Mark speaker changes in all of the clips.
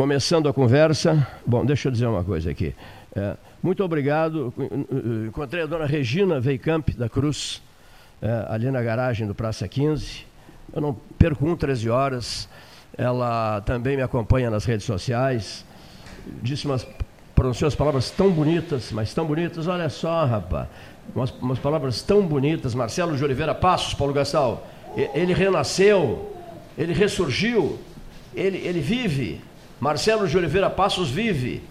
Speaker 1: começando a conversa. Bom, deixa eu dizer uma coisa aqui. É, muito obrigado. Encontrei a dona Regina Veicamp da Cruz, é, ali na garagem do Praça 15. Eu não perco um 13 horas. Ela também me acompanha nas redes sociais. Disse umas, pronunciou as palavras tão bonitas, mas tão bonitas. Olha só, rapaz. Umas, umas palavras tão bonitas. Marcelo de Oliveira Passos, Paulo Gastal. Ele renasceu, ele ressurgiu, ele, ele vive. Marcelo de Oliveira Passos vive.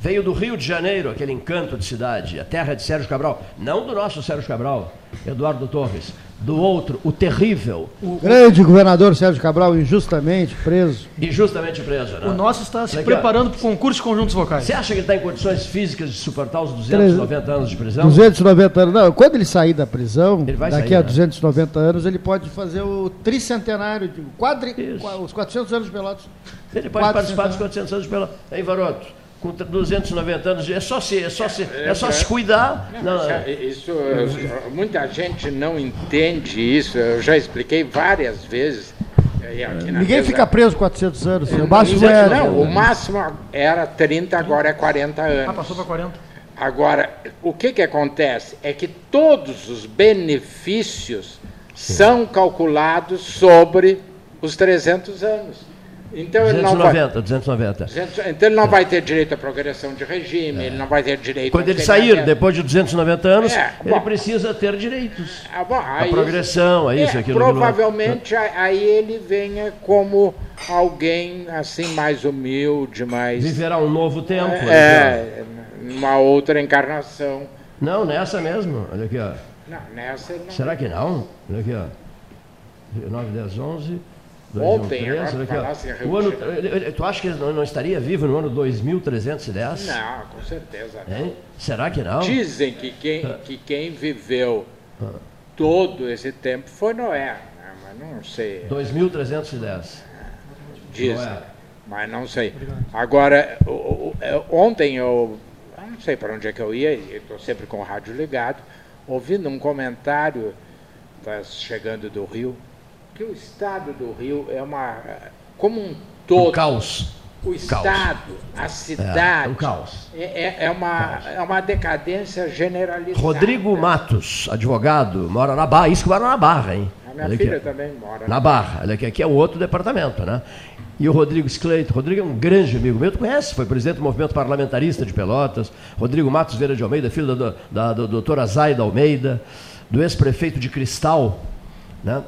Speaker 1: Veio do Rio de Janeiro, aquele encanto de cidade, a terra de Sérgio Cabral. Não do nosso Sérgio Cabral, Eduardo Torres. Do outro, o terrível.
Speaker 2: O grande governador Sérgio Cabral, injustamente preso.
Speaker 1: Injustamente preso, né?
Speaker 3: O nosso está se preparando para o concurso de conjuntos vocais.
Speaker 1: Você acha que ele está em condições físicas de suportar os 290 anos de prisão?
Speaker 2: 290 anos. Não, quando ele sair da prisão, daqui sair, a né? 290 anos, ele pode fazer o tricentenário, quadri, os 400 anos de Pelotas.
Speaker 1: Ele pode participar dos 400 anos de Pelotas. Aí, Varoto, com 290 anos, é só se, é só se, é só se cuidar.
Speaker 4: Não, não. Isso, muita gente não entende isso, eu já expliquei várias vezes.
Speaker 2: Ninguém mesa. fica preso 400 anos.
Speaker 4: O máximo era. Não, o máximo era 30, agora é 40 anos.
Speaker 3: Ah, passou para 40.
Speaker 4: Agora, o que, que acontece? É que todos os benefícios Sim. são calculados sobre os 300 anos.
Speaker 1: Então 290, ele não vai, 290.
Speaker 4: Então ele não vai ter direito à progressão de regime, é. ele não vai ter direito
Speaker 1: Quando ele sair, depois de 290 anos, é, bom, ele precisa ter direitos.
Speaker 4: Ah, bom, a
Speaker 1: progressão, é isso, aquilo.
Speaker 4: Provavelmente aí ele venha como alguém assim mais humilde, mais.
Speaker 1: Viverá um novo tempo.
Speaker 4: É, uma outra encarnação.
Speaker 1: Não, nessa mesmo. Olha aqui, ó.
Speaker 4: Não, nessa não.
Speaker 1: Será que não? Olha aqui, ó. 9, 10, 11.
Speaker 4: Ontem,
Speaker 1: o ano, tu acha que ele não, não, estaria vivo no ano 2310?
Speaker 4: Não, com certeza
Speaker 1: não. Hein? Será que não?
Speaker 4: Dizem que quem, ah. que quem viveu ah. todo esse tempo foi Noé, né? mas não sei.
Speaker 1: 2310.
Speaker 4: Dizem, Noé. mas não sei. Agora, ontem eu, eu não sei para onde é que eu ia, estou sempre com o rádio ligado, ouvindo um comentário, está chegando do Rio, que o estado do Rio é uma. Como um todo.
Speaker 1: Um caos.
Speaker 4: O estado, a cidade. É, um caos. É, é, é uma, é uma decadência generalizada.
Speaker 1: Rodrigo Matos, advogado, mora na Barra. Isso que mora na Barra, hein?
Speaker 4: A minha Olha filha aqui. também mora.
Speaker 1: Na Barra. Olha aqui, aqui é um outro departamento, né? E o Rodrigo Scleito. Rodrigo é um grande amigo meu, tu conhece, foi presidente do movimento parlamentarista de Pelotas. Rodrigo Matos Vieira de Almeida, filho da, da, da doutora Zaida Almeida, do ex-prefeito de Cristal, né?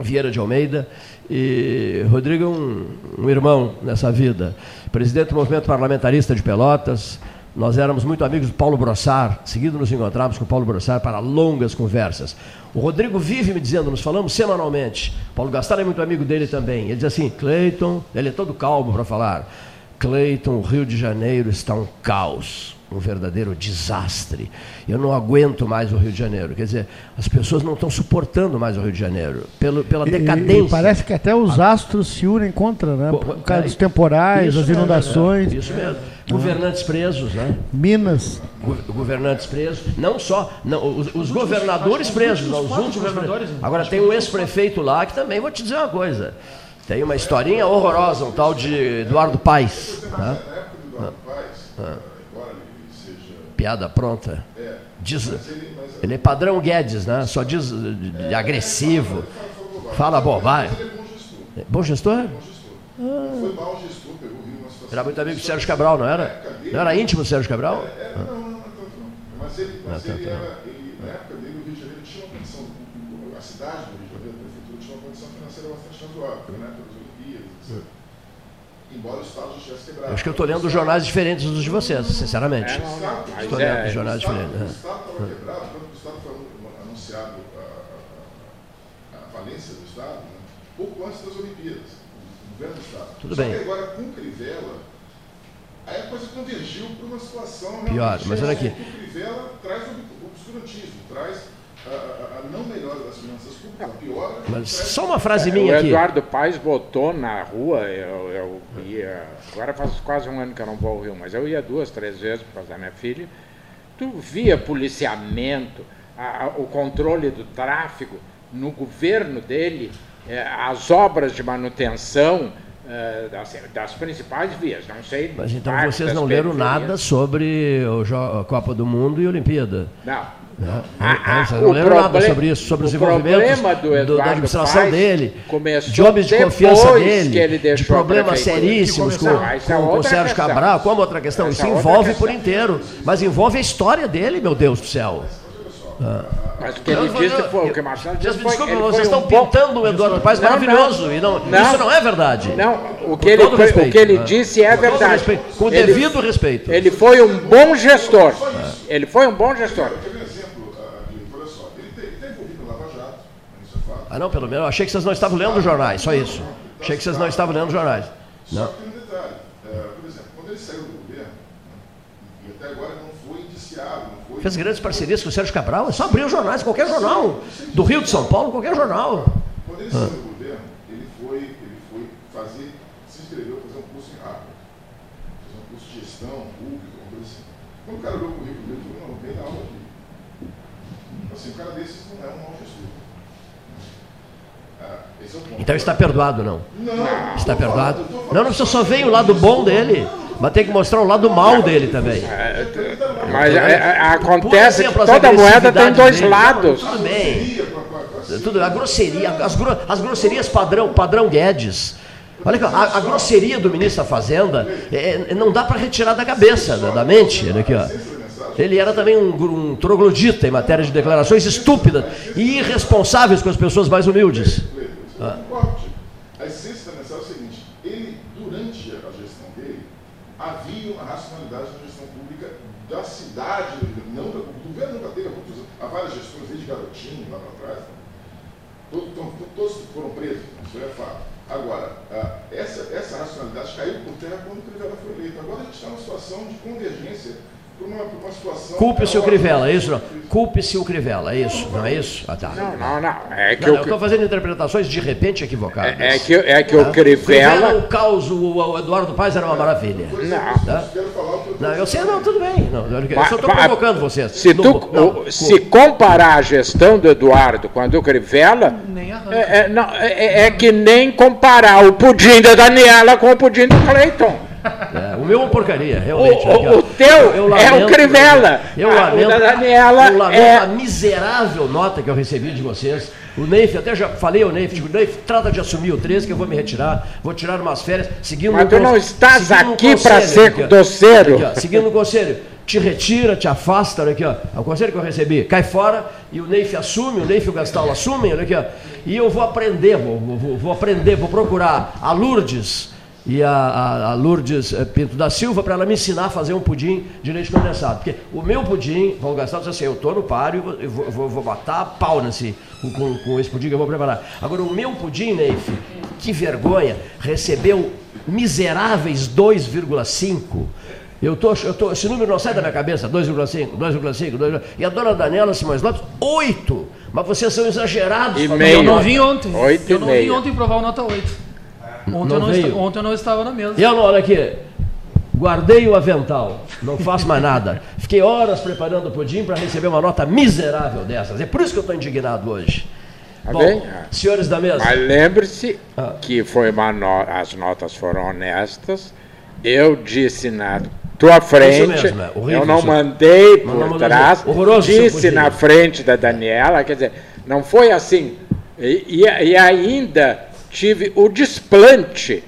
Speaker 1: Vieira de Almeida. E Rodrigo é um, um, irmão nessa vida. Presidente do Movimento Parlamentarista de Pelotas. Nós éramos muito amigos do Paulo Brossar. Seguido nos encontramos com o Paulo Brossar para longas conversas. O Rodrigo vive me dizendo, nos falamos semanalmente. Paulo Gastar é muito amigo dele também. Ele diz assim: Cleiton, ele é todo calmo para falar. Cleiton, o Rio de Janeiro está um caos um verdadeiro desastre. Eu não aguento mais o Rio de Janeiro. Quer dizer, as pessoas não estão suportando mais o Rio de Janeiro, pelo, pela decadência. E,
Speaker 2: e parece que até os astros se unem contra, né? Por causa dos temporais, das inundações.
Speaker 1: Mesmo, é, isso mesmo. Governantes presos, né?
Speaker 2: Minas.
Speaker 1: governantes presos. Não só. Não, os, os governadores presos, os últimos governadores. Agora tem um ex-prefeito lá que também, vou te dizer uma coisa. Tem uma historinha horrorosa, um tal de Eduardo Paes. Né? Ah piada pronta. Diz, ele é padrão Guedes, né? Só diz de agressivo. Fala bobagem. Bom gestor? Foi mal gestor, pegou. Era muito amigo do Sérgio Cabral, não era? Não era íntimo do Sérgio Cabral?
Speaker 5: Não, não, não, Mas ele, mas ele era, na época dele, o Rio de Janeiro tinha uma condição, a cidade do Rio de Janeiro, a prefeitura tinha uma condição financeira bastante razoável, né? Pelas Olimpíadas, etc embora o Estado já estivesse quebrado.
Speaker 1: Acho que eu estou lendo jornais diferentes dos de vocês, sinceramente. É, não, não. Estou lendo é, jornais diferentes.
Speaker 5: O Estado estava quebrado, quando o Estado foi anunciado a, a, a falência do Estado, né, pouco antes das Olimpíadas, o governo do Estado.
Speaker 1: Tudo Só bem.
Speaker 5: que agora, com Crivella, aí a coisa convergiu para uma situação...
Speaker 1: Pior, mas olha aqui.
Speaker 5: O Crivella traz o obscurantismo, traz a, a, não melhora das finanças públicas, piora.
Speaker 1: Mas só uma frase minha aqui.
Speaker 4: O Eduardo Paes botou na rua, eu, eu ia. Agora faz quase um ano que eu não vou ao Rio, mas eu ia duas, três vezes por causa da minha filha. Tu via policiamento, a, o controle do tráfego no governo dele, é, as obras de manutenção, uh, das, das, principais vias. Não sei.
Speaker 1: Mas então vocês não leram nada sobre a Copa do Mundo e Olimpíada?
Speaker 4: Não.
Speaker 1: Ah, vocês não leram nada sobre isso, sobre os envolvimentos do, da administração Paz dele, de homens de confiança dele, de problemas seríssimos com, com, com o Sérgio questão. Cabral, como outra questão. Essa isso envolve por inteiro, mas envolve a história dele, meu Deus do céu.
Speaker 4: Ah. Mas o que ele disse foi, o que Marcelo disse foi...
Speaker 1: Desculpa, vocês estão um pintando o Eduardo Paes maravilhoso, e não, não, isso não é verdade.
Speaker 4: Não, o que, ele, respeito, o que ele disse é verdade.
Speaker 1: Respeito, com ele, devido respeito.
Speaker 4: Ele foi um bom gestor. Ele foi um bom gestor.
Speaker 1: Ah, não, pelo menos. Eu achei que vocês não estavam lendo jornais, só isso. Achei que vocês não estavam lendo jornais.
Speaker 5: Não. Só que um detalhe. É, por exemplo, quando ele saiu do governo, e até agora não foi indiciado, não foi.
Speaker 1: Fez grandes parcerias com o Sérgio Cabral, é só abrir os jornais, qualquer jornal. Do Rio de São Paulo, qualquer jornal.
Speaker 5: Quando ele saiu do governo, ele foi, ele foi fazer, se inscreveu para fazer um curso em Harvard. Fazer um curso de gestão pública, uma coisa assim. Quando o cara olhou o currículo dele, ele falou, não, vem da aula aqui. Assim, um cara desses não é um mau gestor.
Speaker 1: Então está perdoado, não? Está perdoado? Não, não, você só veio o lado bom dele. Mas tem que mostrar o lado mal dele também.
Speaker 4: Mas é, é, acontece que toda moeda tem dois dele. lados.
Speaker 1: Tudo bem. Tudo, a grosseria, as, as grosserias padrão, padrão Guedes. Olha a, a, grosseria do ministro da Fazenda é, é não dá para retirar da cabeça, da, da mente. Olha aqui, ó. Ele era também um, um troglodita em matéria de declarações estúpidas e irresponsáveis com as pessoas mais humildes.
Speaker 5: Ah. A essência da mensagem é o seguinte: ele, durante a gestão dele, havia uma racionalidade na gestão pública da cidade, não da, do governo nunca teve há várias gestões, desde garotinho, lá para trás. Todos, todos foram presos, isso é fato. Agora, essa, essa racionalidade caiu por terra quando o Crivella foi eleito. Agora a gente está numa situação de convergência
Speaker 1: Culpe-se o Crivella, é isso? Não? Culpe-se o Crivella, é isso? Não é isso? Ah, tá.
Speaker 4: Não, não, não. É que
Speaker 1: não, eu estou fazendo interpretações de repente equivocadas.
Speaker 4: É, é que, é que o Crivella...
Speaker 1: O caos, o, Eduardo Paz era uma maravilha.
Speaker 4: Não.
Speaker 1: Tá? Não, eu sei, não, tudo bem. Não, eu só estou provocando vocês.
Speaker 4: Se, tu, não, se comparar a gestão do Eduardo com a do Crivella, é, é, não, é, é que nem comparar o pudim da Daniela com o pudim do Cleiton.
Speaker 1: É, o meu é uma porcaria, realmente.
Speaker 4: O, o, o teu eu, eu é o Crivella.
Speaker 1: Eu lamento, a Daniela eu lamento é... a miserável nota que eu recebi de vocês. O Neif, até já falei ao Neif, digo, Neif, trata de assumir o 13, que eu vou me retirar, vou tirar umas férias, seguindo
Speaker 4: Mas tu não estás aqui para ser aqui, doceiro.
Speaker 1: Aqui, seguindo o conselho, te retira, te afasta, olha aqui, ó. É o conselho que eu recebi, cai fora, e o Neif assume, o Neif e o Gastal assumem, olha aqui, ó. E eu vou aprender, vou, vou, vou aprender, vou procurar a Lourdes, e a, a, a Lourdes eh, Pinto da Silva para ela me ensinar a fazer um pudim de leite condensado. Porque o meu pudim, vou gastar, disse assim, eu estou no páreo, eu vou, vou, vou matar a pau nesse, com, com, esse pudim que eu vou preparar. Agora, o meu pudim, Neif, que vergonha, recebeu miseráveis 2,5. Eu tô, eu tô, esse número não sai da minha cabeça, 2,5, 2,5, 2,5. E a dona Daniela Simões Lopes, 8. Mas vocês são exagerados.
Speaker 3: E meio. Eu não vim ontem. 8 eu não vim ontem provar o nota 8. Ontem, não eu não ontem eu não estava na mesa.
Speaker 1: E eu, olha aqui, guardei o avental, não faço mais nada. Fiquei horas preparando o pudim para receber uma nota miserável dessas. É por isso que eu estou indignado hoje. Tá Bom, bem? senhores da mesa.
Speaker 4: Mas lembre-se ah. que foi uma no... as notas foram honestas. Eu disse na tua frente, mesmo, é horrível, eu não mandei por não trás, disse na frente da Daniela, quer dizer, não foi assim. E, e, e ainda tive o desplante,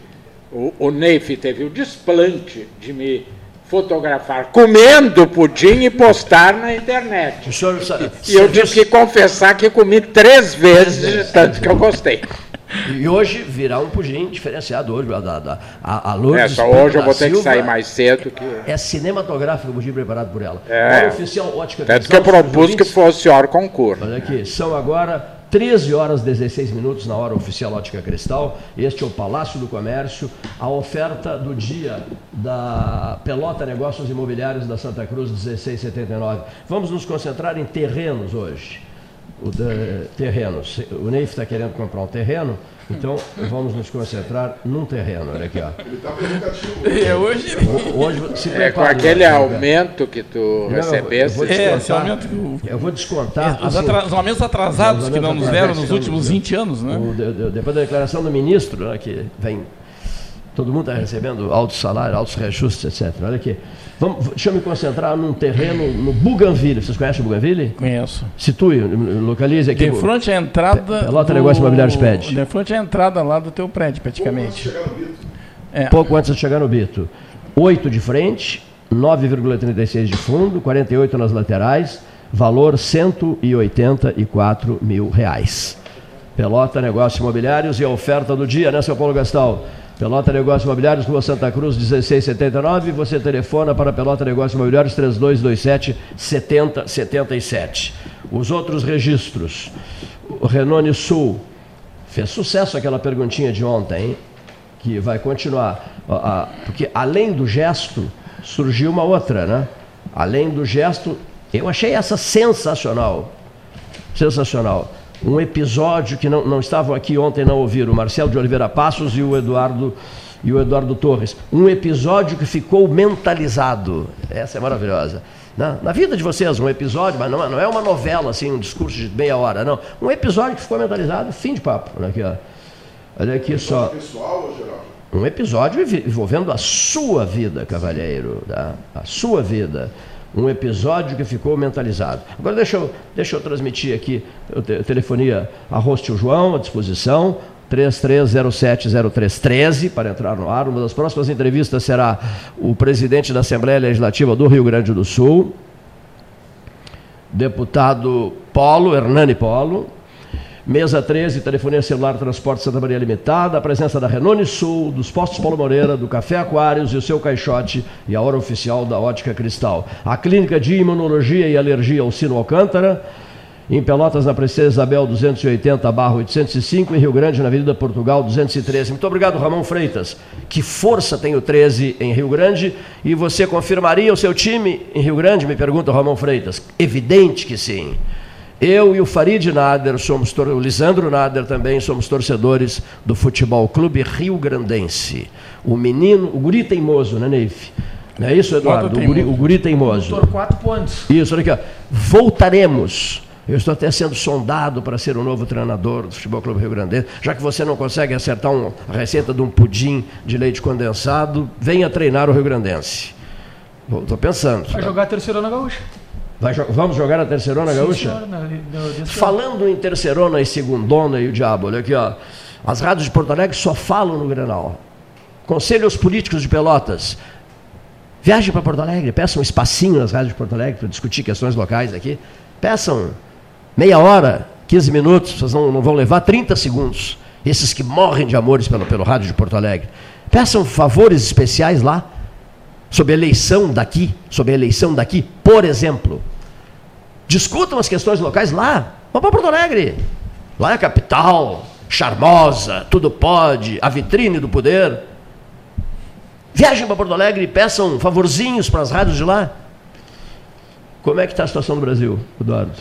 Speaker 4: o, o Neif teve o desplante de me fotografar comendo pudim e postar na internet.
Speaker 1: Senhor,
Speaker 4: e, eu tive que confessar que comi três vezes de tanto que eu gostei.
Speaker 1: E hoje virá um pudim diferenciado hoje. A, a, a, a Lourdes
Speaker 4: é, só hoje eu vou ter Silva, que sair mais cedo. Que...
Speaker 1: É cinematográfico o pudim preparado por ela.
Speaker 4: É,
Speaker 1: oficial Ótica
Speaker 4: Tanto que eu propus que fosse hora concurso.
Speaker 1: Olha aqui, são agora 13 horas 16 minutos na hora oficial Ótica Cristal. Este é o Palácio do Comércio. A oferta do dia da Pelota Negócios Imobiliários da Santa Cruz 1679. Vamos nos concentrar em terrenos hoje. O de, terrenos. O Neif está querendo comprar um terreno. Então, vamos nos concentrar num terreno. Olha aqui, ó.
Speaker 5: Ele está provocativo.
Speaker 3: É, hoje...
Speaker 1: hoje se
Speaker 4: é, com aquele aumento que tu recebeste.
Speaker 1: É, esse aumento que Eu vou descontar.
Speaker 3: É, os, atra... os, aumentos atrasados os aumentos que não nos deram nos últimos 20 anos, né? O,
Speaker 1: de, de, depois da declaração do ministro, né, que vem Todo mundo está recebendo altos salários, altos reajustes, etc. Olha aqui. Vamos, deixa eu me concentrar num terreno no Buganville. Vocês conhecem o Buganville?
Speaker 6: Conheço.
Speaker 1: Situe, localize aqui.
Speaker 6: De frente à entrada.
Speaker 1: Pelota do... Negócio Imobiliário Pede.
Speaker 6: De frente à entrada lá do teu prédio, praticamente.
Speaker 1: Pouco antes de chegar no Bito. É. Pouco antes de chegar no Bito. Oito de frente, 9,36 de fundo, 48 nas laterais, valor 184 mil reais. Pelota Negócios Imobiliários e a oferta do dia, né, seu Paulo Gastal? Pelota Negócios Imobiliários, Rua Santa Cruz, 1679. Você telefona para Pelota Negócios Imobiliários, 3227 7077. Os outros registros. O Renone Sul. Fez sucesso aquela perguntinha de ontem, hein? que vai continuar. Porque além do gesto, surgiu uma outra, né? Além do gesto, eu achei essa sensacional. Sensacional um episódio que não, não estavam aqui ontem, não ouviram, o Marcelo de Oliveira Passos e o Eduardo e o Eduardo Torres. Um episódio que ficou mentalizado. Essa é maravilhosa. Na, na vida de vocês, um episódio, mas não, não, é uma novela, assim, um discurso de meia hora, não. Um episódio que ficou mentalizado, fim de papo. Olha aqui, ó. Olha aqui só. Um episódio envolvendo a sua vida, cavalheiro. Tá? A sua vida um episódio que ficou mentalizado. Agora deixa eu, deixa eu transmitir aqui, te, telefonia a Rosto João, à disposição, 33070313 para entrar no ar. Uma das próximas entrevistas será o presidente da Assembleia Legislativa do Rio Grande do Sul, deputado Polo, Hernani Polo, Mesa 13, telefonia celular, transporte Santa Maria Limitada, a presença da Renone Sul, dos Postos Paulo Moreira, do Café Aquários e o seu caixote e a hora oficial da Ótica Cristal. A Clínica de Imunologia e Alergia Alcino Alcântara, em Pelotas, na Princesa Isabel 280, barra 805, em Rio Grande, na Avenida Portugal 213. Muito obrigado, Ramon Freitas. Que força tem o 13 em Rio Grande? E você confirmaria o seu time em Rio Grande? Me pergunta o Ramon Freitas. Evidente que sim. Eu e o Farid Nader somos, o Lisandro Nader também somos torcedores do Futebol Clube Rio Grandense. O menino, o guri teimoso, né, Neif? Não é isso, Eduardo? O guri, o guri teimoso. Doutor,
Speaker 3: quatro pontos.
Speaker 1: Isso, olha aqui, ó. Voltaremos. Eu estou até sendo sondado para ser o novo treinador do Futebol Clube Rio Grandense. Já que você não consegue acertar um, a receita de um pudim de leite condensado, venha treinar o Rio Grandense. Estou pensando.
Speaker 3: Vai jogar a terceira na gaúcha.
Speaker 1: Vai, vamos jogar a terceirona Sim, gaúcha? Senhor, Falando em terceirona e segundona e o diabo, olha aqui, ó. As rádios de Porto Alegre só falam no Grenal. Conselho aos políticos de Pelotas. Viajem para Porto Alegre, peçam um espacinho nas rádios de Porto Alegre para discutir questões locais aqui. Peçam meia hora, 15 minutos, vocês não, não vão levar 30 segundos. Esses que morrem de amores pelo, pelo rádio de Porto Alegre. Peçam favores especiais lá sobre a eleição daqui, sobre a eleição daqui, por exemplo. Discutam as questões locais lá. Vamos para Porto Alegre. Lá é a capital, charmosa, tudo pode, a vitrine do poder. Viajem para Porto Alegre e peçam favorzinhos para as rádios de lá. Como é que está a situação do Brasil, Eduardo?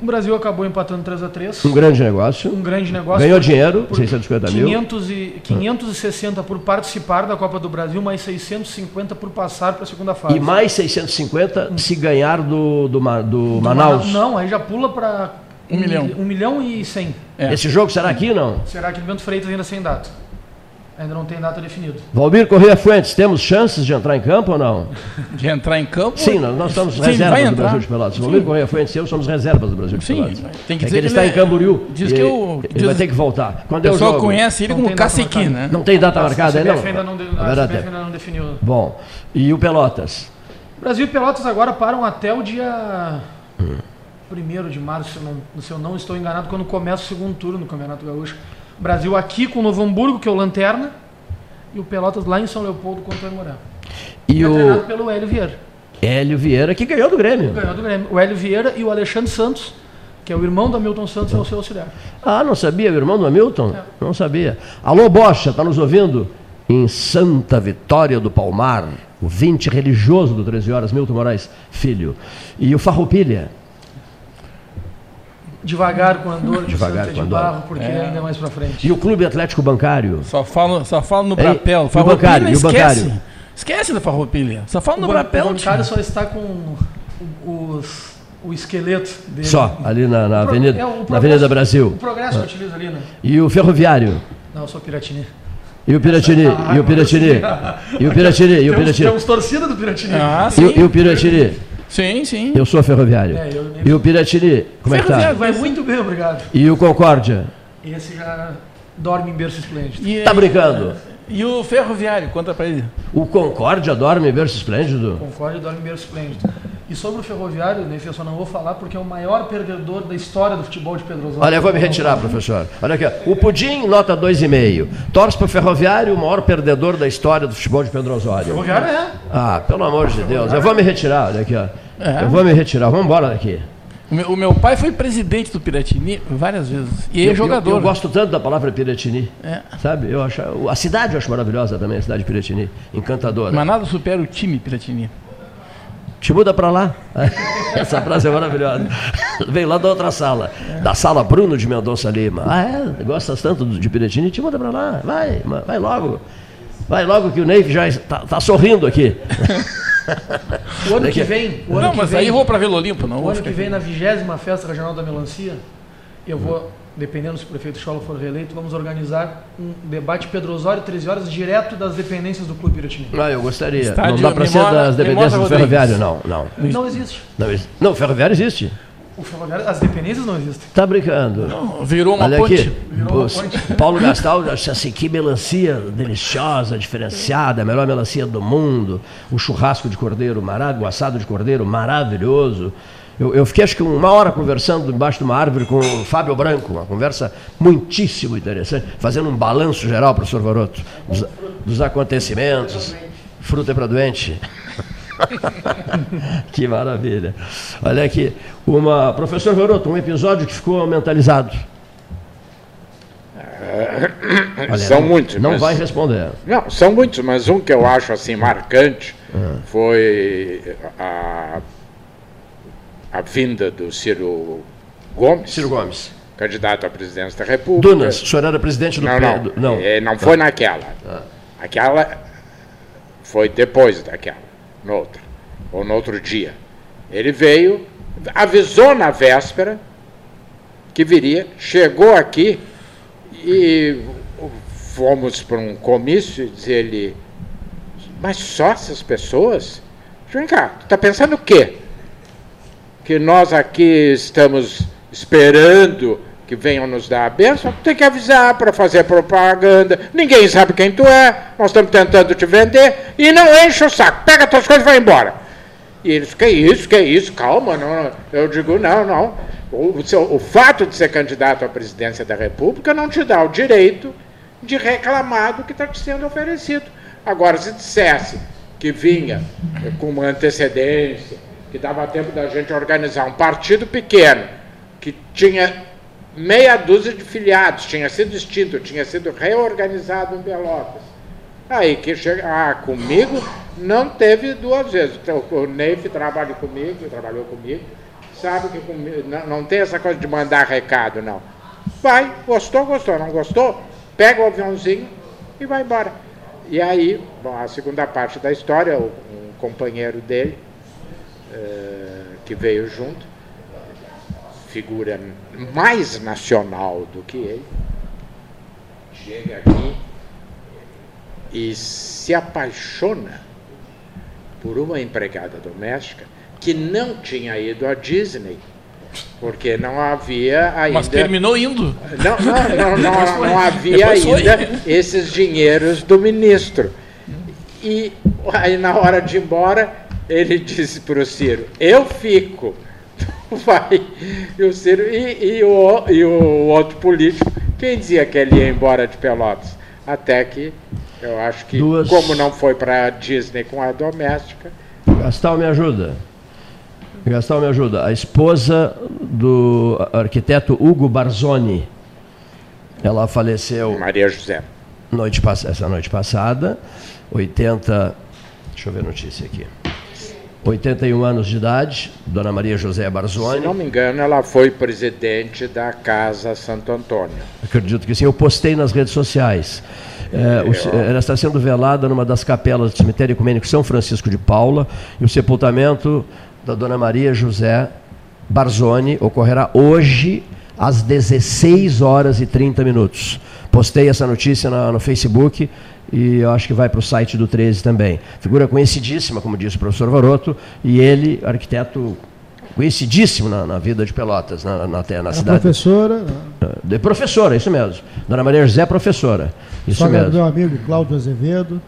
Speaker 3: O Brasil acabou empatando 3 a 3
Speaker 1: Um grande negócio.
Speaker 3: Um grande negócio.
Speaker 1: Ganhou dinheiro, por 650 mil.
Speaker 3: 500 e, 560 por participar da Copa do Brasil, mais 650 por passar para a segunda fase.
Speaker 1: E mais 650 se ganhar do, do, do, do Manaus?
Speaker 3: Manaus? Não, aí já pula para um, um milhão. Um milhão e cem.
Speaker 1: É. Esse jogo será aqui não?
Speaker 3: Será aqui no Bento Freitas ainda sem data. Ainda não tem data definida.
Speaker 1: Valmir Correia Fuentes, temos chances de entrar em campo ou não?
Speaker 6: De entrar em campo?
Speaker 1: Sim, nós, nós somos Sim, reservas do Brasil de Pelotas. Valmir Correia Fuentes e eu somos reservas do Brasil de Pelotas. Sim, tem que é dizer que ele, está em Camboriú.
Speaker 6: Diz que eu,
Speaker 1: ele vai ter que voltar.
Speaker 6: Quando o pessoal conhece ele não como Caciqui, né?
Speaker 1: Não tem data marcada
Speaker 3: ainda? Não. Ainda não, a CBF ainda não definiu.
Speaker 1: Bom, e o Pelotas?
Speaker 3: Brasil e Pelotas agora param até o dia... Hum. 1 de março, se eu, não, se eu não estou enganado, quando começa o segundo turno no Campeonato Gaúcho. Brasil aqui com o Novo Hamburgo, que é o Lanterna, e o Pelotas lá em São Leopoldo contra o Aimoré.
Speaker 1: E é o... treinado
Speaker 3: pelo Hélio Vieira.
Speaker 1: Hélio Vieira, que ganhou do Grêmio.
Speaker 3: Ganhou do Grêmio. O Hélio Vieira e o Alexandre Santos, que é o irmão do Hamilton Santos, é o seu auxiliar.
Speaker 1: Ah, não sabia? O irmão do Hamilton? É. Não sabia. Alô, Bocha, está nos ouvindo? Em Santa Vitória do Palmar, o 20 religioso do 13 Horas, Milton Moraes Filho. E o Farroupilha,
Speaker 3: Devagar com a dor de Devagar Santa com de Barro, porque é. ainda é mais para frente.
Speaker 1: E o Clube Atlético Bancário?
Speaker 6: Só falo, só falo no
Speaker 1: Brapel. E o bancário, e o bancário?
Speaker 6: Esquece da Farroupilha. Só fala no o Brapel.
Speaker 3: O bancário só está com os, o esqueleto dele.
Speaker 1: Só, ali na, na Avenida, é, na Avenida Brasil. O
Speaker 3: progresso ah. utiliza ali, né?
Speaker 1: E o ferroviário?
Speaker 3: Não, eu sou Piratini.
Speaker 1: E o Piratini, ah, e o Piratini, e o Piratini, e o Piratini.
Speaker 3: Temos torcida do Piratini.
Speaker 1: Ah, sim. E, e o Piratini.
Speaker 6: Sim, sim.
Speaker 1: Eu sou ferroviário. É, eu, eu... E o Piratini, como é que tá?
Speaker 3: Vai muito bem, obrigado.
Speaker 1: E o Concórdia?
Speaker 3: Esse já dorme em berço esplêndido.
Speaker 1: E, tá brincando?
Speaker 6: E o ferroviário, conta pra ele.
Speaker 1: O Concórdia dorme em berço esplêndido?
Speaker 3: O Concórdia dorme em berço esplêndido. E sobre o ferroviário, né, eu só não vou falar porque é o maior perdedor da história do futebol de Pedro Osório.
Speaker 1: Olha, eu vou me retirar, professor. Olha aqui, ó. o Pudim, nota 2,5. Torce para o ferroviário, o maior perdedor da história do futebol de Pedro Osório.
Speaker 3: Ferroviário é.
Speaker 1: Ah, pelo amor de Deus. Eu vou me retirar, olha aqui, ó. É. Eu vou me retirar. Vamos embora daqui.
Speaker 6: O meu, o meu, pai foi presidente do Piratini várias vezes. E é jogador.
Speaker 1: Eu, eu, gosto tanto da palavra Piratini. É. Sabe? Eu acho, a cidade eu acho maravilhosa também, a cidade de Piratini. Encantadora.
Speaker 6: Mas nada supera o time Piratini.
Speaker 1: Te muda para lá. Essa frase é maravilhosa. Veio lá da outra sala, da sala Bruno de Mendonça Lima. Ah, é? Gostas tanto de Piratini? Te muda para lá. Vai, vai logo. Vai logo que o Ney já está tá sorrindo aqui.
Speaker 3: O ano que vem. O ano
Speaker 6: não, que mas
Speaker 3: vem,
Speaker 6: aí eu vou para Vila Olimpo, não.
Speaker 3: O ano que vem, na vigésima festa regional da melancia, eu vou dependendo se o prefeito Schola for reeleito, vamos organizar um debate Pedro Osório, 13 horas, direto das dependência do Clube Piratini.
Speaker 1: Ah, eu gostaria. Estádio, não dá para ser das dependências do ferroviário, não. Não,
Speaker 3: não existe.
Speaker 1: Não, não o ferroviário existe.
Speaker 3: O ferroviário, as dependências não existem.
Speaker 1: Está brincando.
Speaker 6: Não, virou uma
Speaker 1: Olha
Speaker 6: ponte.
Speaker 1: Aqui, virou uma ponte. Paulo Gastal assim, que melancia deliciosa, diferenciada, a melhor melancia do mundo. O churrasco de cordeiro maravilhoso, o assado de cordeiro maravilhoso. Eu, eu, fiquei acho que uma hora conversando embaixo de uma árvore com o Fábio Branco, uma conversa muitíssimo interessante, fazendo um balanço geral, professor Varoto, dos, dos acontecimentos. Fruta é para doente. que maravilha. Olha aqui, uma, professor Varoto, um episódio que ficou mentalizado.
Speaker 4: Olha, são não, muitos.
Speaker 1: Não mas, vai responder.
Speaker 4: Não, são muitos, mas um que eu acho assim marcante ah. foi a a vinda do Ciro Gomes.
Speaker 1: Ciro Gomes.
Speaker 4: Candidato à presidência da República.
Speaker 1: Dunas, o senhor era presidente do
Speaker 4: Não, não. Do, não. É, não foi ah. naquela. Ah. Aquela foi depois daquela, noutra, ou no outro dia. Ele veio, avisou na véspera que viria, chegou aqui e fomos para um comício e dizer ele, mas só essas pessoas? Vem cá, tu está pensando o quê? Que nós aqui estamos esperando que venham nos dar a benção, tem que avisar para fazer propaganda. Ninguém sabe quem tu é, nós estamos tentando te vender e não enche o saco. Pega tuas coisas e vai embora. E eles, que isso, que isso, calma, não, eu digo, não, não. O, seu, o fato de ser candidato à presidência da República não te dá o direito de reclamar do que está te sendo oferecido. Agora, se dissesse que vinha com uma antecedência, que dava tempo da gente organizar um partido pequeno, que tinha meia dúzia de filiados, tinha sido extinto, tinha sido reorganizado em Pelotas. Aí que chega, ah, comigo não teve duas vezes. Então, o Neif trabalha comigo, trabalhou comigo, sabe que comigo, não, não tem essa coisa de mandar recado, não. Vai, gostou, gostou, não gostou, pega o aviãozinho e vai embora. E aí, bom, a segunda parte da história, um companheiro dele, eh, que veio junto, figura mais nacional do que ele, chega aqui e se apaixona por uma empregada doméstica que não tinha ido à Disney. Porque não havia ainda.
Speaker 6: Mas terminou indo.
Speaker 4: Não, não, não, não, não havia ainda esses dinheiros do ministro. E aí, na hora de ir embora, ele disse para o Ciro: Eu fico. Vai. E o Ciro e, e, o, e o outro político, quem dizia que ele ia embora de Pelotas? Até que eu acho que, Duas... como não foi para a Disney com a doméstica.
Speaker 1: Gastal me ajuda. Gastal me ajuda. A esposa do arquiteto Hugo Barzoni. Ela faleceu.
Speaker 4: Maria José.
Speaker 1: Noite, essa noite passada, 80. Deixa eu ver a notícia aqui. 81 anos de idade, Dona Maria José Barzoni.
Speaker 4: Se não me engano, ela foi presidente da Casa Santo Antônio.
Speaker 1: Acredito que sim, eu postei nas redes sociais. É, o, ela está sendo velada numa das capelas do cemitério ecumênico São Francisco de Paula e o sepultamento da Dona Maria José Barzoni ocorrerá hoje às 16 horas e 30 minutos postei essa notícia na, no Facebook e eu acho que vai para o site do 13 também. Figura conhecidíssima, como disse o professor Varoto, e ele, arquiteto conhecidíssimo na, na vida de Pelotas, na, na, na cidade.
Speaker 2: professora?
Speaker 1: Né? De professora, isso mesmo. Dona Maria José, professora. Isso mesmo.
Speaker 2: meu amigo Cláudio Azevedo,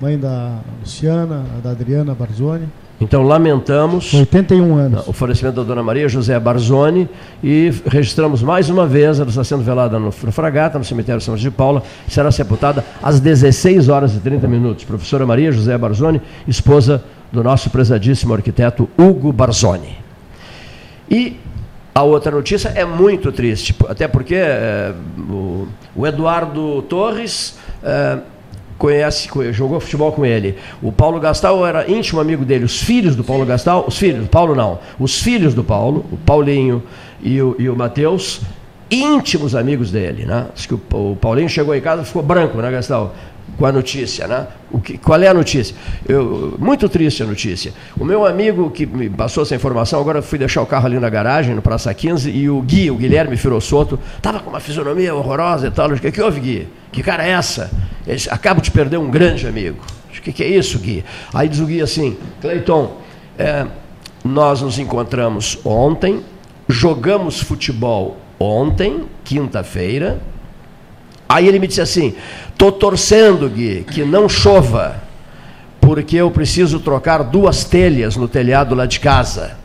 Speaker 2: mãe da Luciana, da Adriana Barzoni.
Speaker 1: Então, lamentamos
Speaker 2: 81 anos.
Speaker 1: o falecimento da dona Maria José Barzoni e registramos mais uma vez, ela está sendo velada no, Fragata, no cemitério São José de Paula, será sepultada às 16 horas e 30 minutos. Professora Maria José Barzoni, esposa do nosso prezadíssimo arquiteto Hugo Barzoni. E a outra notícia é muito triste, até porque é, o, o, Eduardo Torres é, conhece, jogou futebol com ele. O Paulo Gastal era íntimo amigo dele. Os filhos do Paulo Gastal, os filhos, Paulo não, os filhos do Paulo, o Paulinho e o, e o Matheus, íntimos amigos dele. Né? Diz que o, o Paulinho chegou em casa e ficou branco, né, Gastal? Com a notícia, né? O que, qual é a notícia? Eu, muito triste a notícia. O meu amigo que me passou essa informação, agora fui deixar o carro ali na garagem, no Praça 15, e o Gui, o Guilherme Firossoto, estava com uma fisionomia horrorosa e tal. O que, que houve, Gui? Que cara é essa? Acabo de perder um grande amigo. O que, que é isso, Gui? Aí diz o Gui assim, Cleiton, é, nós nos encontramos ontem, jogamos futebol ontem, quinta-feira, Aí ele me disse assim: estou torcendo, Gui, que não chova, porque eu preciso trocar duas telhas no telhado lá de casa.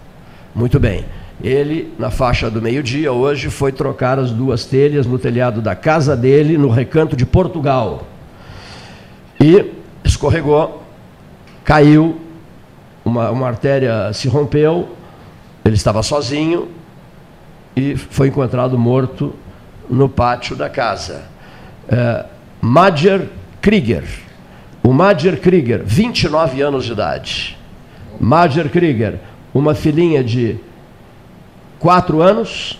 Speaker 1: Muito bem. Ele, na faixa do meio-dia, hoje, foi trocar as duas telhas no telhado da casa dele, no recanto de Portugal. E escorregou, caiu, uma, uma artéria se rompeu, ele estava sozinho e foi encontrado morto no pátio da casa uh, Madger Krieger. O Madger Krieger, 29 anos de idade. Madger Krieger, uma filhinha de 4 anos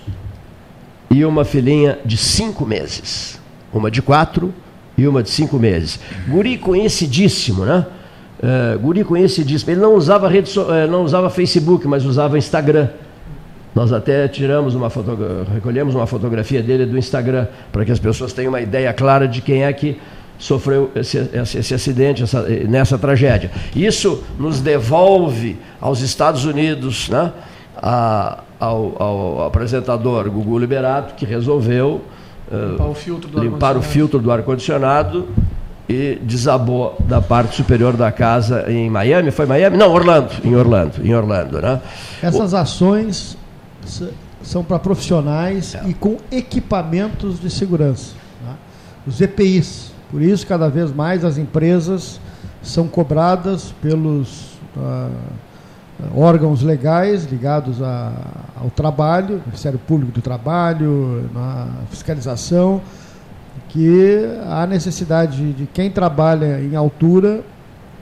Speaker 1: e uma filhinha de 5 meses. Uma de 4 e uma de 5 meses. Guri conhecidíssimo, né? Uh, guri conhecidíssimo. Ele não usava, rede so, uh, não usava Facebook, mas usava Instagram. Nós até tiramos uma recolhemos uma fotografia dele do Instagram, para que as pessoas tenham uma ideia clara de quem é que sofreu esse, esse, esse acidente, essa, nessa tragédia. Isso nos devolve aos Estados Unidos, né, a, ao, ao, apresentador Gugu Liberato, que resolveu
Speaker 3: limpar uh, o filtro do
Speaker 1: limpar o filtro do ar-condicionado e desabou da parte superior da casa em Miami. Foi Miami? Não, Orlando. Em Orlando. Em Orlando, né?
Speaker 2: Essas ações são para profissionais é. e com equipamentos de segurança. Tá? Os EPIs. Por isso, cada vez mais as empresas são cobradas pelos uh, órgãos legais ligados a, ao trabalho, Ministério Público do Trabalho, na fiscalização, que há necessidade de quem trabalha em altura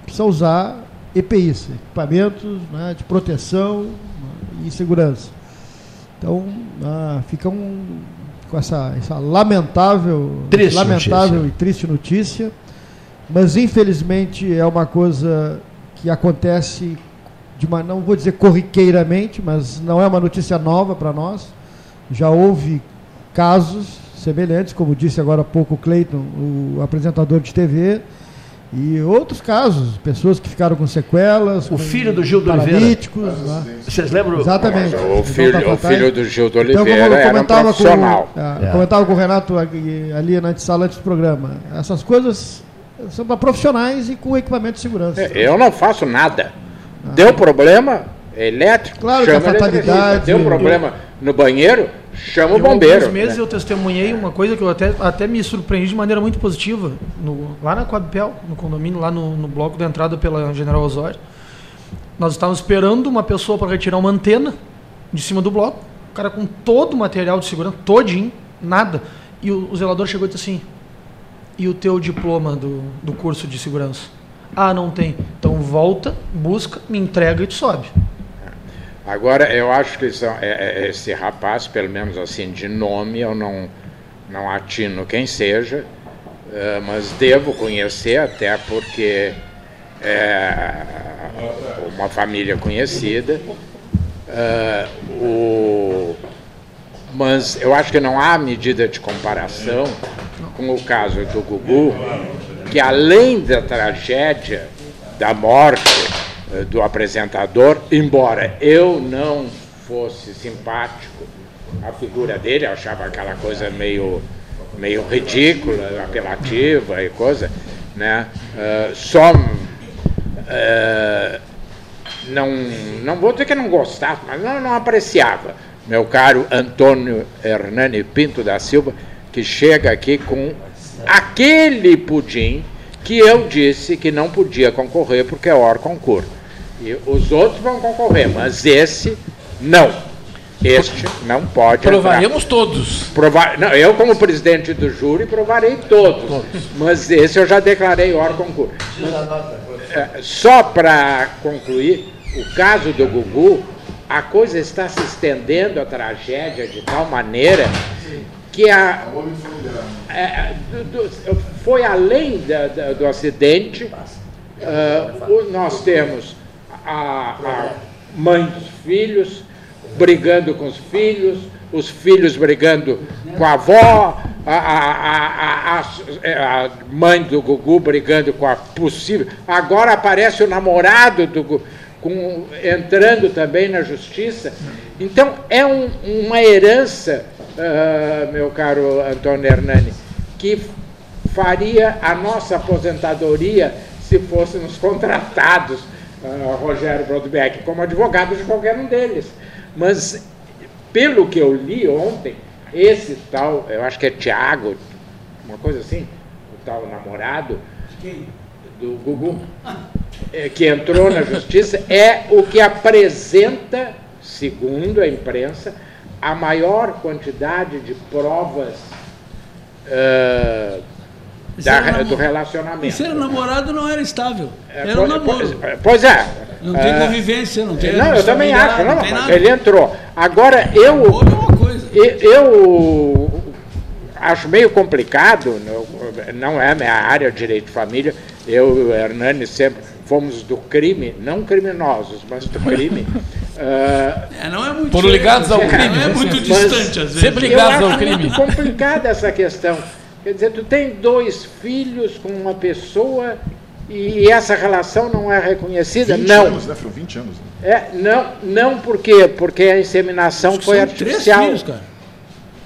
Speaker 2: precisa usar EPIs, equipamentos né, de proteção né, e segurança. Então, ah, com essa, essa lamentável,
Speaker 1: triste
Speaker 2: lamentável notícia. e triste notícia, mas infelizmente é uma coisa que acontece de uma, não vou dizer corriqueiramente, mas não é uma notícia nova para nós. Já houve casos semelhantes, como disse agora há pouco o Cleiton, o apresentador de TV, e outros casos, pessoas que ficaram com sequelas.
Speaker 1: O filho do Gil do Oliveira.
Speaker 2: Né?
Speaker 1: Vocês lembram?
Speaker 2: Exatamente.
Speaker 4: O filho, o filho do Gil do Oliveira então, como era um profissional.
Speaker 2: Com, é, é. Comentava com o Renato ali na sala antes do programa. Essas coisas são para profissionais e com equipamento de segurança. É,
Speaker 4: eu não faço nada. Ah. Deu problema elétrico,
Speaker 2: claro chama que a fatalidade.
Speaker 4: Deu problema no banheiro, Chama o bombeiro. Há
Speaker 3: meses né? eu testemunhei uma coisa que eu até, até me surpreendi de maneira muito positiva. No, lá na Coabpel, no condomínio, lá no, no bloco da entrada pela General Osório. Nós estávamos esperando uma pessoa para retirar uma antena de cima do bloco. O cara com todo o material de segurança, todinho, nada. E o, o zelador chegou e disse assim: E o teu diploma do, do curso de segurança? Ah, não tem. Então volta, busca, me entrega e tu sobe.
Speaker 4: Agora, eu acho que esse, é, é, esse rapaz, pelo menos assim, de nome, eu não, não atino quem seja, uh, mas devo conhecer, até porque é uma família conhecida. Uh, o, mas eu acho que não há medida de comparação com o caso do Gugu, que além da tragédia da morte eh, do apresentador, embora eu não fosse simpático à figura dele, achava aquela coisa meio, meio ridícula, apelativa e coisa, né? Uh, só uh, não, não vou dizer que não gostava, mas não, não apreciava. Meu caro Antônio Hernani Pinto da Silva, que chega aqui com aquele pudim que eu disse que não podia concorrer porque é hors concurso. E os outros vão concorrer, mas esse não. Este não pode
Speaker 6: Provaremos entrar. todos.
Speaker 4: Provar, não, eu, como presidente do júri, provarei todos. todos. Mas esse eu já declarei hors concurso. É, só para concluir, o caso do Gugu, a coisa está se estendendo, a tragédia, de tal maneira que a, é, do, do, foi além da, da, do acidente. Uh, nós temos a, a mãe dos filhos brigando com os filhos, os filhos brigando com a avó, a, a, a, a, mãe do Gugu brigando com a possível. Agora aparece o namorado do Gugu com, entrando também na justiça. Então, é um, uma herança, uh, meu caro Antônio Hernani, que faria a nossa aposentadoria se fôssemos contratados, uh, Rogério Brodbeck, como advogado de qualquer um deles. Mas, pelo que eu li ontem, esse tal, eu acho que é Tiago, uma coisa assim, o tal namorado do Gugu, é, que entrou na justiça, é o que apresenta, segundo a imprensa, a maior quantidade de provas uh, da, do relacionamento. E
Speaker 6: ser namorado não era estável. É, era um namoro.
Speaker 4: Pois, pois é.
Speaker 6: Não tem uh, convivência, não tem.
Speaker 4: Não, eu também acho. Não, não ele entrou. Agora, eu. Eu, eu acho meio complicado, não é minha área de direito de família. Eu e o Hernani sempre fomos do crime, não criminosos, mas do crime.
Speaker 6: é, não é muito Por ligados ao crime, não é muito distante às vezes.
Speaker 4: Sempre ligados ao crime. É complicada essa questão. Quer dizer, tu tem dois filhos com uma pessoa e essa relação não é reconhecida?
Speaker 5: 20
Speaker 4: não.
Speaker 5: anos, né, Frio? 20 anos.
Speaker 4: Né? É, não, não por quê? Porque a inseminação foi artificial. Três filhos, cara.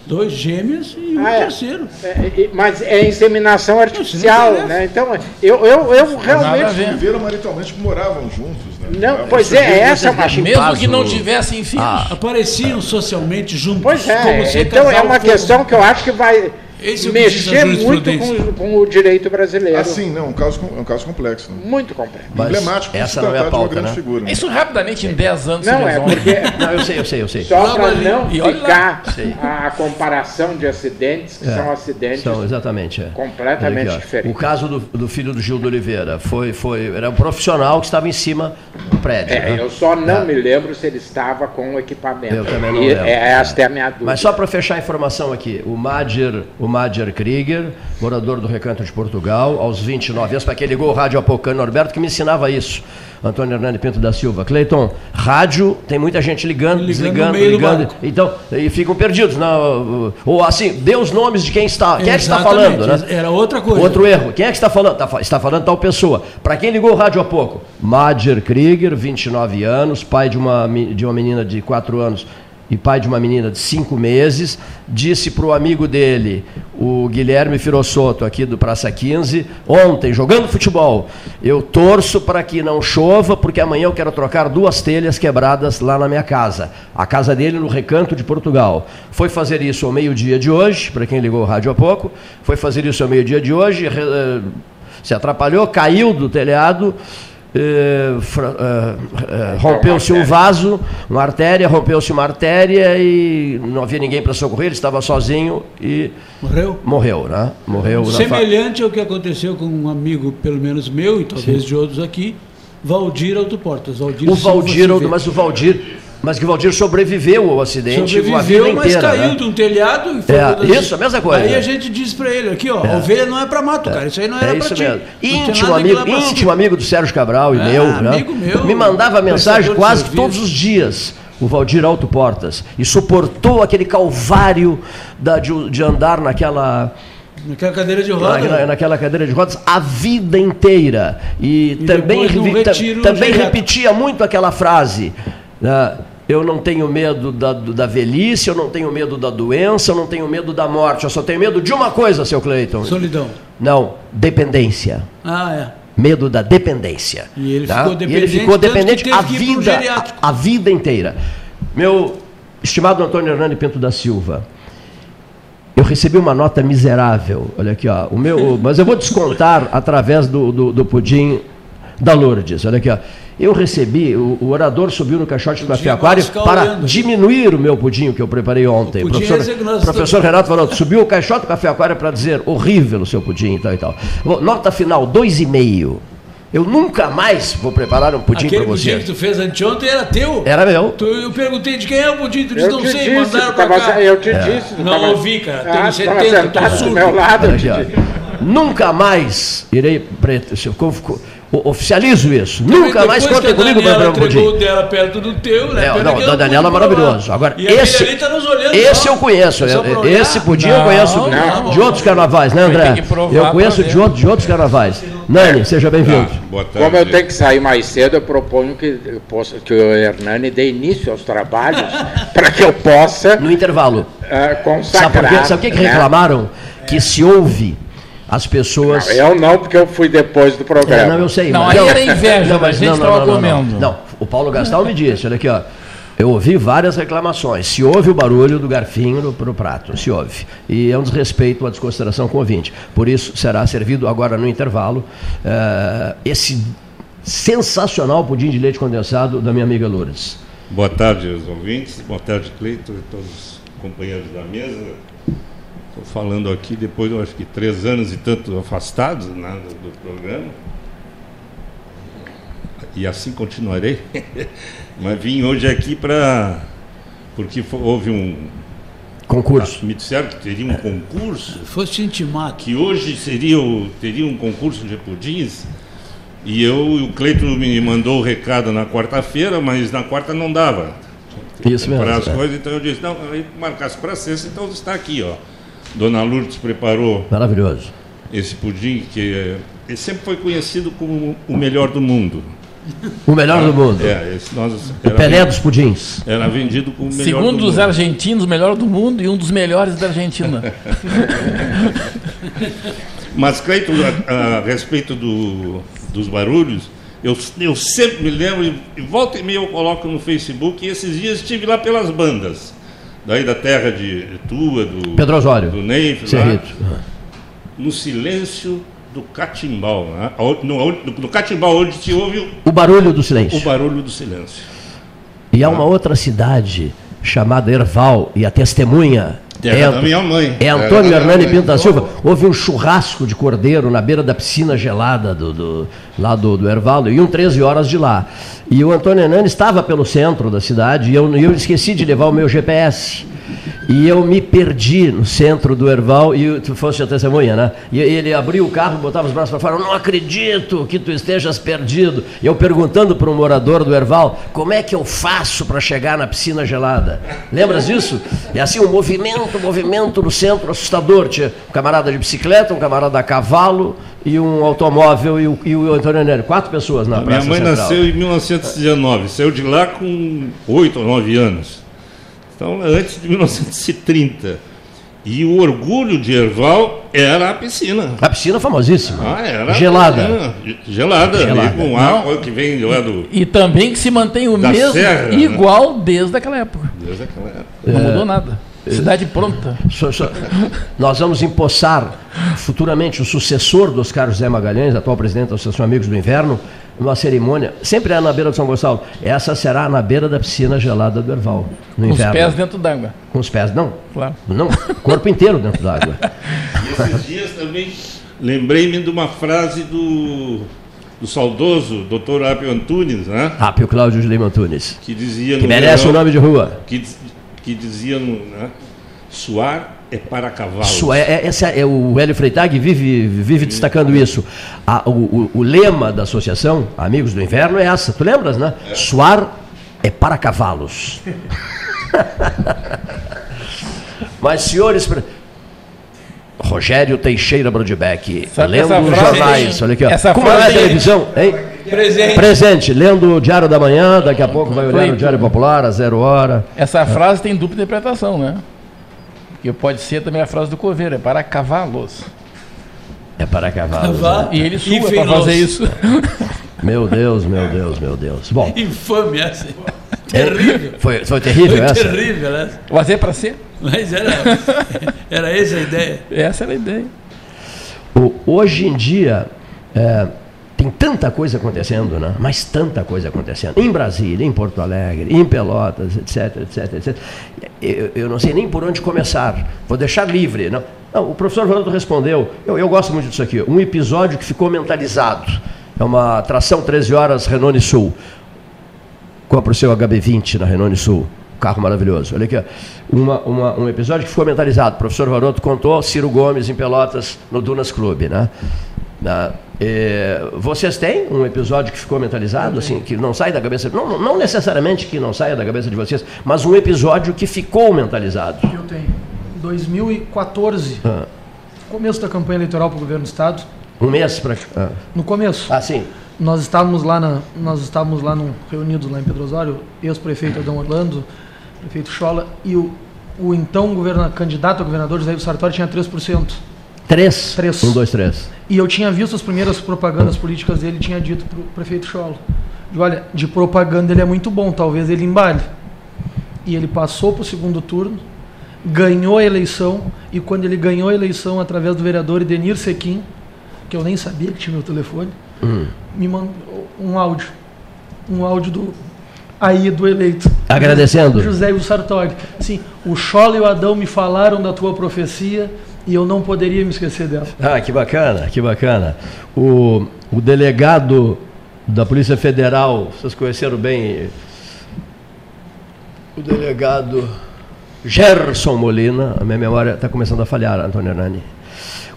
Speaker 6: Dois gêmeos e um ah, é. terceiro.
Speaker 4: É, mas é inseminação artificial, não, né? Então, eu, eu, eu realmente.
Speaker 5: Viveram maritalmente que moravam juntos, né?
Speaker 4: Não, pois é, essa é
Speaker 6: uma Mesmo que não tivessem filhos. Ah. Apareciam socialmente juntos.
Speaker 4: Pois é, então é uma questão que eu acho que vai esse é mexer muito com, com, o direito brasileiro.
Speaker 5: Assim, não, um caso, um caso complexo. Né?
Speaker 4: Muito complexo.
Speaker 1: Mas Emblemático essa não é a pauta, né?
Speaker 6: Figura, né? Isso rapidamente, em 10 anos,
Speaker 4: Não, é porque...
Speaker 1: não, eu sei, eu sei, eu sei.
Speaker 4: Só para não ficar a comparação de acidentes, que é, são acidentes são,
Speaker 1: exatamente, é.
Speaker 4: completamente aqui, diferentes.
Speaker 1: O caso do, do, filho do Gil do Oliveira foi, foi, era um profissional que estava em cima do prédio.
Speaker 4: É,
Speaker 1: né?
Speaker 4: Eu só não é. me lembro se ele estava com o equipamento.
Speaker 1: Eu também não e, lembro.
Speaker 4: É, esta é a minha dúvida.
Speaker 1: Mas só para fechar a informação aqui, o Madger, o Madger Krieg morador do Recanto de Portugal, aos 29 anos, para quem ligou o rádio pouco, Norberto, que me ensinava isso. Antônio Hernani Pinto da Silva. Cleiton, rádio, tem muita gente ligando, ligando desligando, ligando. Então, e ficam perdidos. Não, ou assim, dê os nomes de quem está. Quem é que está falando? Né?
Speaker 6: Era outra coisa.
Speaker 1: Outro erro. Quem é que está falando? Tá, está falando tal pessoa. Para quem ligou o rádio há pouco? Madger Krieger, 29 anos, pai de uma, de uma menina de 4 anos e pai de uma menina de cinco meses, disse para o amigo dele, o Guilherme Firossoto, aqui do Praça 15, ontem, jogando futebol, eu torço para que não chova, porque amanhã eu quero trocar duas telhas quebradas lá na minha casa. A casa dele no Recanto de Portugal. Foi fazer isso ao meio-dia de hoje, para quem ligou o rádio há pouco, foi fazer isso ao meio-dia de hoje, eh, se atrapalhou, caiu do telhado, eh, eh, eh, rompeu-se um vaso, uma artéria, rompeu-se uma artéria e não havia ninguém para socorrer, ele estava sozinho e
Speaker 6: morreu.
Speaker 1: Morreu, né? Morreu.
Speaker 6: Semelhante ao que aconteceu com um amigo, pelo menos meu e talvez Sim. de outros aqui, Valdir Autoportas.
Speaker 1: Valdir o Valdir, mas o Valdir mas que o Valdir sobreviveu ao acidente
Speaker 6: sobreviveu, mas inteira. Caiu né? de um telhado e
Speaker 1: foi é, Isso, a mesma coisa.
Speaker 6: Aí a gente disse para ele aqui, ó, é. ovelha não é para mato, cara. Isso aí não era é
Speaker 1: isso
Speaker 6: pra
Speaker 1: mesmo. Íntimo amigo, íntimo amigo do Sérgio Cabral e
Speaker 6: é,
Speaker 1: meu,
Speaker 6: né? amigo meu.
Speaker 1: Me mandava mensagem quase todos os dias o Valdir Alto Portas e suportou aquele calvário da, de, de andar naquela
Speaker 6: Naquela cadeira de rodas.
Speaker 1: Na, naquela cadeira de rodas a vida inteira. E,
Speaker 6: E
Speaker 1: também,
Speaker 6: retiro
Speaker 1: também repetia muito aquela frase. né? Eu não tenho medo da, da velhice, eu não tenho medo da doença, eu não tenho medo da morte. Eu só tenho medo de uma coisa, seu Cleiton.
Speaker 6: Solidão.
Speaker 1: Não, dependência.
Speaker 6: Ah, é.
Speaker 1: Medo da dependência.
Speaker 6: E ele
Speaker 1: tá?
Speaker 6: ficou
Speaker 1: E ele
Speaker 6: dependente,
Speaker 1: ficou dependente a vida, a, a vida inteira. Meu estimado Antônio Hernani Pinto da Silva, eu recebi uma nota miserável. Olha aqui, ó. O meu, mas eu vou descontar através do, do, do pudim da Lourdes. Olha aqui, ó. Eu recebi, o, o orador subiu no caixote do
Speaker 6: Pudim
Speaker 1: café aquário para
Speaker 6: olhando.
Speaker 1: diminuir o meu pudim que eu preparei ontem.
Speaker 6: O pudim
Speaker 1: professor,
Speaker 6: é
Speaker 1: professor Renato falou, subiu o caixote do café aquário para dizer horrível o seu pudim e tal e tal. Bom, Nota final, dois e meio. Eu nunca mais vou preparar um pudim
Speaker 6: Aquele
Speaker 1: para
Speaker 6: pudim
Speaker 1: você.
Speaker 6: que tu fez anteontem era teu.
Speaker 1: Era meu.
Speaker 6: Tu- eu perguntei de quem é o pudim, tu disse,
Speaker 4: Eu
Speaker 6: não sei,
Speaker 4: disse,
Speaker 6: mandaram
Speaker 4: tava-
Speaker 6: cá.
Speaker 4: eu te disse. tu
Speaker 6: Não
Speaker 4: tava-
Speaker 6: ouvi, cara. Tenho
Speaker 4: Ah, tu tava
Speaker 6: 70, tô
Speaker 4: sentado do
Speaker 6: surdo.
Speaker 4: meu lado.
Speaker 1: Olha aqui, ó.
Speaker 4: disse.
Speaker 1: Nunca mais irei. pre- se eu Oficializo isso. Nunca mais
Speaker 6: que
Speaker 1: contem
Speaker 6: a
Speaker 1: comigo para
Speaker 6: o dela perto do teu, né?
Speaker 1: É, não,
Speaker 6: que
Speaker 1: o
Speaker 6: eu
Speaker 1: da Daniela é maravilhoso. Agora,
Speaker 6: E
Speaker 1: esse-
Speaker 6: tá nos olhando.
Speaker 1: Esse eu conheço. Esse pudim eu
Speaker 3: Não,
Speaker 1: conheço
Speaker 6: não.
Speaker 1: de outros carnavais, né, André?
Speaker 7: Que
Speaker 1: Eu conheço de, outro- de outros carnavais. Nani, seja bem-vindo.
Speaker 8: Tá.
Speaker 4: Como eu tenho que sair mais cedo, eu proponho que, eu possa- que o Hernani dê início aos trabalhos para que eu possa
Speaker 1: No intervalo. Sabe
Speaker 4: consagrar.
Speaker 1: por quê? Sabe o que, que
Speaker 4: né?
Speaker 1: reclamaram? Que se ouve as pessoas.
Speaker 4: Não, eu não, porque eu fui depois do
Speaker 1: É,
Speaker 4: programa.
Speaker 1: não, eu sei.
Speaker 7: Não,
Speaker 1: mas-
Speaker 7: aí era inveja, mas a gente tava
Speaker 1: não,
Speaker 7: comendo.
Speaker 1: Não, o Paulo Gastal me disse, olha aqui, ó. Eu ouvi várias reclamações. Se ouve o barulho do garfinho no, pro prato, se ouve. E é um desrespeito, uma desconsideração com o ouvinte. Por isso, será servido agora no intervalo eh, esse sensacional pudim de leite condensado da minha amiga Lourdes.
Speaker 8: Boa tarde aos ouvintes, boa tarde, Cleiton e todos os companheiros da mesa. Estou falando aqui depois, eu acho que três anos e tanto afastados né, do, do programa. E assim continuarei. Mas vim hoje aqui para. Porque houve um.
Speaker 1: Concurso.
Speaker 8: Me disseram que teria um concurso.
Speaker 6: Fosse intimado.
Speaker 8: que hoje seria o, teria um concurso de pudins e eu o Cleito me mandou o recado na quarta-feira, mas na quarta não dava
Speaker 1: Isso mesmo.
Speaker 8: para as
Speaker 1: é.
Speaker 8: coisas, então eu disse, não, marcasse para sexta, então está aqui, ó. Dona Lourdes preparou
Speaker 1: Maravilhoso.
Speaker 8: esse pudim que é, sempre foi conhecido como o melhor do mundo.
Speaker 1: O melhor do mundo.
Speaker 8: É, esse nós
Speaker 1: O Pelé dos pudins.
Speaker 8: era vendido como o melhor
Speaker 7: Segundo
Speaker 8: do
Speaker 7: os
Speaker 8: mundo.
Speaker 7: argentinos, o melhor do mundo e um dos melhores da Argentina.
Speaker 8: Mas, Cleiton, a, a respeito do, dos barulhos, eu, eu sempre me lembro, e, e volta e meia eu coloco no Facebook, e esses dias estive lá pelas bandas, daí da terra de tua, do,
Speaker 1: Pedro Osório.
Speaker 8: do Neif, lá,
Speaker 1: Cerrito.
Speaker 8: no silêncio do catimbau. Né? No, no, catimbau, onde se ouve o,
Speaker 1: O barulho do
Speaker 8: o
Speaker 1: silêncio.
Speaker 8: barulho do silêncio.
Speaker 1: E há uma outra cidade chamada Erval, e a testemunha
Speaker 8: Terra
Speaker 1: é,
Speaker 8: da minha mãe.
Speaker 1: é Antônio Hernani. Pinto da Silva. Houve um churrasco de cordeiro na beira da piscina gelada do, do- lá do, do Erval, e um 13 horas de lá. E o Antônio Hernani estava pelo centro da cidade, e eu, e eu esqueci de levar o meu GPS. E eu me perdi no centro do Erval, e tu fosse a testemunha, né? E ele abriu o carro, botava os braços para fora, eu não acredito que tu estejas perdido. E eu perguntando para um morador do Erval, como é que eu faço para chegar na piscina gelada? Lembras disso? E assim, um movimento, um movimento no centro assustador. Tinha um camarada de bicicleta, um camarada a cavalo, e um automóvel, e o, e o Antônio Hernani. Quatro pessoas na
Speaker 8: minha
Speaker 1: Praça
Speaker 8: mãe
Speaker 1: Central.
Speaker 8: nasceu em 1919, saiu de lá com 8 ou 9 anos. Então, antes de 1930. E o orgulho de Erval era a piscina.
Speaker 1: A piscina famosíssima.
Speaker 8: Ah, era a
Speaker 1: Gelada.
Speaker 8: piscina. Gelada,
Speaker 1: Gelada.
Speaker 8: ali com água que vem lá do.
Speaker 7: E também que se mantém o mesmo,
Speaker 8: serra, né?
Speaker 7: igual desde aquela época.
Speaker 8: Deus, aquela época.
Speaker 7: Não mudou nada. Cidade pronta.
Speaker 1: Nós vamos empossar futuramente o sucessor do Oscar José Magalhães, atual presidente da Associação Amigos do Inverno, numa cerimônia, sempre é na beira de São Gonçalo. Essa será na beira da piscina gelada do Erval, no
Speaker 7: Com os
Speaker 1: inverno.
Speaker 7: pés dentro d'água.
Speaker 1: Com os pés, não.
Speaker 7: Claro.
Speaker 1: Não, corpo inteiro dentro d'água.
Speaker 8: Esses dias também lembrei-me de uma frase do, do saudoso Dr. Apio Antunes, né?
Speaker 1: Rápio Cláudio de Lima Antunes,
Speaker 8: Que dizia
Speaker 1: que merece o nome de rua.
Speaker 8: que, diz- que dizia no, né? Suar é para cavalos.
Speaker 1: Isso é, é- essa é o Hélio Freitag vive, vive destacando isso. A- o, o- o lema da associação Amigos do Inverno é essa. Tu lembras, né? Suar é para cavalos. Rogério Teixeira Brodbeck, lendo os jornais. Olha aqui, ó.
Speaker 7: essa
Speaker 1: Como é
Speaker 7: frase tem-
Speaker 1: televisão, hein?
Speaker 6: Presente.
Speaker 1: Presente, lendo o Diário da Manhã, daqui a pouco vai olhar o Diário Popular, a zero hora.
Speaker 7: Essa frase tem dupla interpretação, né? Porque pode ser também a frase do Coveiro, é para cavalos.
Speaker 1: É para cavalos. Né?
Speaker 7: E ele sua para fazer isso.
Speaker 1: Meu Deus, meu Deus, meu Deus. Bom,
Speaker 6: Infame essa. Terrível.
Speaker 1: foi, foi terrível
Speaker 6: Foi
Speaker 1: essa?
Speaker 6: terrível essa.
Speaker 7: Mas é para ser.
Speaker 6: Mas era, era essa a ideia.
Speaker 7: Essa era a ideia.
Speaker 1: O- hoje em dia, é, tem tanta coisa acontecendo, né? mas tanta coisa acontecendo. Em Brasília, em Porto Alegre, em Pelotas, etc, etc, etc. Eu, eu não sei nem por onde começar. Vou deixar livre. Não, não o professor Ronaldo respondeu. Eu, eu gosto muito disso aqui. Um episódio que ficou mentalizado. É uma atração 13 horas Renault Sul. Compre o seu HB20 na Renault Sul. Carro maravilhoso. Olha aqui. Uma, uma- um episódio que ficou mentalizado. O professor Varoto contou Ciro Gomes em Pelotas no Dunas Clube, né? Na- eh, vocês têm um episódio que ficou mentalizado, assim, que não sai da cabeça, não, não necessariamente que não saia da cabeça de vocês, mas um episódio que ficou mentalizado.
Speaker 3: Eu tenho. 2014,
Speaker 1: Ah,
Speaker 3: começo da campanha eleitoral para o governo do estado.
Speaker 1: um mês para. Ah,
Speaker 3: No começo,
Speaker 1: ah, sim.
Speaker 3: nós estávamos lá na, nós estávamos lá num, reunidos lá em Pedro Osório, ex-prefeito Adão Orlando, prefeito Schola e o, o então governa, candidato a governador José Sartori tinha 3%.
Speaker 1: Três.
Speaker 3: Três.
Speaker 1: Um, dois, três.
Speaker 3: E eu tinha visto as primeiras propagandas políticas dele, tinha dito para o prefeito Schola, digo, olha, de propaganda ele é muito bom, talvez ele embale. E ele passou para o segundo turno, ganhou a eleição, e quando ele ganhou a eleição através do vereador Edenir Sequim, que eu nem sabia que tinha meu telefone, me mandou um áudio. Um áudio do aí do eleito.
Speaker 1: Agradecendo.
Speaker 3: José Ivo Sartori. Sim, o Schola e o Adão me falaram da tua profecia e eu não poderia me esquecer dela.
Speaker 1: Ah, que bacana, que bacana. O, o delegado da Polícia Federal, vocês conheceram bem o delegado Gerson Molina, a minha memória está começando a falhar, Antônio Hernani.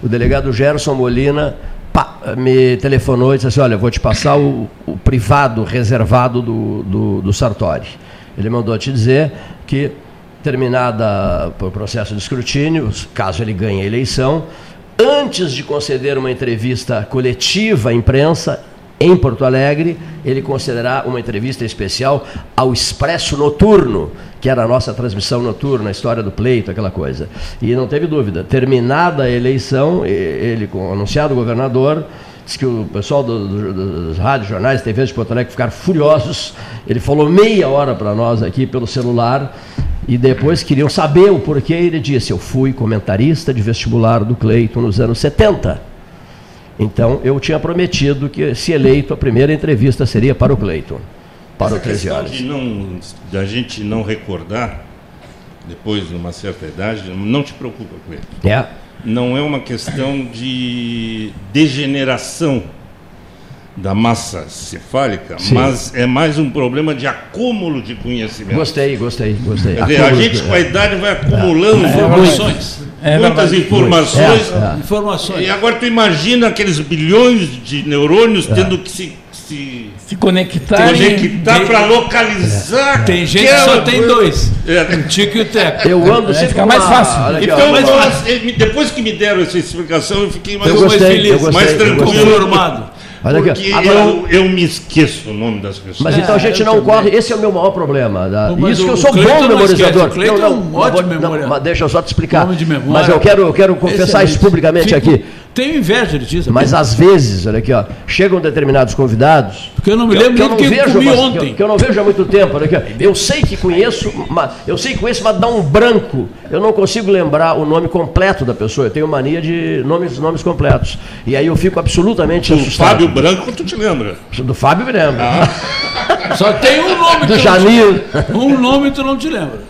Speaker 1: O delegado Gerson Molina pá, me telefonou e disse assim, olha, vou te passar o, o privado reservado do, do, do Sartori. Ele mandou te dizer que, terminada o processo de escrutínio, caso ele ganhe a eleição, antes de conceder uma entrevista coletiva à imprensa, em Porto Alegre, ele concederá uma entrevista especial ao Expresso Noturno, que era a nossa transmissão noturna, a história do pleito, aquela coisa. E não teve dúvida, terminada a eleição, ele, anunciado governador, disse que o pessoal do- do- dos rádios, jornais, TVs de Porto Alegre ficaram furiosos. Ele falou meia hora para nós aqui pelo celular, e depois queriam saber o porquê. Ele disse: Eu fui comentarista de vestibular do Cleiton nos anos 70. Então, eu tinha prometido que, se eleito, a primeira entrevista seria para o Cleiton, para o
Speaker 8: Essa
Speaker 1: 13
Speaker 8: questão
Speaker 1: horas.
Speaker 8: de não, da gente não recordar, depois de uma certa idade, não te preocupa com ele.
Speaker 1: É.
Speaker 8: Não é uma questão de degeneração da massa cefálica,
Speaker 1: Sim.
Speaker 8: mas é mais um problema de acúmulo de conhecimento.
Speaker 1: Gostei, gostei, gostei.
Speaker 8: Quer dizer, a gente com a idade vai acumulando
Speaker 6: Informações.
Speaker 7: É
Speaker 8: muitas
Speaker 7: verdade.
Speaker 8: informações.
Speaker 1: É, é.
Speaker 6: Informações.
Speaker 8: E agora tu imagina aqueles bilhões de neurônios tendo que se, se
Speaker 7: Se conectar.
Speaker 8: conectar
Speaker 6: tem-
Speaker 8: para localizar.
Speaker 6: Tem gente que só tem
Speaker 8: coisa.
Speaker 6: dois.
Speaker 8: É.
Speaker 6: O Tico e o Teco.
Speaker 1: Eu ando
Speaker 7: Vai
Speaker 1: sempre
Speaker 7: ficar
Speaker 1: com
Speaker 7: mais fácil.
Speaker 1: aqui.
Speaker 8: Então,
Speaker 6: mais fácil.
Speaker 8: ele- depois que me deram essa explicação, eu fiquei mais,
Speaker 1: Eu
Speaker 6: mais
Speaker 1: gostei,
Speaker 6: feliz,
Speaker 1: eu gostei,
Speaker 8: mais tranquilo.
Speaker 1: aqui,
Speaker 8: Porque
Speaker 1: agora-
Speaker 8: eu, eu me esqueço o nome das pessoas.
Speaker 1: Mas então a gente
Speaker 6: eu
Speaker 1: não
Speaker 6: também.
Speaker 1: corre, esse é o meu maior problema. tá?
Speaker 6: Mas
Speaker 1: Isso que eu sou
Speaker 6: Cleiton
Speaker 1: bom
Speaker 6: não
Speaker 1: memorizador.
Speaker 6: esquece, o Cleiton é um ótimo memoriador.
Speaker 1: mas deixa eu só te explicar.
Speaker 6: De memória.
Speaker 1: Mas eu quero, eu quero confessar isso
Speaker 6: Excelente.
Speaker 1: publicamente
Speaker 6: Fico-
Speaker 1: aqui.
Speaker 6: Tenho inveja disso.
Speaker 1: Mas às vezes, olha aqui, ó, chegam determinados convidados.
Speaker 6: Porque eu não me
Speaker 1: que
Speaker 6: lembro
Speaker 1: que eu
Speaker 6: nem que eu
Speaker 1: vejo,
Speaker 6: comi
Speaker 1: mas-
Speaker 6: ontem.
Speaker 1: Que eu, que eu não vejo há muito tempo. Olha aqui, ó. Eu sei que conheço, mas, eu sei que conheço, mas dá um branco. Eu não consigo lembrar o nome completo da pessoa. Eu tenho mania de nomes, nomes completos. E aí eu fico absolutamente
Speaker 8: O
Speaker 1: assustado.
Speaker 8: Fábio Branco, tu te lembra?
Speaker 1: Do Fábio me lembro.
Speaker 6: Só tem um nome
Speaker 1: Do
Speaker 6: que
Speaker 1: Janir.
Speaker 6: não, um nome tu não te lembra.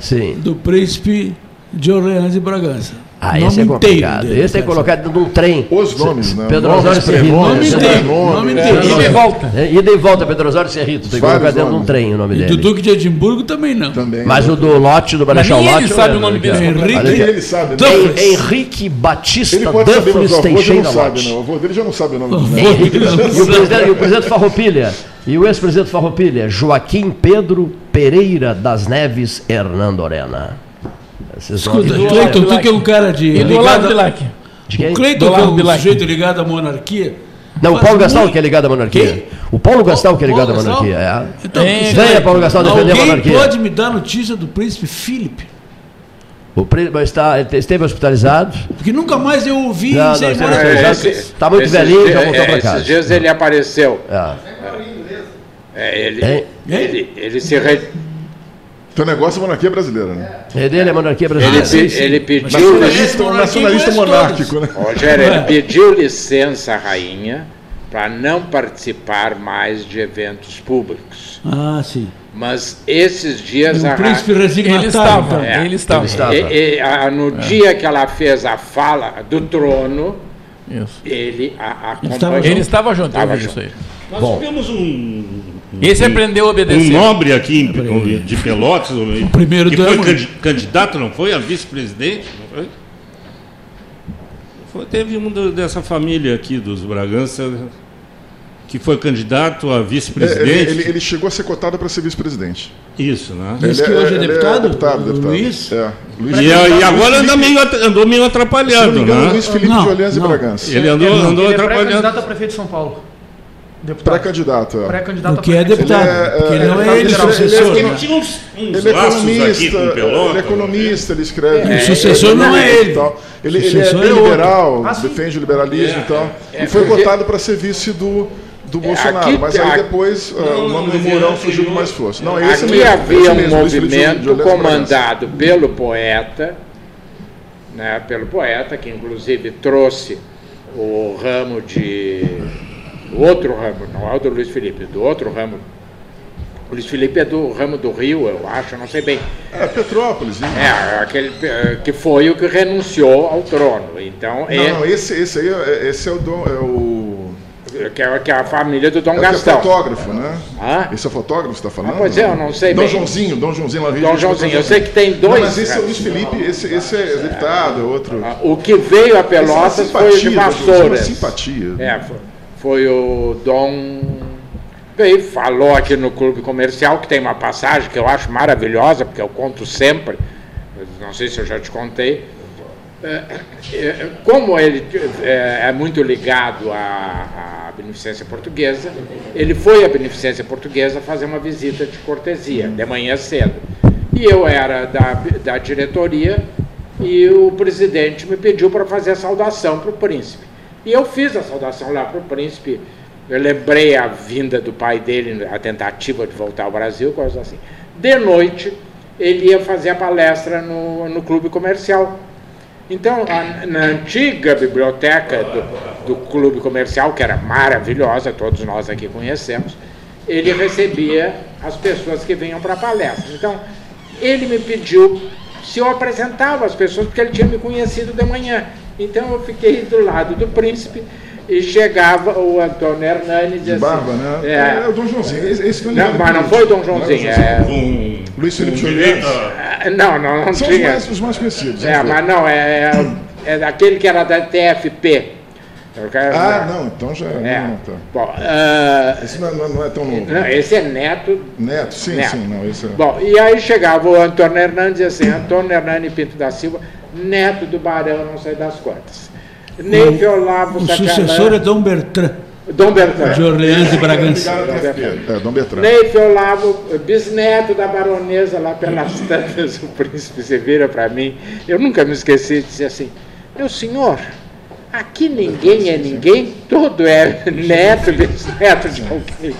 Speaker 1: Sim.
Speaker 6: Do príncipe de Orleans e Bragança.
Speaker 1: Ah,
Speaker 6: Nome
Speaker 1: esse é complicado.
Speaker 6: dele,
Speaker 1: esse
Speaker 6: cara.
Speaker 1: colocado dentro de um trem.
Speaker 5: Os nomes, né?
Speaker 1: Pedro Osório Serrito.
Speaker 6: Nome inteiro. Nome
Speaker 5: é,
Speaker 6: inteiro.
Speaker 7: Ida e volta.
Speaker 1: É, ida e volta, Pedro Osório Serrito. Tem que colocar dentro de um trem o nome
Speaker 6: E do
Speaker 1: dele.
Speaker 6: Duque de Edimburgo também não.
Speaker 5: Também.
Speaker 1: Mas o do lote, do Marechal Lote.
Speaker 7: ele sabe o
Speaker 1: lembro.
Speaker 7: nome dele.
Speaker 6: Henrique
Speaker 5: ele sabe, né?
Speaker 1: Henrique Batista Duffles
Speaker 5: o dele
Speaker 1: Teixeira
Speaker 5: não sabe,
Speaker 1: Lote.
Speaker 5: não. O avô dele já não sabe o nome
Speaker 1: Henrique, e, o presidente, o Farroupilha, e o ex-presidente Farroupilha, Joaquim Pedro Pereira das Neves Hernando Orena. Esses
Speaker 6: Escuta,
Speaker 7: do
Speaker 6: Cleiton, tu que é um cara de.
Speaker 7: E do
Speaker 6: ligado
Speaker 7: lado
Speaker 6: a-
Speaker 7: de Lac.
Speaker 1: De quem?
Speaker 6: O Cleiton,
Speaker 7: Do
Speaker 6: que é um
Speaker 7: Bilac.
Speaker 6: sujeito ligado à monarquia.
Speaker 1: Não, o Paulo Gastal que é ligado à monarquia.
Speaker 6: Quem?
Speaker 1: O Paulo Gastal que é ligado à monarquia. É.
Speaker 6: Então,
Speaker 7: Tem-
Speaker 1: Venha, Paulo Gastal, defender a monarquia.
Speaker 6: pode me dar notícia do príncipe Philip?
Speaker 1: O príncipe está, esteve hospitalizado.
Speaker 6: Porque nunca mais eu ouvi
Speaker 1: Não, não, esse-
Speaker 4: É,
Speaker 1: muito velhinho, já voltou pra
Speaker 4: é,
Speaker 1: casa.
Speaker 4: Esses dias ele apareceu.
Speaker 1: É.
Speaker 4: É, ele, ele, ele se re-
Speaker 5: Teu negócio é monarquia brasileira, né?
Speaker 1: É dele, é monarquia
Speaker 4: ele,
Speaker 1: brasileira.
Speaker 4: pe-
Speaker 6: sim, sim.
Speaker 4: ele pediu
Speaker 5: Nacionalista,
Speaker 6: monarquia
Speaker 5: nacionalista monárquico, né?
Speaker 4: Rogério, ele pediu licença à rainha para não participar mais de eventos públicos.
Speaker 6: Ah, sim.
Speaker 4: Mas esses dias a
Speaker 6: o príncipe
Speaker 4: rainha,
Speaker 6: resignatário.
Speaker 7: Ele estava,
Speaker 6: então.
Speaker 4: É,
Speaker 7: ele estava.
Speaker 1: ele estava.
Speaker 4: e- e- a- no dia que ela fez a fala do trono,
Speaker 7: Isso.
Speaker 4: ele a,
Speaker 6: Ele estava
Speaker 4: acompanhou.
Speaker 7: Ele estava junto, eu
Speaker 4: Estava junto.
Speaker 7: isso aí.
Speaker 8: Nós
Speaker 1: Bom.
Speaker 8: tivemos um,
Speaker 7: Esse aprendeu a
Speaker 8: um
Speaker 7: obedecer.
Speaker 8: nobre aqui em- de Pelotas, o
Speaker 6: primeiro
Speaker 8: que foi candidato, não foi? A vice-presidente, não foi? Foi- Teve um do- dessa família aqui dos Bragança que foi candidato a
Speaker 5: É, ele,
Speaker 8: vice-presidente.
Speaker 5: ele- ele chegou a ser cotado para ser vice-presidente.
Speaker 8: Isso, né?
Speaker 6: Diz
Speaker 5: Ele
Speaker 6: que hoje é
Speaker 5: ele
Speaker 6: deputado?
Speaker 5: deputado,
Speaker 6: O
Speaker 5: deputado.
Speaker 6: Luiz?
Speaker 5: É. Luiz
Speaker 8: E, e
Speaker 5: Luiz
Speaker 8: agora anda
Speaker 5: Felipe-
Speaker 8: meio, andou meio
Speaker 5: Se não me
Speaker 8: atrapalhado,
Speaker 5: engano,
Speaker 8: né?
Speaker 5: Luiz Felipe
Speaker 6: Não,
Speaker 5: de Orleans e. Bragança.
Speaker 8: Ele andou,
Speaker 3: Ele-
Speaker 8: andou
Speaker 3: ele é
Speaker 8: atrapalhando.
Speaker 3: pré-candidato a prefeito de São Paulo. Deputado.
Speaker 5: Pré-candidato, é.
Speaker 3: Pré-candidato
Speaker 6: O que é
Speaker 3: prefeito.
Speaker 6: deputado.
Speaker 5: Ele é,
Speaker 6: porque
Speaker 5: é,
Speaker 6: ele não
Speaker 3: ele
Speaker 6: é
Speaker 3: é
Speaker 6: ele sucessor.
Speaker 5: Ele é-
Speaker 6: né?
Speaker 8: Tinha uns, uns
Speaker 5: Ele é
Speaker 8: aqui
Speaker 5: economista, ele é economista, ele escreve.
Speaker 6: O sucessor não é ele.
Speaker 5: tal. Ele, ele é
Speaker 6: sucessor
Speaker 5: bem
Speaker 6: é
Speaker 5: liberal,
Speaker 3: Ah,
Speaker 5: defende o liberalismo e tal.
Speaker 4: é
Speaker 5: e foi
Speaker 4: porque-
Speaker 5: cotado para ser vice do, do Bolsonaro.
Speaker 4: aqui
Speaker 5: mas aí depois
Speaker 8: Não,
Speaker 5: o nome do Mourão
Speaker 8: é
Speaker 5: surgiu com mais força. Não, esse
Speaker 4: Aqui
Speaker 5: mesmo,
Speaker 4: havia
Speaker 5: esse
Speaker 4: um
Speaker 5: mesmo, Felipe de- de
Speaker 4: movimento comandado pelo poeta, né, pelo poeta, que inclusive trouxe o ramo de. O outro ramo, não é o do Luiz Felipe, do outro ramo. O Luiz Felipe é do ramo do Rio, eu acho, não sei bem.
Speaker 5: É, Petrópolis. né?
Speaker 4: É, aquele eh, que foi o que renunciou ao trono. Então,
Speaker 5: Não, não, esse, esse aí é, esse é o, Dom, é o,
Speaker 4: é, que, é, que é a família do Dom
Speaker 5: é é
Speaker 4: Gastão.
Speaker 5: fotógrafo, né?
Speaker 4: Hã?
Speaker 5: Esse é o fotógrafo que você está falando?
Speaker 4: Ah, pois é, eu não sei
Speaker 5: Dom
Speaker 4: bem.
Speaker 5: Joãozinho, Dom Joãozinho lá
Speaker 4: Dom
Speaker 5: Janeiro.
Speaker 4: Joãozinho, eu sei que tem
Speaker 5: Não,
Speaker 4: dois.
Speaker 5: mas esse é o Luiz Felipe, esse, esse é deputado, é outro.
Speaker 4: O que veio a
Speaker 5: Esse é
Speaker 4: Pelotas
Speaker 5: uma
Speaker 4: foi o de
Speaker 5: Joãozinho,
Speaker 4: Vassouras.
Speaker 5: simpatia.
Speaker 4: É, foi, foi o Dom. Veio, falou aqui no clube comercial que tem uma passagem que eu acho maravilhosa, porque eu conto sempre. Não sei se eu já te contei. É, é, Como ele é, é muito ligado à beneficência portuguesa, ele foi à beneficência portuguesa fazer uma visita de cortesia, de manhã cedo. E eu era da, da diretoria e o presidente me pediu para fazer a saudação para o príncipe. E eu fiz a saudação lá para o príncipe. Eu lembrei a vinda do pai dele, a tentativa de voltar ao Brasil, coisas assim. De noite, ele ia fazer a palestra no, no clube comercial. Então, a- na antiga biblioteca do, do clube comercial, que era maravilhosa, todos nós aqui conhecemos, ele recebia as pessoas que vinham para a palestra. Então, ele me pediu se eu apresentava as pessoas, porque ele tinha me conhecido de manhã. Então, eu fiquei do lado do príncipe e chegava o Antônio Hernani dizia
Speaker 5: De barba,
Speaker 4: assim,
Speaker 5: né?
Speaker 4: É,
Speaker 5: É, o Dom Joãozinho. Esse, esse foi
Speaker 4: não, mas não foi
Speaker 5: isso.
Speaker 4: Dom Joãozinho, é,
Speaker 8: Com,
Speaker 5: Luiz Felipe
Speaker 8: com
Speaker 5: de
Speaker 8: direito
Speaker 5: Orleans.
Speaker 8: a-
Speaker 4: é, não, não, não
Speaker 5: São os
Speaker 4: tinha.
Speaker 5: mais, os mais conhecidos.
Speaker 4: É,
Speaker 5: ver.
Speaker 4: mas não, é, é, é daquele que era da TFP. Eu quero-
Speaker 5: Ah, não, então já.
Speaker 4: É.
Speaker 5: Não, tá.
Speaker 4: Bom, ah,
Speaker 5: Esse não, não- não é tão novo.
Speaker 4: não, esse é neto.
Speaker 5: Neto, sim,
Speaker 4: Neto.
Speaker 5: sim, não. Esse é.
Speaker 4: Bom, e aí chegava o Antônio Hernandes e assim, Antônio Hernani Pinto da Silva, neto do Barão, não sei das quantas. Neive Olavo
Speaker 6: O sucessor é Dom Bertrand,
Speaker 4: Dom Bertrand.
Speaker 6: de Orleans e Bragança.
Speaker 5: É, Dom Bertrand.
Speaker 4: Neife Olavo, bisneto da baronesa lá pelas tantas, o príncipe se vira para mim. Eu nunca me esqueci de dizer assim: Meu senhor, aqui ninguém é ninguém, todo é neto, bisneto de alguém.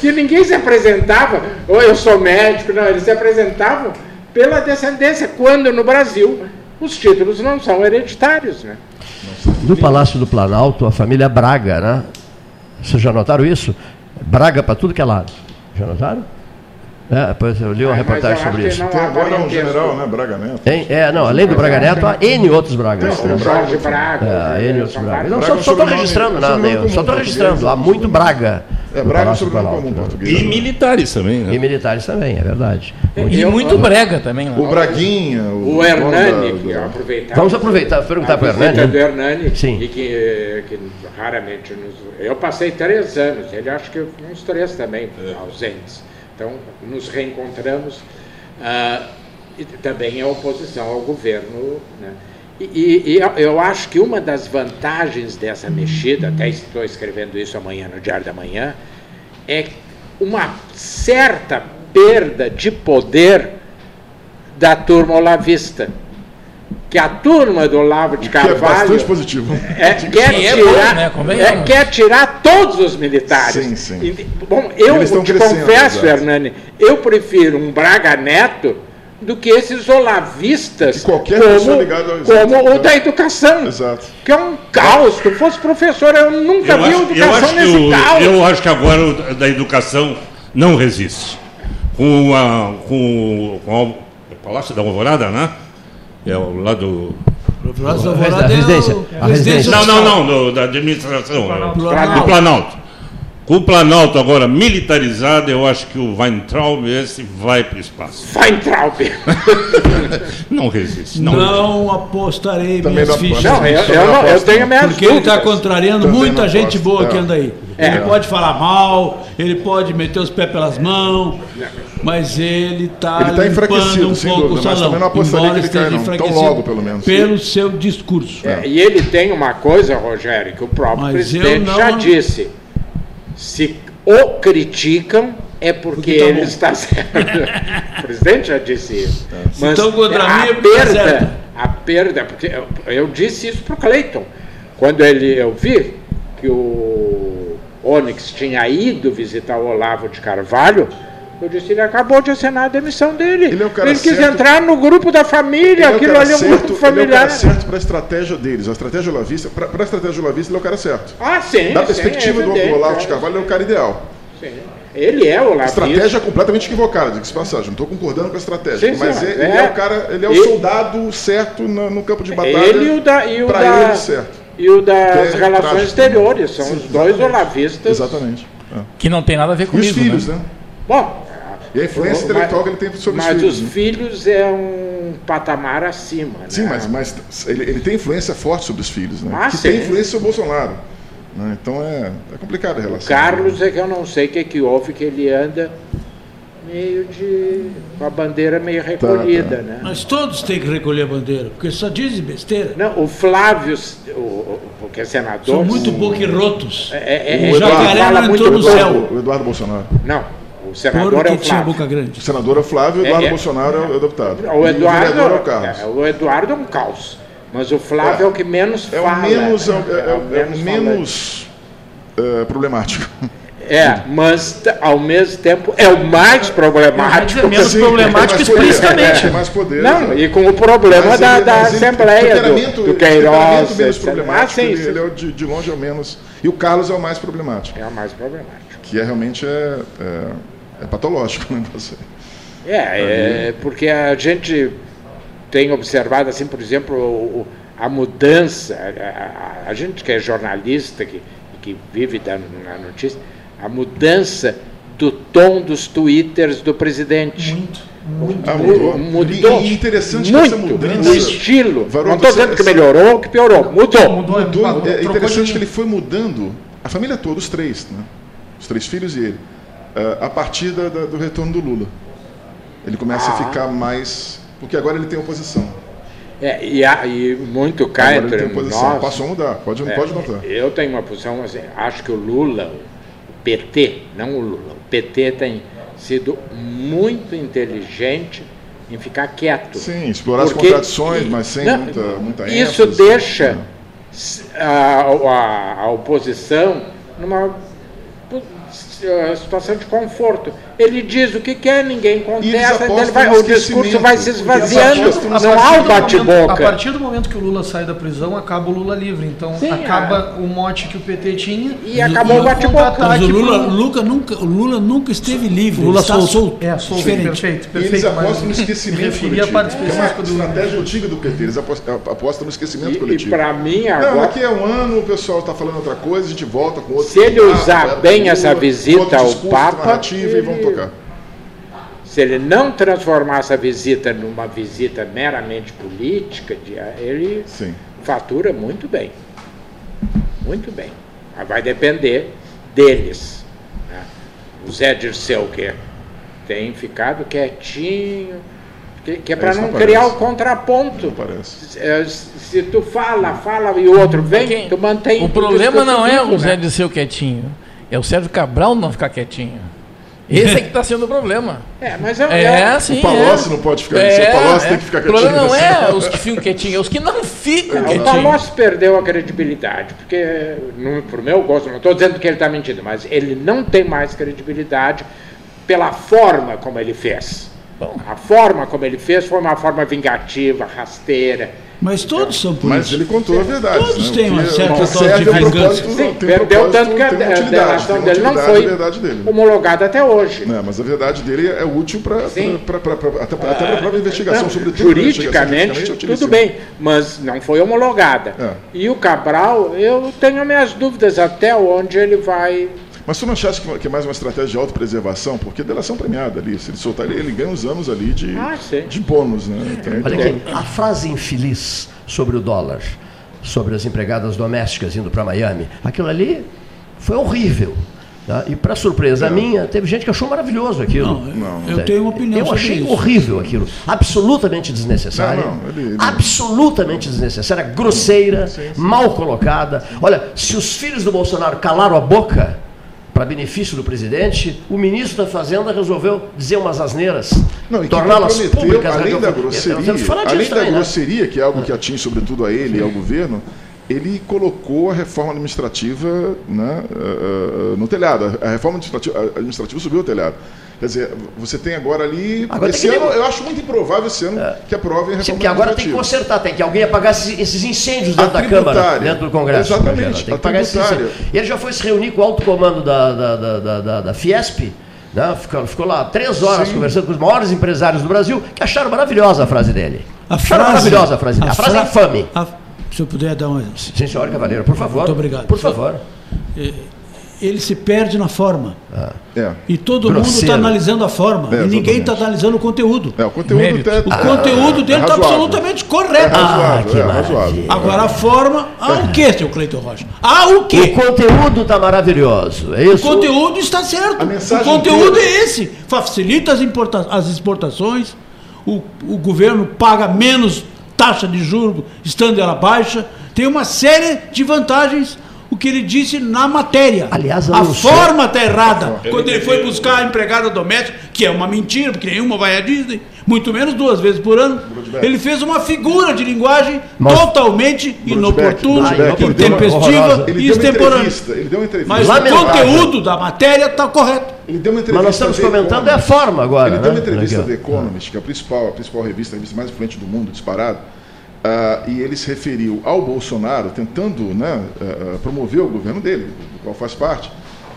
Speaker 4: Que ninguém se apresentava, ou eu sou médico, não, eles se apresentavam pela descendência, quando no Brasil os títulos não são hereditários, né?
Speaker 1: No Palácio do Planalto, a família Braga, né? Vocês já notaram isso? Braga para tudo que é lado. Já notaram? É, pois eu li uma
Speaker 4: Mas eu
Speaker 1: reportagem sobre isso.
Speaker 4: não
Speaker 5: Tem agora um general, né? Braga Neto.
Speaker 1: Hein? É, não, além do Braga Neto, há N outros Bragas.
Speaker 4: O
Speaker 1: né?
Speaker 4: Jorge Braga.
Speaker 1: É, N outros Bragas. Não,
Speaker 5: Braga
Speaker 1: só
Speaker 5: é
Speaker 1: estou registrando nada, eu só estou registrando. Há muito Braga.
Speaker 5: É, Braga é
Speaker 1: do
Speaker 5: sobrenome comum
Speaker 1: né?
Speaker 5: português.
Speaker 8: E militares também, né?
Speaker 1: E militares também, é verdade.
Speaker 7: E muito brega também.
Speaker 5: O. Braguinha, o,
Speaker 4: O Hernani, que aproveitava.
Speaker 1: Vamos aproveitar, perguntar para o Hernani.
Speaker 4: do Hernani,
Speaker 1: Sim.
Speaker 4: e que, que raramente nos... Eu passei três anos, ele acho que uns três também ausentes. Então, nos reencontramos. Ah, também é oposição ao governo. Né? E, e, eu acho que uma das vantagens dessa mexida, até estou escrevendo isso amanhã no Diário da Manhã, é uma certa perda de poder da turma olavista. Que a turma do Olavo de
Speaker 5: Que é
Speaker 4: Carvalho
Speaker 5: bastante positivo.
Speaker 4: é, quer,
Speaker 7: Que é
Speaker 4: tirar,
Speaker 7: bom, né?
Speaker 4: é,
Speaker 7: Convenhamos.
Speaker 4: quer tirar todos os militares.
Speaker 5: Sim, sim.
Speaker 4: E, bom, eu te confesso. Hernani, eu prefiro um Braga Neto do que esses olavistas
Speaker 5: Que qualquer
Speaker 4: como, como o da educação.
Speaker 5: Exato.
Speaker 4: Que é um caos. Se tu fosse professor, eu nunca
Speaker 8: Eu
Speaker 4: vi
Speaker 8: acho, eu,
Speaker 4: educação nesse
Speaker 8: o-
Speaker 4: caos.
Speaker 8: eu acho que agora o da educação não resiste. Com, a, com, com a- o Palácio da Alvorada, né? É o lado.
Speaker 6: Próximo
Speaker 1: A
Speaker 6: Alvorada é o-
Speaker 1: residência. A residência.
Speaker 8: Não, não, não, do- da administração.
Speaker 3: Planalto.
Speaker 8: Do Planalto. Com o Planalto agora militarizado, eu acho que o Weintraub esse vai para o espaço.
Speaker 4: Weintraub.
Speaker 8: Não resiste. Não,
Speaker 6: Não apostarei
Speaker 5: Também
Speaker 6: minhas
Speaker 5: não-
Speaker 6: fichas.
Speaker 4: Não, eu, eu, não- eu tenho minhas
Speaker 6: Porque ele está
Speaker 4: dúvidas.
Speaker 6: contrariando
Speaker 5: Também
Speaker 6: muita gente boa
Speaker 5: é.
Speaker 6: que anda aí.
Speaker 4: É.
Speaker 6: Ele pode falar mal, ele pode meter os pés pelas mãos, mas ele está
Speaker 5: Ele tá enfraquecido,
Speaker 6: um
Speaker 5: sem
Speaker 6: pouco
Speaker 5: dúvida,
Speaker 6: o
Speaker 5: mas
Speaker 6: salão.
Speaker 5: também não apostaria
Speaker 6: embora
Speaker 5: que ele
Speaker 6: esteja
Speaker 5: não. Tão
Speaker 6: enfraquecido
Speaker 5: logo, pelo menos.
Speaker 6: Pelo seu discurso.
Speaker 4: É, E ele tem uma coisa, Rogério, que o próprio
Speaker 6: Mas
Speaker 4: presidente
Speaker 6: não-
Speaker 4: já disse. Se o criticam, é porque,
Speaker 6: Porque tá
Speaker 4: ele
Speaker 6: bom.
Speaker 4: está certo. o presidente já disse isso.
Speaker 6: Se estão contra
Speaker 4: a
Speaker 6: mim, é tá certo.
Speaker 4: perda, a perda, porque eu, eu disse isso para o Cleiton. Quando ele, eu vi que o Onyx tinha ido visitar o Olavo de Carvalho, eu disse, ele acabou de assinar a demissão dele.
Speaker 5: Ele é o cara
Speaker 4: ele quis
Speaker 5: certo.
Speaker 4: entrar no grupo da família,
Speaker 5: Ele é
Speaker 4: aquilo ali é um
Speaker 5: certo,
Speaker 4: grupo
Speaker 5: ele é o
Speaker 4: familiar.
Speaker 5: cara certo para a estratégia deles. A estratégia olavista, para a estratégia olavista, ele é o cara certo.
Speaker 4: Ah, sim.
Speaker 5: Da
Speaker 4: sim,
Speaker 5: perspectiva
Speaker 4: é
Speaker 5: do, Olavo de
Speaker 4: é.
Speaker 5: Carvalho, ele é o cara ideal.
Speaker 4: Sim. Ele é o Olavista.
Speaker 5: Estratégia completamente equivocada, diga-se passagem. Não estou concordando com a estratégia.
Speaker 4: Sim, sim,
Speaker 5: mas
Speaker 4: mas
Speaker 5: ele,
Speaker 4: é-
Speaker 5: ele é o cara, ele é o
Speaker 4: ele-
Speaker 5: soldado certo no, no campo de batalha.
Speaker 4: Ele e o da, e o da,
Speaker 5: ele certo.
Speaker 4: E o das
Speaker 5: é
Speaker 4: relações
Speaker 5: trágico.
Speaker 4: exteriores. São
Speaker 5: Sim,
Speaker 4: os dois
Speaker 5: exatamente.
Speaker 4: olavistas.
Speaker 5: Exatamente. É.
Speaker 7: Que não tem nada a ver
Speaker 5: E os
Speaker 7: comigo.
Speaker 5: filhos,
Speaker 7: né?
Speaker 5: né?
Speaker 4: Bom,
Speaker 5: E a influência
Speaker 4: mas-
Speaker 5: intelectual que ele tem sobre os
Speaker 4: mas
Speaker 5: filhos.
Speaker 4: os
Speaker 5: né?
Speaker 4: filhos é um patamar acima.
Speaker 5: Sim,
Speaker 4: né?
Speaker 5: mas, mas ele, ele tem influência forte sobre os filhos, né?
Speaker 4: Ah,
Speaker 5: que
Speaker 4: sim.
Speaker 5: tem influência sobre o Bolsonaro. né? Então é, é complicada a
Speaker 4: O
Speaker 5: relação.
Speaker 4: Carlos é que eu não sei o que, que houve, que ele anda meio de. com a bandeira meio recolhida,
Speaker 5: tá.
Speaker 4: né?
Speaker 6: Mas todos têm que recolher a bandeira, porque só dizem besteira.
Speaker 4: Não, o Flávio, o, o, porque é senador.
Speaker 6: São muito boquirotos.
Speaker 4: É, é,
Speaker 6: O
Speaker 4: ele
Speaker 6: jacaré não entrou no
Speaker 4: pouco.
Speaker 6: céu.
Speaker 5: O Eduardo Bolsonaro.
Speaker 4: Não, o senador é o
Speaker 6: tinha
Speaker 4: Flávio.
Speaker 6: boca grande.
Speaker 5: O senador é o Flávio, o Eduardo
Speaker 4: É, é.
Speaker 5: Bolsonaro é o, é o deputado.
Speaker 4: O
Speaker 5: E o
Speaker 4: Eduardo,
Speaker 5: vereador é o Carlos.
Speaker 4: é, o Eduardo é um caos. Mas o Flávio é, o que menos
Speaker 5: É o
Speaker 4: fala.
Speaker 5: menos, é, o- é- é o- é o menos é, problemático.
Speaker 4: É, mas ao mesmo tempo é o mais problemático.
Speaker 3: É menos
Speaker 5: Sim,
Speaker 3: problemático
Speaker 5: tem mais poder,
Speaker 3: explicitamente.
Speaker 5: tem mais poder.
Speaker 4: Não,
Speaker 5: né?
Speaker 4: e com o problema
Speaker 5: Mas
Speaker 4: da,
Speaker 5: ele-
Speaker 4: da Assembleia,
Speaker 5: o
Speaker 4: do,
Speaker 5: temperamento-
Speaker 4: do
Speaker 5: o
Speaker 4: Queiroz.
Speaker 5: menos
Speaker 4: etc.
Speaker 5: problemático,
Speaker 4: Ah, sim,
Speaker 5: ele,
Speaker 4: sim.
Speaker 5: ele é o de, de longe é o menos. E o Carlos é o mais problemático,
Speaker 4: É o mais problemático.
Speaker 5: que é realmente é, é, é patológico, né? Você.
Speaker 4: É, é, porque a gente tem observado, assim, por exemplo, a mudança, a, a- a gente que é jornalista, que, que vive da, na notícia, a mudança do tom dos twitters do presidente.
Speaker 3: Muito, muito.
Speaker 5: Ah,
Speaker 4: Mu-
Speaker 5: mudou.
Speaker 4: mudou.
Speaker 5: E, e interessante
Speaker 4: muito,
Speaker 5: que essa mudança.
Speaker 4: o estilo.
Speaker 5: Varão,
Speaker 4: não estou dizendo que melhorou ou que piorou. Mudou.
Speaker 3: Mudou,
Speaker 5: Mudou,
Speaker 3: mudou,
Speaker 5: é
Speaker 3: trocou
Speaker 5: interessante que ele foi mudando, a família toda, os três, né? os três filhos e ele, a partir da- da- do retorno do Lula. Ele começa a
Speaker 4: Ah.
Speaker 5: ficar mais. Porque agora ele tem oposição.
Speaker 4: É, e, há- e muito cá
Speaker 5: Agora ele
Speaker 4: entre
Speaker 5: tem oposição.
Speaker 4: nós.
Speaker 5: Passou a mudar, pode,
Speaker 4: É,
Speaker 5: pode notar.
Speaker 4: Eu tenho uma posição assim, acho que o Lula, o PT, não o Lula, o PT tem sido muito inteligente em ficar quieto.
Speaker 5: Sim, explorar as
Speaker 4: Porque-
Speaker 5: contradições,
Speaker 4: e-
Speaker 5: mas sem
Speaker 4: não,
Speaker 5: muita, muita
Speaker 4: Isso
Speaker 5: ênfase.
Speaker 4: deixa
Speaker 5: É.
Speaker 4: s- a, a- a oposição numa situação de conforto. Ele diz o que quer, ninguém contesta, ele vai- o discurso vai se esvaziando, não há o
Speaker 3: momento- A
Speaker 4: bate-boca.
Speaker 3: partir do momento que o Lula sai da prisão, acaba o Lula livre. Então
Speaker 4: Sim,
Speaker 3: acaba o mote que o PT tinha.
Speaker 4: E acabou o
Speaker 3: o
Speaker 4: bate-boca.
Speaker 6: Mas o Lula, Lula nunca, o Lula nunca esteve livre.
Speaker 3: O Lula
Speaker 6: está
Speaker 3: solto.
Speaker 6: solto.
Speaker 3: É, solto,
Speaker 6: Diferente.
Speaker 3: perfeito,
Speaker 5: E
Speaker 3: perfeito.
Speaker 5: eles apostam no esquecimento coletivo. É uma estratégia antiga do PT, eles apostam, apostam no esquecimento
Speaker 4: E, e
Speaker 5: coletivo.
Speaker 4: para mim
Speaker 5: Não,
Speaker 4: agora.
Speaker 5: daqui a um ano o pessoal está falando outra coisa, a gente volta com outro.
Speaker 4: Se ele usar bem essa
Speaker 5: Lula,
Speaker 4: visita ao Papa,
Speaker 5: e
Speaker 4: ele-
Speaker 5: tocar.
Speaker 4: Se ele não transformar essa visita numa visita meramente política, ele
Speaker 5: Sim.
Speaker 4: fatura muito bem. Muito bem. Mas vai depender deles. né? O Zé Dirceu, que tem ficado quietinho, Que, que é para não
Speaker 5: não
Speaker 4: criar o contraponto. Se, eh, se tu fala, fala e o outro vem, tu mantém.
Speaker 7: O problema não é o Zé
Speaker 4: né?
Speaker 7: de ser quietinho, é o Sérgio Cabral não ficar quietinho. Esse é que está sendo o problema.
Speaker 4: É, mas eu,
Speaker 7: É,
Speaker 4: eu-
Speaker 7: sim.
Speaker 5: O Palocci
Speaker 7: é.
Speaker 5: não pode ficar- se o Palocci tem que ficar
Speaker 7: O problema
Speaker 5: quietinho,
Speaker 7: não é
Speaker 5: assim.
Speaker 7: os que ficam quietinhos, é os que não ficam
Speaker 4: o
Speaker 7: quietinhos.
Speaker 4: Palocci perdeu a credibilidade, porque, no, por meu gosto, não estou dizendo que ele está mentindo, mas ele não tem mais credibilidade pela forma como ele fez. A forma como ele fez foi uma forma vingativa, rasteira.
Speaker 6: Mas todos são
Speaker 5: Mas
Speaker 6: políticos.
Speaker 5: ele contou a verdade.
Speaker 6: Todos
Speaker 5: né?
Speaker 6: têm uma certa dose de
Speaker 5: é
Speaker 6: vingança.
Speaker 4: Sim, perdeu tanto que a, delação dele não foi
Speaker 5: a verdade dele.
Speaker 4: homologada até hoje.
Speaker 5: Não, mas a verdade dele é útil para
Speaker 4: Sim.
Speaker 5: até para a própria investigação,
Speaker 4: Não,
Speaker 5: sobretudo
Speaker 4: juridicamente,
Speaker 5: é
Speaker 4: tudo bem, mas não foi homologada.
Speaker 5: É.
Speaker 4: E o Cabral, eu tenho minhas dúvidas até onde ele vai.
Speaker 5: Mas tu não acha que que é mais uma estratégia de autopreservação? Porque delação premiada ali, se ele soltar ele, ele ganha uns anos ali de,
Speaker 4: Ah, sim.
Speaker 5: de bônus, né? Então,
Speaker 1: Olha
Speaker 5: então-
Speaker 1: aqui, a frase infeliz sobre o dólar, sobre as empregadas domésticas indo para Miami, aquilo ali foi horrível. tá? E para surpresa minha, teve gente que achou maravilhoso aquilo.
Speaker 6: Não,
Speaker 5: Não.
Speaker 6: eu tenho uma opinião
Speaker 1: Eu achei
Speaker 6: isso.
Speaker 1: horrível aquilo. Absolutamente desnecessária.
Speaker 5: Não, não, ele- ele-
Speaker 1: Absolutamente desnecessária, grosseira, mal colocada. Olha, se os filhos do Bolsonaro calaram a boca para benefício do presidente, o ministro da Fazenda resolveu dizer umas asneiras,
Speaker 5: e
Speaker 1: torná-las públicas.
Speaker 5: além da
Speaker 1: radiofônicas.
Speaker 5: grosseria, além da
Speaker 1: também, né?
Speaker 5: grosseria, que é algo que atinge sobretudo a ele e ao governo, ele colocou a reforma administrativa né, eh, eh, no telhado. A reforma administrativa, administrativa subiu ao telhado. Quer dizer, você tem agora ali.
Speaker 1: Agora
Speaker 5: esse ano, eu acho muito improvável esse ano que aprovem a reforma
Speaker 1: Sim, porque agora tem que consertar, tem que alguém apagar esses, esses incêndios dentro
Speaker 5: A
Speaker 1: da Câmara, dentro do Congresso.
Speaker 5: Exatamente.
Speaker 1: Tem
Speaker 5: a
Speaker 1: que pagar esses incêndios. E ele já foi se reunir com o alto comando da, da, da, da, da- da Fiesp, né? ficou, ficou lá três horas
Speaker 5: Sim.
Speaker 1: conversando com os maiores empresários do Brasil, que acharam maravilhosa a frase dele.
Speaker 6: A
Speaker 1: acharam
Speaker 6: frase,
Speaker 1: maravilhosa a frase dele. A, frase é
Speaker 6: fra-
Speaker 1: infame.
Speaker 6: a- se eu puder dar uma.
Speaker 1: Sim, senhor Cavaleiro, por favor.
Speaker 6: Muito obrigado.
Speaker 1: Por favor.
Speaker 6: Ele se perde na forma.
Speaker 5: É.
Speaker 6: E todo mundo
Speaker 1: Grosseiro.
Speaker 6: está analisando a forma.
Speaker 5: É,
Speaker 6: e ninguém está analisando o conteúdo.
Speaker 5: É, o conteúdo até-
Speaker 6: O conteúdo dele está absolutamente
Speaker 5: É
Speaker 6: correto.
Speaker 5: razoável,
Speaker 1: que
Speaker 5: é razoável.
Speaker 6: Agora a forma. Ah, o que, seu Cleiton Rocha? Ah, o
Speaker 1: O
Speaker 6: que?
Speaker 1: conteúdo está maravilhoso, é
Speaker 6: O
Speaker 1: isso?
Speaker 6: conteúdo está certo.
Speaker 5: A
Speaker 6: O
Speaker 5: mensagem
Speaker 6: conteúdo
Speaker 5: inteira.
Speaker 6: é esse. Facilita as, importa- as exportações. O, o governo paga menos taxa de juros, estando ela baixa. Tem uma série de vantagens. O que ele disse na matéria.
Speaker 1: Aliás,
Speaker 6: a forma está errada. Quando ele foi buscar a empregada doméstica, que é uma mentira, porque nenhuma vai à Disney, muito menos duas vezes por ano, ele fez uma figura de linguagem
Speaker 1: Mas-
Speaker 6: totalmente inoportuna,
Speaker 5: Brudbeck,
Speaker 6: intempestiva
Speaker 5: Ele
Speaker 6: e extemporânea.
Speaker 5: entrevista. Ele deu uma entrevista.
Speaker 6: Mas
Speaker 1: Lamentável.
Speaker 6: o conteúdo da matéria está correto.
Speaker 5: Ele deu uma entrevista
Speaker 1: Mas nós estamos
Speaker 5: The
Speaker 1: comentando é a
Speaker 5: Economist.
Speaker 1: forma agora.
Speaker 5: Ele
Speaker 1: né?
Speaker 5: deu uma entrevista da
Speaker 1: aqui, ó.
Speaker 5: Economist, que é a principal, a principal revista, a revista mais influente do mundo, disparado, ah, e ele se referiu ao Bolsonaro, tentando né, ah, ah, promover o governo dele, do qual faz parte.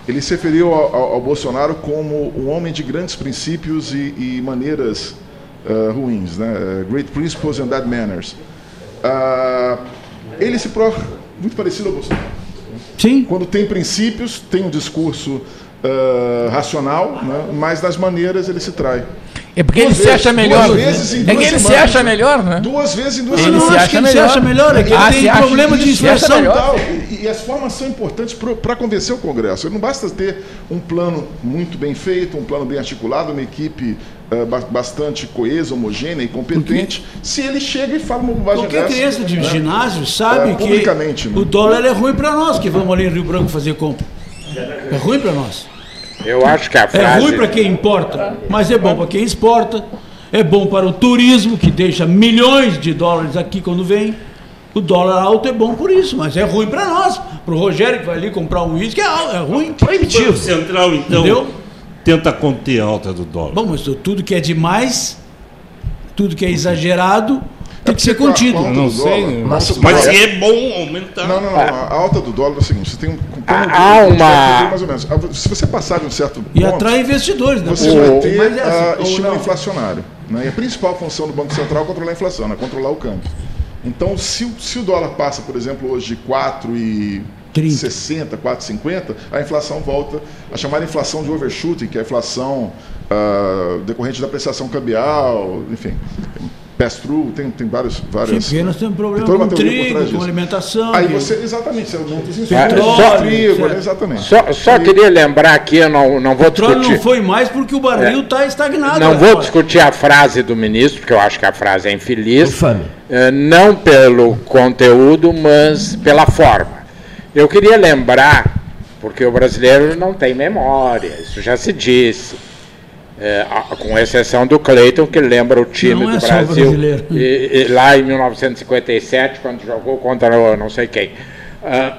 Speaker 5: Ele se referiu ao, ao- ao Bolsonaro como um homem de grandes princípios e, e maneiras ah, ruins, né? Great principles and bad manners. Ah, ele se prova muito parecido ao Bolsonaro.
Speaker 6: Sim.
Speaker 5: Quando tem princípios, tem um discurso ah, racional, né? mas nas maneiras ele se trai.
Speaker 7: É porque ele
Speaker 5: Duas
Speaker 7: se
Speaker 5: vezes,
Speaker 7: acha melhor.
Speaker 5: duas vezes em
Speaker 7: é que ele se
Speaker 5: semanas.
Speaker 7: acha melhor, né?
Speaker 5: Duas vezes em duas
Speaker 7: Ele
Speaker 6: não
Speaker 7: se
Speaker 6: acho que ele se
Speaker 7: melhor.
Speaker 6: acha melhor, é que
Speaker 7: Ah,
Speaker 6: ele
Speaker 7: se
Speaker 6: tem problema de
Speaker 7: se
Speaker 6: expressão.
Speaker 5: E, e as formas são importantes para convencer o Congresso. Não basta ter um plano muito bem feito, um plano bem articulado, uma equipe ba- bastante coesa, homogênea e competente, se ele chega e fala uma bobagem
Speaker 6: Qualquer
Speaker 5: dessa,
Speaker 6: criança de
Speaker 5: né?
Speaker 6: ginásio sabe
Speaker 5: É,
Speaker 6: que
Speaker 5: né?
Speaker 6: o dólar é ruim para nós que vamos ali em Rio Branco fazer compra. É ruim para nós.
Speaker 4: Eu acho que a
Speaker 6: É
Speaker 4: frase.
Speaker 6: ruim para quem importa, mas é bom para quem exporta. É bom para o turismo, que deixa milhões de dólares aqui quando vem. O dólar alto é bom por isso, mas é ruim para nós. Para o Rogério que vai ali comprar um uísque, é, é ruim.
Speaker 8: O
Speaker 1: Proibitivo.
Speaker 8: Banco Central, então,
Speaker 6: Entendeu?
Speaker 8: tenta conter a alta do dólar.
Speaker 6: Bom, mas tudo que é demais, tudo que é exagerado, tem que ser contido.
Speaker 5: a- a alta
Speaker 7: Não sei,
Speaker 5: dólar-
Speaker 1: mas-
Speaker 8: Mas
Speaker 5: dólar-
Speaker 8: é bom aumentar.
Speaker 5: Não, não, não. A alta do dólar é o seguinte: você tem um, um
Speaker 4: Há
Speaker 5: de-
Speaker 4: uma-
Speaker 5: mais ou menos. Se você passar de um certo
Speaker 6: E
Speaker 5: ponto,
Speaker 6: atrai investidores, né?
Speaker 5: você
Speaker 4: O-
Speaker 5: vai ter
Speaker 6: Mas é assim,
Speaker 5: ah,
Speaker 6: ou
Speaker 5: estímulo inflacionário. Né? E a principal função do Banco Central é controlar a inflação, né? controlar o câmbio. Então, se, o- se o dólar passa, por exemplo, hoje de 4,60, 4,50, a inflação volta a chamar inflação de overshooting, que é a inflação ah, decorrente da apreciação cambial, enfim. Pass-through, tem, tem vários, várias.
Speaker 6: Sim, porque nós temos problema com trigo, com alimentação.
Speaker 5: Aí você, exatamente, você aumenta os insumos, trigo,
Speaker 6: certo.
Speaker 5: exatamente.
Speaker 4: Só, só queria lembrar aqui, eu não, não vou
Speaker 6: O petróleo
Speaker 4: discutir.
Speaker 6: não foi mais porque o barril está estagnado.
Speaker 4: Não vou
Speaker 6: fora.
Speaker 4: discutir a frase do ministro, porque eu acho que a frase é infeliz. Eh, não pelo conteúdo, mas pela forma. Eu queria lembrar, porque o brasileiro não tem memória, isso já se disse. A- com exceção do Cleiton, que lembra o time
Speaker 6: Não é
Speaker 4: do
Speaker 6: só
Speaker 4: Brasil
Speaker 6: brasileiro.
Speaker 4: e- e lá em 1957, quando jogou contra o não sei quem. Ah,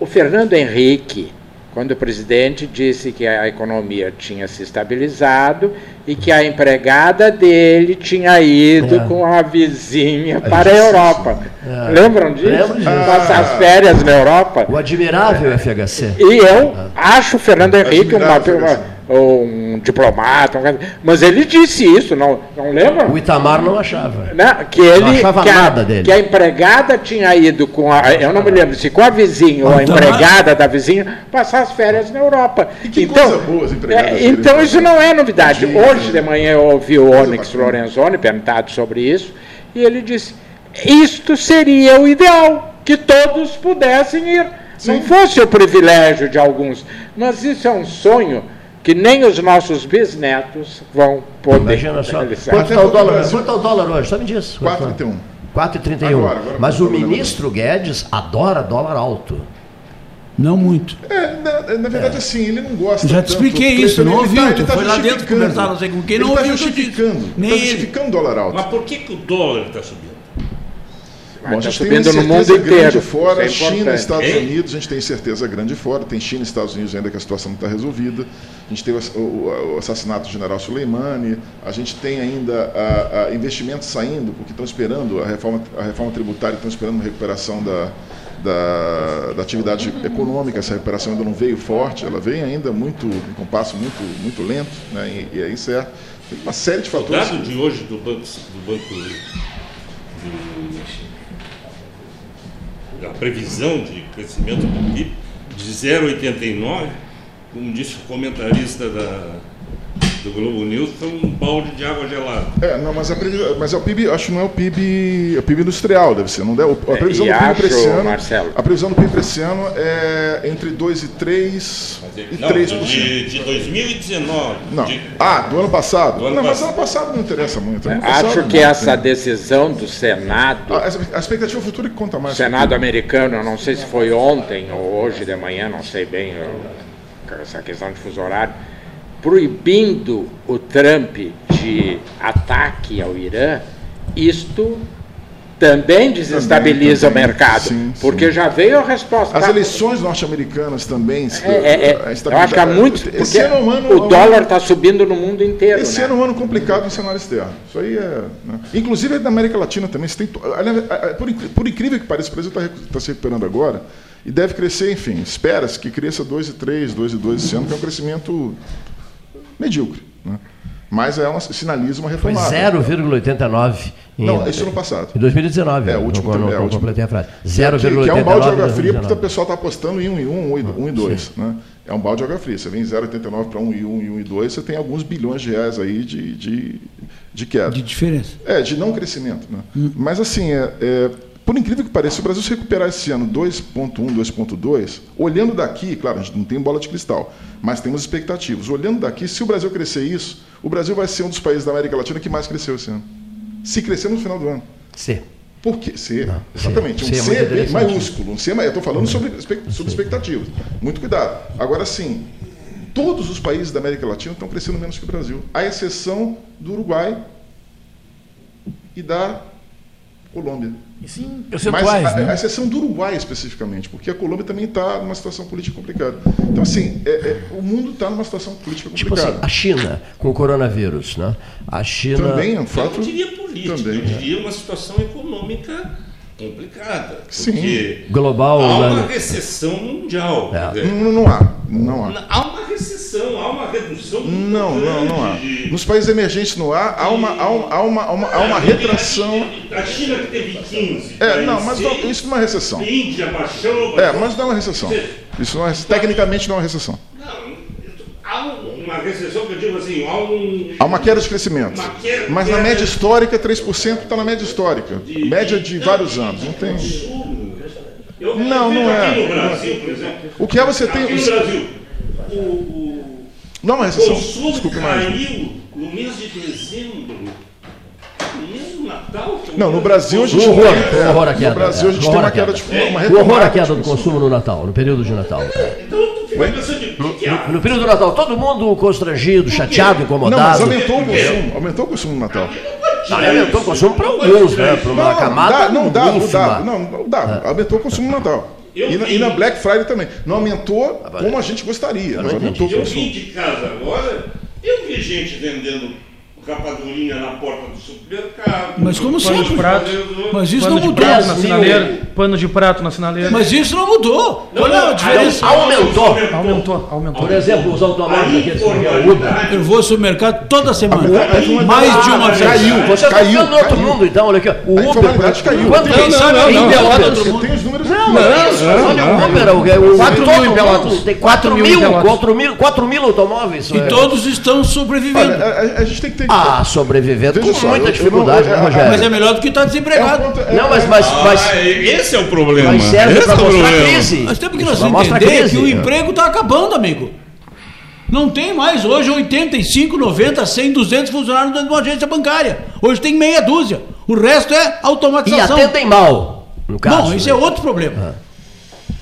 Speaker 4: o Fernando Henrique, quando presidente, disse que a economia tinha se estabilizado e que a empregada dele tinha ido
Speaker 1: É.
Speaker 4: com a vizinha para a Europa.
Speaker 1: É.
Speaker 4: Lembram disso?
Speaker 1: Lembro disso.
Speaker 4: Passar as férias na Europa.
Speaker 1: O admirável FHC.
Speaker 4: E eu acho o Fernando Henrique uma- uma- um diplomata, um mas ele disse isso, não, não lembra?
Speaker 1: O Itamar não achava.
Speaker 4: né, que ele
Speaker 1: Não achava
Speaker 4: que, a,
Speaker 1: nada dele.
Speaker 4: que a empregada tinha ido com a eu não me lembro se com a vizinha ou a
Speaker 6: Então,
Speaker 4: empregada da vizinha passar as férias na Europa.
Speaker 5: que
Speaker 4: então,
Speaker 5: coisa boa as empregadas
Speaker 4: é, então isso não é novidade. Hoje de manhã eu ouvi o Onyx. Lorenzoni perguntado sobre isso e ele disse: isto seria o ideal, que todos pudessem ir. Não
Speaker 5: Sim.
Speaker 4: fosse o privilégio de alguns, mas isso é um sonho que nem os nossos bisnetos vão poder
Speaker 1: Imagina só.
Speaker 4: realizar.
Speaker 1: Quanto está o
Speaker 5: porque o
Speaker 1: dólar? Quanto está o dólar hoje? Sabe disso?
Speaker 5: 4,31.
Speaker 1: 4,31.
Speaker 5: Agora, agora
Speaker 1: Mas
Speaker 5: que eu
Speaker 1: o ministro Guedes adora dólar alto.
Speaker 6: Não muito.
Speaker 5: É, na, na verdade, assim, ele não gosta.
Speaker 6: Já te
Speaker 5: tanto.
Speaker 6: expliquei
Speaker 5: Ele-
Speaker 6: isso,
Speaker 5: ele
Speaker 6: não
Speaker 5: tá-
Speaker 6: ouviu,
Speaker 5: ele
Speaker 6: tu
Speaker 5: tá
Speaker 6: foi lá dentro
Speaker 5: justificando.
Speaker 6: conversar, não sei com quem, não
Speaker 5: ele tá
Speaker 6: ouviu
Speaker 5: justificando.
Speaker 6: Nem
Speaker 5: tá
Speaker 6: ele.
Speaker 5: justificando o dólar alto.
Speaker 8: Mas por que, que o dólar está subindo?
Speaker 5: Bom, a gente tem uma
Speaker 4: no mundo
Speaker 5: incerteza
Speaker 4: inteiro.
Speaker 5: grande fora,
Speaker 4: é
Speaker 5: China. Estados
Speaker 8: Hein?
Speaker 5: Unidos, a gente tem certeza grande fora, tem China e Estados Unidos ainda que a situação não está resolvida. A gente teve o, o- o assassinato do general Soleimani, a gente tem ainda a- a investimentos saindo, porque estão esperando a reforma, a reforma tributária, estão esperando uma recuperação da, da, da atividade econômica, essa recuperação ainda não veio forte, ela vem ainda muito, com um passo muito, muito lento, né, e, e é incerto. Tem uma série de
Speaker 8: O
Speaker 5: fatores.
Speaker 8: dado de hoje do Banco, do banco do- da previsão de crescimento do PIB de 0,89, como disse o comentarista da, do Globo News, foi um balde de água gelada.
Speaker 5: É, não, mas, a mas é o PIB, acho que não é o PIB, é o PIB industrial, deve ser. Não deve, a
Speaker 4: É,
Speaker 5: previsão
Speaker 4: e
Speaker 5: do PIB para esse
Speaker 4: acho,
Speaker 5: ano,
Speaker 4: Marcelo-
Speaker 5: a previsão do PIB para esse ano é entre 2 e 3 e
Speaker 8: Não,
Speaker 5: 3%.
Speaker 8: de, de 2019.
Speaker 5: Não.
Speaker 8: de-
Speaker 5: Ah, do ano passado?
Speaker 8: Do ano
Speaker 5: não, mas
Speaker 8: passado.
Speaker 5: ano passado não interessa muito. Ano passado
Speaker 4: Acho
Speaker 5: não
Speaker 4: que essa
Speaker 5: tem.
Speaker 4: decisão do Senado,
Speaker 5: A, a expectativa futura é que conta mais.
Speaker 4: Senado americano, eu não sei se foi ontem ou hoje de manhã, não sei bem, eu- essa questão de fuso horário, proibindo o Trump de ataque ao Irã, isto também desestabiliza
Speaker 5: também.
Speaker 4: o mercado,
Speaker 5: Sim,
Speaker 4: porque
Speaker 5: sim.
Speaker 4: já veio a resposta.
Speaker 5: As
Speaker 4: Tá-
Speaker 5: eleições norte-americanas também.
Speaker 4: É, é, é, eu acho que há muito, porque
Speaker 5: Esse ano é um ano,
Speaker 4: o dólar está subindo no mundo inteiro.
Speaker 5: Esse
Speaker 4: né?
Speaker 5: ano é um ano complicado no cenário externo. Isso aí é. né? Inclusive na América Latina também. Tem, a- por, por incrível que pareça, o Brasil está se recuperando agora e deve crescer, enfim, espera-se que cresça 2,3, 2,2 esse ano, que é um crescimento medíocre. Né? Mas é uma, sinaliza uma
Speaker 1: Foi
Speaker 5: retomada.
Speaker 1: 0,89 em,
Speaker 5: Não, isso no passado.
Speaker 1: em 2019.
Speaker 5: É, o último
Speaker 1: não,
Speaker 5: é, o
Speaker 1: não
Speaker 5: último.
Speaker 1: completei a frase.
Speaker 5: Que,
Speaker 1: 0,89
Speaker 5: que é um balde de água fria, porque o
Speaker 1: 2019.
Speaker 5: pessoal está apostando em 1 e 1, 1 e- 1 e 2. Né? É um balde de água fria. Você vem 0,89 para 1 e 1 e 1 e 2, você tem alguns bilhões de reais aí de, de, de queda.
Speaker 6: De diferença.
Speaker 5: É, de não crescimento. Né? Mas assim, é, é, por incrível que pareça, se o Brasil se recuperar esse ano 2,1, 2,2, olhando daqui, claro, a gente não tem bola de cristal, mas temos expectativas. Olhando daqui, se o Brasil crescer isso, o Brasil vai ser um dos países da América Latina que mais cresceu esse ano. Se crescer no final do ano.
Speaker 1: C.
Speaker 5: Por quê? C.
Speaker 1: Não,
Speaker 5: Exatamente.
Speaker 1: C.
Speaker 5: Um
Speaker 1: C é interessante.
Speaker 5: maiúsculo. Um C, eu estou falando sobre, expect- sobre expectativas. Muito cuidado. Agora sim, todos os países da América Latina estão crescendo menos que o Brasil, à exceção do Uruguai e da Colômbia.
Speaker 7: E sim,
Speaker 5: Mas
Speaker 7: percentuais,
Speaker 5: a, a
Speaker 7: né?
Speaker 5: exceção do Uruguai especificamente, porque a Colômbia também está numa situação política complicada. Então, assim, é- é, o mundo está numa situação política
Speaker 1: Tipo
Speaker 5: complicada.
Speaker 1: assim, a China com o coronavírus, né? A China.
Speaker 5: também é um
Speaker 8: Eu
Speaker 5: fato.
Speaker 8: não diria política,
Speaker 5: Também.
Speaker 8: eu diria uma situação econômica complicada.
Speaker 5: Sim.
Speaker 1: Global,
Speaker 8: há uma
Speaker 1: né?
Speaker 8: recessão mundial.
Speaker 1: É.
Speaker 8: dizer,
Speaker 5: Não, não há. Não há.
Speaker 8: Há recessão, há uma redução
Speaker 5: Não, não, não há.
Speaker 8: de-
Speaker 5: Nos países emergentes não há, há uma, há uma, há uma, há uma, há uma retração.
Speaker 8: A China que teve 15.
Speaker 5: É,
Speaker 8: daí
Speaker 5: não, mas não- isso não é recessão.
Speaker 8: Índia baixou.
Speaker 5: É, mas não é uma recessão. Isso não é, tecnicamente não é uma recessão.
Speaker 8: Não, há uma recessão que eu digo assim, há um.
Speaker 5: Há uma queda de crescimento.
Speaker 8: Queda-
Speaker 5: Mas na média histórica, 3% está na média histórica.
Speaker 8: de-
Speaker 5: Média de vários anos. Não tem.
Speaker 8: Eu,
Speaker 5: Não, não é.
Speaker 8: Aqui no Brasil, por exemplo.
Speaker 5: O que é você tem.
Speaker 8: Aqui no Brasil, o, o
Speaker 5: Não, mas recessão.
Speaker 8: consumo
Speaker 5: Desculpe mais.
Speaker 8: caiu no mês de dezembro. No mês do Natal.
Speaker 5: Não, no Brasil a gente
Speaker 1: horror,
Speaker 5: tem,
Speaker 1: horror a queda,
Speaker 5: no Brasil a
Speaker 1: é,
Speaker 5: gente tem uma queda
Speaker 1: queda.
Speaker 5: de uma
Speaker 1: O horror a queda
Speaker 5: de
Speaker 1: do
Speaker 5: consumo.
Speaker 1: consumo no Natal, no período de Natal.
Speaker 8: Então o há?
Speaker 1: No período do Natal, todo mundo constrangido, chateado,
Speaker 5: Não, mas
Speaker 1: incomodado.
Speaker 5: aumentou o consumo. Aumentou o consumo no Natal.
Speaker 1: Não, aumentou o consumo para alguns, né? Para uma
Speaker 5: Não,
Speaker 1: camada
Speaker 5: dá, não dá, dá, não dá. Aumentou o consumo no Natal.
Speaker 8: Eu
Speaker 5: E na, e na Black Friday também. Não aumentou como a gente gostaria, mas
Speaker 1: não
Speaker 5: aumentou
Speaker 8: Eu vim de casa agora, eu vi gente vendendo rapadurinha na porta do supermercado.
Speaker 6: Mas como
Speaker 8: pano
Speaker 6: sempre.
Speaker 8: de
Speaker 3: prato.
Speaker 6: Mas isso
Speaker 3: Pano
Speaker 6: não
Speaker 3: de
Speaker 6: mudou.
Speaker 3: prato na
Speaker 1: 10 mil.
Speaker 3: sinaleira. Pano de prato na sinaleira.
Speaker 6: Mas isso não mudou.
Speaker 8: Não,
Speaker 6: Olha
Speaker 8: não,
Speaker 6: a diferença.
Speaker 1: aí- aumentou.
Speaker 3: Aumentou, aumentou.
Speaker 1: Por exemplo, os automóveis aqui, é Uber.
Speaker 6: Eu vou ao supermercado toda semana.
Speaker 5: A
Speaker 6: Mais de uma vez.
Speaker 5: Caiu,
Speaker 1: Você está
Speaker 5: caiu,
Speaker 1: no outro
Speaker 5: caiu.
Speaker 1: mundo, então, olha aqui. O
Speaker 5: A
Speaker 1: Uber.
Speaker 5: caiu.
Speaker 1: Quanto
Speaker 5: Não,
Speaker 1: quem
Speaker 5: não,
Speaker 1: sabe
Speaker 5: não,
Speaker 1: em Pelotas?
Speaker 5: Tenho os números
Speaker 1: Não,
Speaker 5: aqui.
Speaker 1: não. Olha o Uber, o, o,
Speaker 3: 4
Speaker 1: todo
Speaker 3: mil em Pelotas.
Speaker 1: Tem 4
Speaker 3: 4 mil em
Speaker 1: mil,
Speaker 3: Pelotas.
Speaker 1: 4 mil, 4 mil automóveis.
Speaker 6: E todos estão sobrevivendo.
Speaker 5: a gente tem que ter.
Speaker 1: Ah, sobrevivendo
Speaker 5: Veja
Speaker 1: com
Speaker 5: só,
Speaker 1: muita
Speaker 5: eu- eu
Speaker 1: dificuldade,
Speaker 5: não-
Speaker 1: né,
Speaker 5: é-
Speaker 1: Rogério?
Speaker 6: Mas é melhor do que estar
Speaker 5: É um
Speaker 6: desempregado.
Speaker 5: ponto- é-
Speaker 1: Não, mas, mas, mas,
Speaker 8: Ah, esse é o problema.
Speaker 1: mas serve para
Speaker 8: é
Speaker 1: mostrar
Speaker 8: problema.
Speaker 1: crise.
Speaker 6: Nós temos que
Speaker 1: Isso
Speaker 6: nós entender que o emprego está acabando, amigo. Não tem mais hoje 85, 90, 100, 200 funcionários dentro de uma agência bancária. Hoje tem meia dúzia. O resto é
Speaker 1: E
Speaker 6: automatização.
Speaker 1: atendem mal, no caso.
Speaker 6: Bom, isso
Speaker 1: né?
Speaker 6: é outro problema.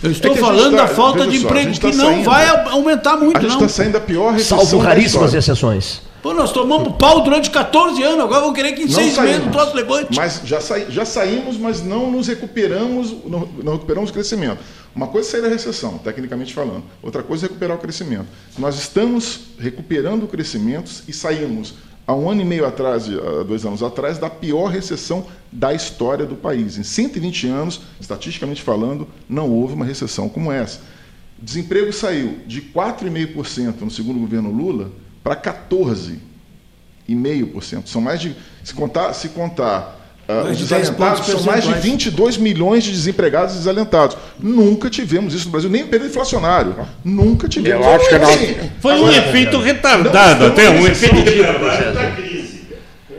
Speaker 6: Eu estou
Speaker 5: É
Speaker 6: falando
Speaker 5: tá-
Speaker 6: da falta de
Speaker 5: só,
Speaker 6: emprego
Speaker 5: gente
Speaker 6: que
Speaker 5: tá
Speaker 6: não
Speaker 5: saindo-
Speaker 6: vai a- aumentar muito,
Speaker 5: A gente
Speaker 6: não.
Speaker 5: está saindo da pior recessão
Speaker 1: Salvo raríssimas exceções.
Speaker 6: Pô, nós tomamos pau durante 14 anos, agora vão querer que em
Speaker 5: Não
Speaker 6: seis meses
Speaker 5: saímos.
Speaker 6: o troço levante.
Speaker 5: Mas já, saí- já saímos, mas não nos recuperamos, não, não recuperamos o crescimento. Uma coisa é sair da recessão, tecnicamente falando. Outra coisa é recuperar o crescimento. Nós estamos recuperando o crescimento e saímos há um ano e meio atrás, há dois anos atrás, da pior recessão da história do país. Em 120 anos, estatisticamente falando, não houve uma recessão como essa. O desemprego saiu de 4,5% no segundo governo Lula para 14,5%. São mais de. Se contar, se contar ah,
Speaker 6: Mais
Speaker 5: os
Speaker 6: de 10
Speaker 5: desalentados,
Speaker 6: pontos
Speaker 5: são mais de
Speaker 6: percentuais.
Speaker 5: 22 milhões de desempregados e desalentados. Nunca tivemos isso no Brasil, nem em período inflacionário. Nunca tivemos.
Speaker 4: Eu acho que nós-
Speaker 5: Assim,
Speaker 8: Foi um efeito retardado, até um efeito retardado da crise.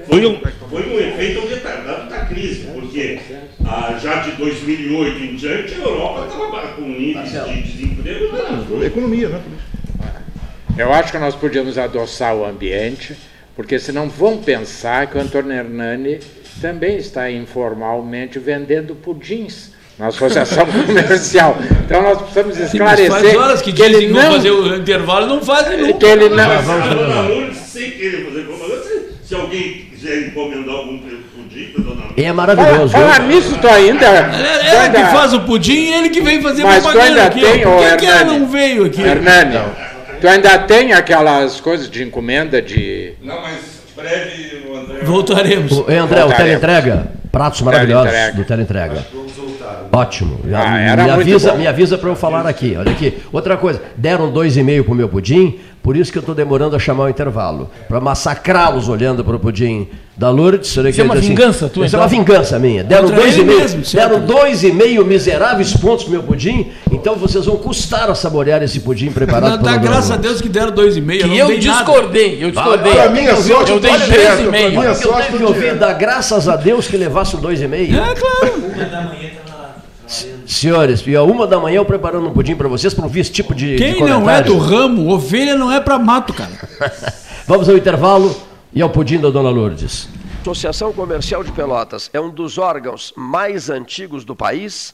Speaker 8: Foi um, foi um efeito retardado da crise, porque ah, já de 2008 em diante a Europa estava com níveis de desemprego. Não,
Speaker 5: Economia, né?
Speaker 4: Eu acho que nós podíamos adoçar o ambiente, porque senão vão pensar que o Antônio Hernani também está informalmente vendendo pudins na associação comercial. Então nós precisamos
Speaker 6: Sim, mas
Speaker 4: esclarecer
Speaker 6: faz horas que,
Speaker 4: que
Speaker 6: dizem
Speaker 4: ele
Speaker 6: que vão
Speaker 4: não,
Speaker 6: fazer o intervalo não fazem nunca.
Speaker 4: que ele não,
Speaker 8: Dona Lourdes, sem querer fazer propaganda, se, se alguém quiser encomendar algum pudim para Dona Lourdes,
Speaker 1: é
Speaker 4: Fala-
Speaker 1: maravilhoso.
Speaker 4: Falar
Speaker 1: viu?
Speaker 4: nisso, tu ainda.
Speaker 6: É
Speaker 4: tu
Speaker 6: ela
Speaker 4: ainda-
Speaker 6: que faz o pudim e ele que vem fazer
Speaker 4: Mas tu
Speaker 6: propaganda
Speaker 4: ainda
Speaker 6: aqui.
Speaker 4: tem,
Speaker 6: Por que, que ela não veio aqui?
Speaker 4: Hernani, tu ainda tem aquelas coisas de encomenda de.
Speaker 8: Não, mas breve o André.
Speaker 6: Voltaremos.
Speaker 1: O, André, o
Speaker 4: Voltaremos.
Speaker 1: teleentrega, pratos maravilhosos
Speaker 4: Teleentrega.
Speaker 1: do teleentrega. Ótimo.
Speaker 4: Ah,
Speaker 1: me,
Speaker 4: era muito
Speaker 1: avisa,
Speaker 4: bom.
Speaker 1: me avisa para eu falar aqui. Olha aqui. Outra coisa, deram dois e meio pro meu pudim, por isso que eu estou demorando a chamar o intervalo. Para massacrá-los olhando para o pudim da Lourdes.
Speaker 7: Isso é uma
Speaker 1: eu disse
Speaker 7: vingança tua,
Speaker 1: Isso é
Speaker 7: então?
Speaker 1: uma vingança minha. Deram
Speaker 6: Contra
Speaker 1: dois e meio,
Speaker 6: mesmo,
Speaker 1: deram dois e meio miseráveis pontos pro meu pudim, então vocês vão custar a saborear esse pudim preparado
Speaker 6: Dá,
Speaker 1: pela
Speaker 6: dá graças a. Deus que deram dois e meio.
Speaker 7: Que
Speaker 6: não
Speaker 7: eu
Speaker 6: dei nada.
Speaker 7: discordei, eu discordei.
Speaker 5: Para mim, a sorte
Speaker 7: eu dei
Speaker 5: tá
Speaker 7: três e meio.
Speaker 1: Eu tenho que ouvir, dar graças a Deus que levasse um dois e meio.
Speaker 6: É claro.
Speaker 1: Senhores, e a uma da manhã eu preparando um pudim para vocês para ouvir esse tipo de, de
Speaker 6: Quem não é do ramo, ovelha não é pra mato, cara.
Speaker 1: Vamos ao intervalo e ao pudim da Dona Lourdes. Associação Comercial de Pelotas é um dos órgãos mais antigos do país,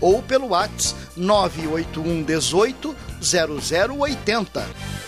Speaker 9: ou pelo WhatsApp 981 18 0080.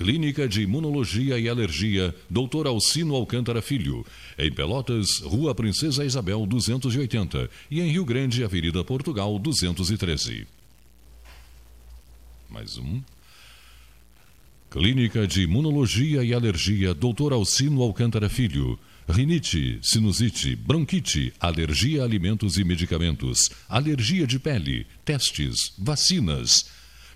Speaker 10: Clínica de Imunologia e Alergia, Dr. Alcino Alcântara Filho. Em Pelotas, Rua Princesa Isabel 280 e em Rio Grande, Avenida Portugal 213. Mais um. Clínica de Imunologia e Alergia, Dr. Alcino Alcântara Filho. Rinite, sinusite, bronquite, alergia a alimentos e medicamentos, alergia de pele, testes, vacinas.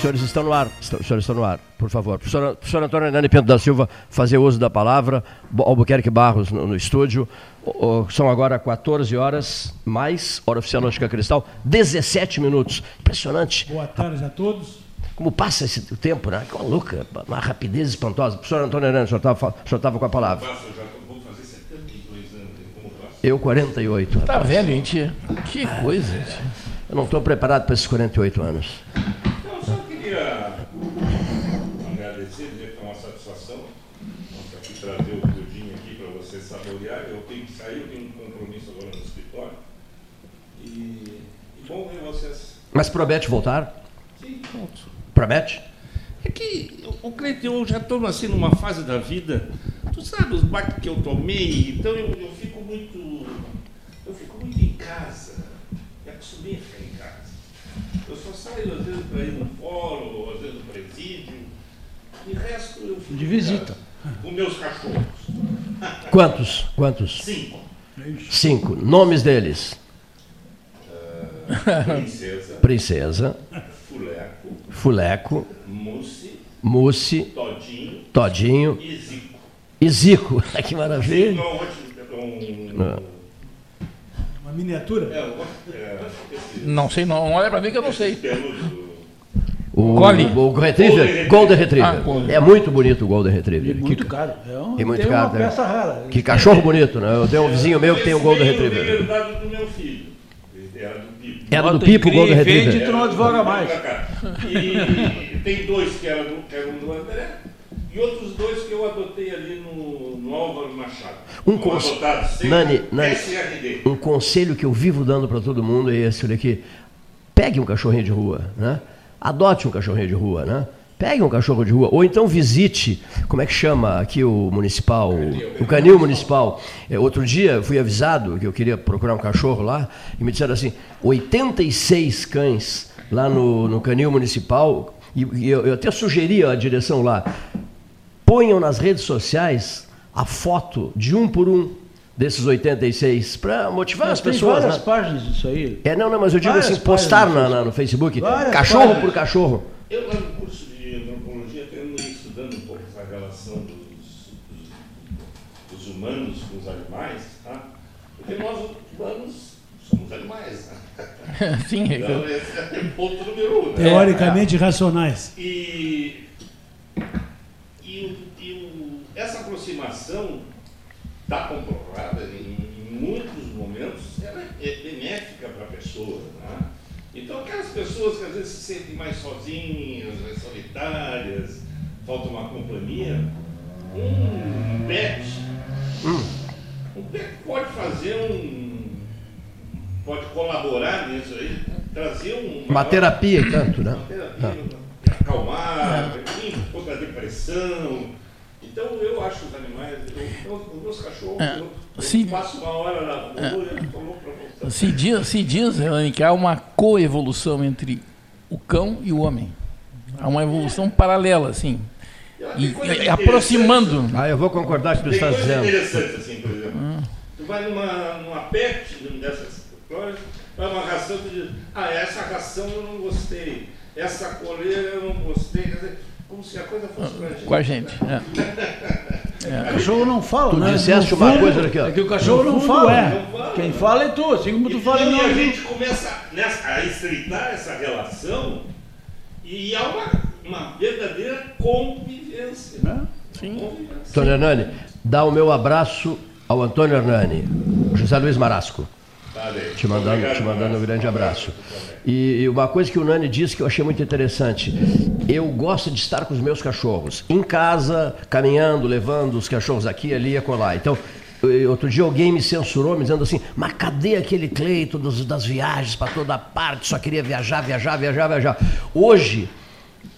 Speaker 1: Senhores estão no ar. Estão- Senhores estão no ar, por favor. Professor, professor Antônio Hernani Pinto da Silva, fazer uso da palavra. Albuquerque Barros no, no estúdio. O- o- são agora 14 horas, mais, hora oficial Lógica Cristal, 17 minutos. Impressionante.
Speaker 6: Boa tarde a todos.
Speaker 1: Como passa esse tempo, né? Que louca, uma rapidez espantosa. Professor Antônio Hernani, o senhor estava com a palavra.
Speaker 8: Eu já vou fazer 72 anos. Como faço?
Speaker 1: Eu, 48.
Speaker 7: Tá vendo, gente? Que coisa, gente.
Speaker 1: Eu não estou preparado para esses 48 anos.
Speaker 8: Queria agradecer, dizer que é uma satisfação nossa, aqui trazer o pudim aqui para você saborear. Eu tenho que sair, eu tenho um compromisso agora no escritório. E, e bom ver vocês.
Speaker 1: Mas promete voltar?
Speaker 8: Sim, pronto.
Speaker 1: Promete?
Speaker 8: É que, o Cleiton, eu já estou assim numa fase da vida, tu sabe os baques que eu tomei, então eu, eu fico muito. Eu fico muito em casa. Me acostumei a ficar em casa. Eu só saio às vezes para ir no fórum, às vezes no presídio. E o resto eu fico
Speaker 6: De visita.
Speaker 8: Com meus cachorros.
Speaker 1: Quantos? Quantos?
Speaker 8: Cinco.
Speaker 1: Cinco. Nomes deles?
Speaker 8: Ah, princesa.
Speaker 1: Princesa.
Speaker 8: Fuleco.
Speaker 1: Fuleco.
Speaker 8: Mousse.
Speaker 1: Mussi.
Speaker 8: Todinho.
Speaker 1: Todinho.
Speaker 8: E Zico.
Speaker 1: E Zico. que maravilha.
Speaker 8: Zico é um ótimo. Um,
Speaker 1: Ah.
Speaker 6: Uma miniatura?
Speaker 8: é, um, é,
Speaker 7: Não sei, não. Olha pra mim que eu não sei.
Speaker 1: O,
Speaker 7: Collie.
Speaker 1: o Retriever, Golden Retriever.
Speaker 7: Ah.
Speaker 1: É muito bonito o Golden Retriever.
Speaker 6: Muito
Speaker 1: que,
Speaker 6: caro. É, um,
Speaker 1: é muito
Speaker 6: tem
Speaker 1: caro.
Speaker 6: uma
Speaker 1: né?
Speaker 6: peça rara.
Speaker 1: Que cachorro bonito, né? Eu tenho um vizinho meu que tem um Golden Retriever.
Speaker 8: herdado do meu filho. Era do Pipo.
Speaker 1: Era do Pipo o Golden
Speaker 6: e vende,
Speaker 1: Retriever.
Speaker 6: tu não advoga mais.
Speaker 8: E tem dois que eram do, que eram do André e outros dois que eu adotei ali no, no Álvaro Machado.
Speaker 1: Um,
Speaker 8: Não
Speaker 1: cons...
Speaker 8: adotados, sem
Speaker 1: Nani, Nani,
Speaker 8: SRD.
Speaker 1: um conselho que eu vivo dando para todo mundo é esse, olha aqui. Pegue um cachorrinho de rua, né? Adote um cachorrinho de rua, né? Pegue um cachorro de rua, ou então visite, como é que chama aqui o municipal, o canil municipal. É, outro dia fui avisado que eu queria procurar um cachorro lá, e me disseram assim, 86 cães lá no, no canil municipal, e, e eu, eu até sugeri a direção lá, ponham nas redes sociais a foto de um por um desses 86 para motivar
Speaker 6: Mas
Speaker 1: as
Speaker 6: tem
Speaker 1: pessoas.
Speaker 6: várias
Speaker 1: né?
Speaker 6: páginas disso aí.
Speaker 1: É, não, não, mas eu digo
Speaker 6: Várias
Speaker 1: assim, postar
Speaker 6: páginas
Speaker 1: na, na- no Facebook,
Speaker 6: Várias
Speaker 1: cachorro
Speaker 6: páginas.
Speaker 1: por cachorro.
Speaker 8: Eu lá no curso de antropologia tenho estudando um pouco essa relação dos, dos- dos humanos com os animais, tá? Porque nós humanos somos animais, né?
Speaker 7: Sim, é
Speaker 8: então, esse é o ponto número um. né?
Speaker 6: Teoricamente racionais.
Speaker 8: E, e, e essa aproximação está comprovada em, em muitos momentos, ela é benéfica para a pessoa. Né? Então, aquelas pessoas que às vezes se sentem mais sozinhas, mais solitárias, falta uma companhia, um pet, um pet pode fazer um. pode colaborar nisso aí, trazer um.
Speaker 1: Uma terapia e tanto, né?
Speaker 8: Uma terapia, acalmar, enfim, contra a depressão. Então eu acho os animais, eu, os meus cachorros,
Speaker 7: É,
Speaker 8: eu, eu
Speaker 7: sim.
Speaker 8: passo uma hora na rua e eu.
Speaker 7: Se diz, se diz Relane, que há uma coevolução entre o cão e o homem. Há uma evolução paralela, assim. E, e- e aproximando.
Speaker 1: Ah, eu vou concordar com o que estás
Speaker 8: coisas
Speaker 1: dizendo.
Speaker 8: interessantes assim, por exemplo.
Speaker 7: Hum.
Speaker 8: Tu vai numa, numa pet, dessas lojas, vai uma ração, tu diz, ah, essa ração eu não gostei, essa coleira eu não gostei, quer dizer, como se a coisa fosse pra gente.
Speaker 7: Com a gente. é.
Speaker 6: O cachorro não fala,
Speaker 1: Tu
Speaker 6: né?
Speaker 1: disseste uma
Speaker 6: fundo,
Speaker 1: coisa aqui, ó.
Speaker 6: É que o cachorro
Speaker 1: No
Speaker 6: não fala.
Speaker 1: é.
Speaker 8: Não fala.
Speaker 6: Quem fala é tu, assim como tu
Speaker 8: E,
Speaker 6: fala em
Speaker 8: e a
Speaker 6: nós.
Speaker 8: gente começa nessa- a estreitar essa relação e há uma, uma verdadeira convivência.
Speaker 7: Sim.
Speaker 8: Convivência.
Speaker 1: Antônio Hernani, dá o meu abraço ao Antônio Hernani, José Luiz Marasco.
Speaker 8: Valeu.
Speaker 1: Te mandando,
Speaker 8: Obrigado,
Speaker 1: te mandando um grande abraço. E, e uma coisa que o Nani disse que eu achei muito interessante. Eu gosto de estar com os meus cachorros. Em casa, caminhando, levando os cachorros aqui, ali e acolá. Então, outro dia alguém me censurou, me dizendo assim, mas cadê aquele Cleito dos- das viagens para toda parte? Só queria viajar, viajar, viajar, viajar. Hoje,